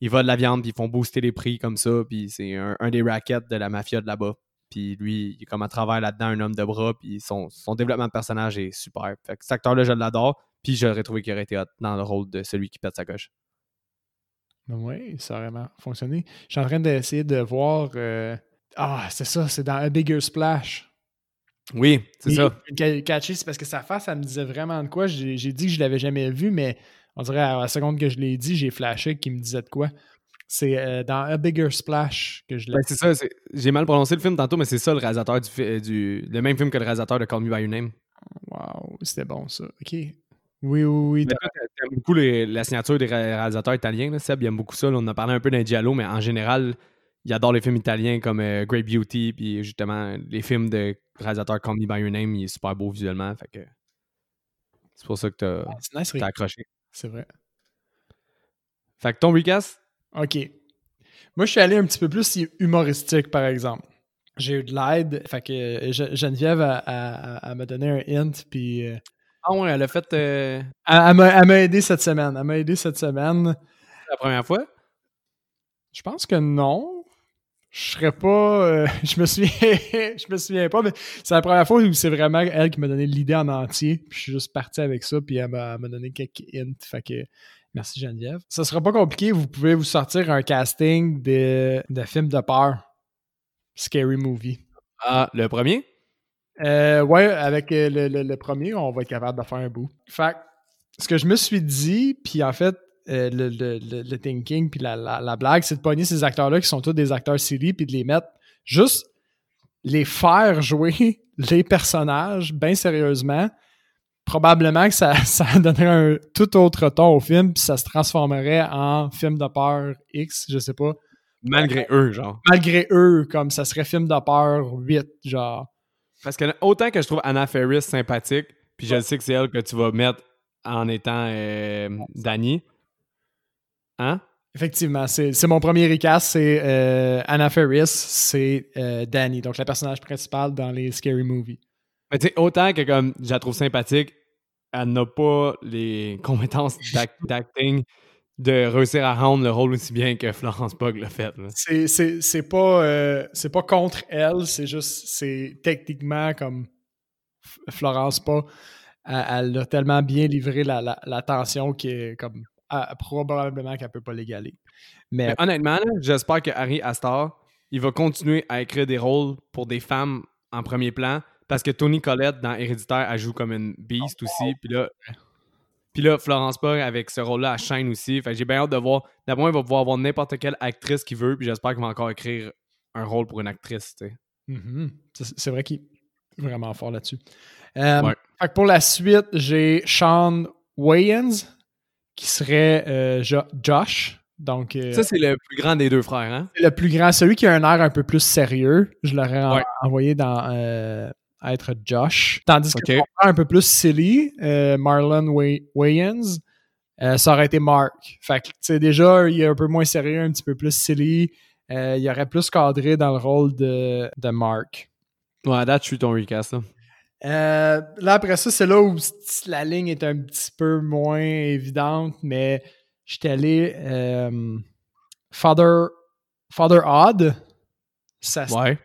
S1: Ils volent de la viande, puis ils font booster les prix comme ça. Puis c'est un, des rackets de la mafia de là-bas. Puis lui, il est comme à travers là-dedans, un homme de bras. Puis son, développement de personnage est super. Fait que cet acteur-là, je l'adore. Puis j'aurais trouvé qu'il aurait été dans le rôle de celui qui pète sa coche.
S2: Ben oui, ça a vraiment fonctionné. Je suis en train d'essayer de voir. Euh, ah, c'est ça, c'est dans A Bigger Splash.
S1: Oui, c'est ça.
S2: Catchy, c'est parce que sa face, ça me disait vraiment de quoi. J'ai dit que je l'avais jamais vu, mais on dirait à la seconde que je l'ai dit, j'ai flashé qu'il me disait de quoi. C'est euh, dans A Bigger Splash que je l'ai.
S1: Ben, c'est ça, j'ai mal prononcé le film tantôt, mais c'est ça le réalisateur du, du, le même film que le réalisateur de Call Me By Your Name.
S2: Wow, c'était bon ça. Ok. Oui, oui, oui.
S1: Tu beaucoup la signature des réalisateurs italiens. Là. Seb, il aime beaucoup ça. on a parlé un peu d'un Giallo, mais en général, il adore les films italiens comme euh, Great Beauty, puis justement, les films de réalisateurs comme Me By Your Name, il est super beau visuellement. Fait que C'est pour ça que t'as as accroché.
S2: C'est vrai.
S1: Fait que ton recast?
S2: OK. Moi, je suis allé un petit peu plus humoristique, par exemple. J'ai eu de l'aide. Fait que euh, Geneviève, a, m'a donné un hint, puis... Euh,
S1: ah ouais, elle a fait... Euh,
S2: elle, m'a aidé cette semaine. Elle m'a aidé cette semaine.
S1: La première fois?
S2: Je pense que non. Je serais pas. je me souviens. je me souviens pas, mais c'est la première fois où c'est vraiment elle qui m'a donné l'idée en entier. Puis je suis juste parti avec ça, puis elle m'a donné quelques hints. Fait que Merci Geneviève. Ça sera pas compliqué, vous pouvez vous sortir un casting de, de films de peur. Scary Movie.
S1: Ah, le premier?
S2: Euh, ouais, avec euh, le, premier, on va être capable de faire un bout. Fait ce que je me suis dit, puis en fait, euh, le, thinking, puis la, blague, c'est de pogner ces acteurs-là qui sont tous des acteurs séries, puis de les mettre juste les faire jouer les personnages bien sérieusement, probablement que ça, ça donnerait un tout autre ton au film, puis ça se transformerait en film de peur X, je sais pas.
S1: Malgré eux, genre.
S2: Malgré eux, comme ça serait film de peur 8, genre.
S1: Parce que autant que je trouve Anna Ferris sympathique, puis je sais que c'est elle que tu vas mettre en étant euh, Danny. Hein?
S2: Effectivement, c'est mon premier recast, c'est euh, Anna Ferris, c'est euh, Danny, donc le personnage principal dans les Scary Movies.
S1: Mais tu sais, autant que comme je la trouve sympathique, elle n'a pas les compétences d'acting de réussir à rendre le rôle aussi bien que Florence Pugh l'a fait.
S2: C'est pas, euh, pas contre elle, c'est juste, c'est techniquement comme Florence Pugh, elle, a tellement bien livré la, la, tension est comme probablement qu'elle peut pas l'égaler.
S1: Mais, honnêtement, j'espère que Harry Astor, il va continuer à écrire des rôles pour des femmes en premier plan parce que Tony Collette dans Héréditaire, elle joue comme une beast aussi. Puis là, puis là, Florence Pugh, avec ce rôle-là, elle chaîne aussi. Fait j'ai bien hâte de voir. D'abord, il va pouvoir avoir n'importe quelle actrice qu'il veut. Puis j'espère qu'il va encore écrire un rôle pour une actrice.
S2: Mm-hmm. C'est vrai qu'il est vraiment fort là-dessus. Euh, pour la suite, j'ai Sean Wayans, qui serait euh, Josh. Donc, euh,
S1: ça, c'est le plus grand des deux frères, hein?
S2: le plus grand. Celui qui a un air un peu plus sérieux. Je l'aurais envoyé dans être Josh. Tandis que un peu plus silly, euh, Marlon Wayans, euh, ça aurait été Mark. Fait que, tu sais, déjà, il est un peu moins sérieux, un petit peu plus silly. Euh, il aurait plus cadré dans le rôle de, de Mark.
S1: Ouais, là, tu ton recast,
S2: là. Là, après ça, c'est là où la ligne est un petit peu moins évidente, mais j'étais allé Father, Father Odd. Ça serait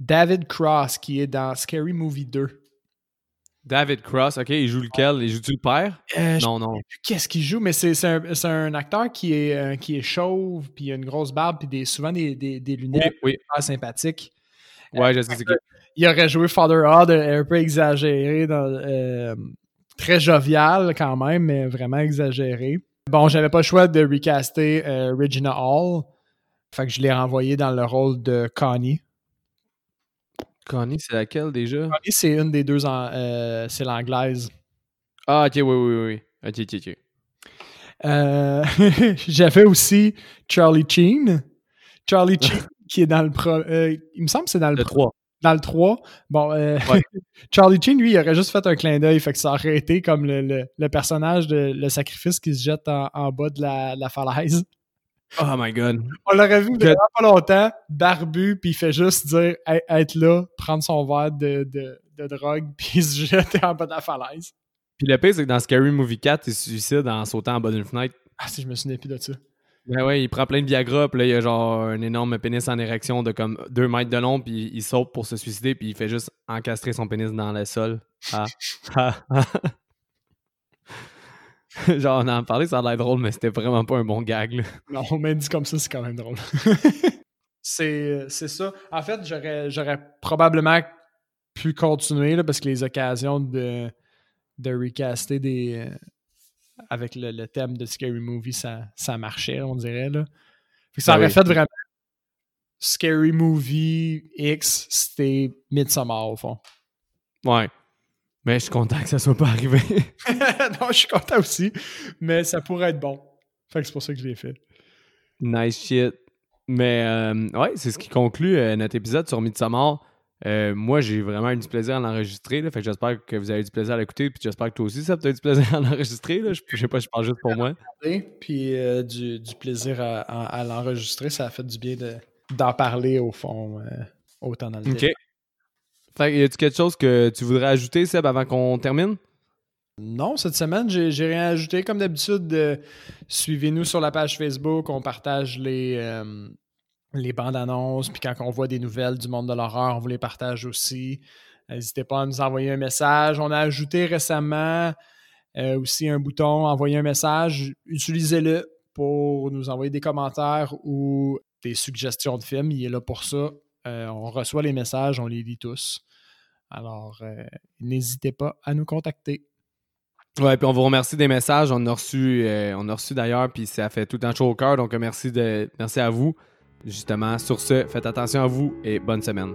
S2: David Cross, qui est dans Scary Movie 2.
S1: David Cross, ok, il joue lequel? Il joue-tu le père?
S2: Euh, Non, non. Qu'est-ce qu'il joue Mais c'est un, un, acteur qui est, euh, qui est chauve, puis il a une grosse barbe, puis des, souvent des, des, lunettes
S1: oui,
S2: oui. sympathiques.
S1: Ouais, je sais c'est
S2: Il aurait joué Father Odd, un peu exagéré, euh, très jovial quand même, mais vraiment exagéré. Bon, j'avais pas le choix de recaster Regina Hall. Fait que je l'ai renvoyé dans le rôle de Connie.
S1: Connie, c'est laquelle déjà?
S2: Connie, c'est une des deux, euh, c'est l'anglaise.
S1: Ah, ok, oui, oui, oui. Ok, ok, ok.
S2: Euh, J'avais aussi Charlie Sheen. Charlie Sheen, qui est dans le. Pro, euh, il me semble que c'est dans le,
S1: le 3.
S2: Dans le 3. Bon, Charlie Sheen, lui, il aurait juste fait un clin d'œil, fait que ça aurait été comme le, le, personnage de le sacrifice qui se jette en, en bas de la, la falaise.
S1: Oh my god.
S2: On l'aurait vu vraiment pas longtemps, barbu, puis il fait juste dire être là, prendre son verre de, de, de drogue, puis se jeter en bas de la falaise.
S1: Puis le pire, c'est que dans Scary Movie 4, il se suicide en sautant en bas d'une fenêtre.
S2: Ah, si je me souviens plus de ça.
S1: Ben ouais, il prend plein de Viagra, puis là, il y a genre un énorme pénis en érection de comme 2 mètres de long, puis il saute pour se suicider, puis il fait juste encastrer son pénis dans le sol. Ah. ah. ah. Genre, on en parlé, ça a l'air drôle, mais c'était vraiment pas un bon gag. Là.
S2: Non, mais dit comme ça, c'est quand même drôle. c'est ça. En fait, j'aurais probablement pu continuer là, parce que les occasions de, de recaster des. Avec le, thème de Scary Movie, ça, ça marchait, on dirait. Là. ça ben aurait fait vraiment Scary Movie X, c'était Midsommar au fond.
S1: Ouais. Mais je suis content que ça soit pas arrivé.
S2: non, je suis content aussi. Mais ça pourrait être bon. Fait que c'est pour ça que je l'ai fait.
S1: Nice shit. Mais euh, ouais, c'est ce qui conclut euh, notre épisode sur Midsommar. Euh, moi, j'ai vraiment eu du plaisir à l'enregistrer. Fait que j'espère que vous avez du plaisir à l'écouter. Puis j'espère que toi aussi, ça peut être du plaisir à l'enregistrer. Je, je sais pas, je parle juste pour moi.
S2: Puis euh, du, plaisir à, l'enregistrer, ça a fait du bien d'en parler au fond euh, autant dans le
S1: OK. Fait y a-tu quelque chose que tu voudrais ajouter, Seb, avant qu'on termine?
S2: Non, cette semaine, j'ai rien ajouté. Comme d'habitude, suivez-nous sur la page Facebook. On partage les, les bandes annonces, puis quand on voit des nouvelles du monde de l'horreur, on vous les partage aussi. N'hésitez pas à nous envoyer un message. On a ajouté récemment euh, aussi un bouton envoyer un message. Utilisez-le pour nous envoyer des commentaires ou des suggestions de films. Il est là pour ça. Euh, on reçoit les messages, on les lit tous. Alors, euh, n'hésitez pas à nous contacter.
S1: Ouais, puis on vous remercie des messages. On a reçu, on a reçu d'ailleurs, puis ça fait tout un chaud au cœur. Donc, merci, de, merci à vous. Justement, sur ce, faites attention à vous et bonne semaine.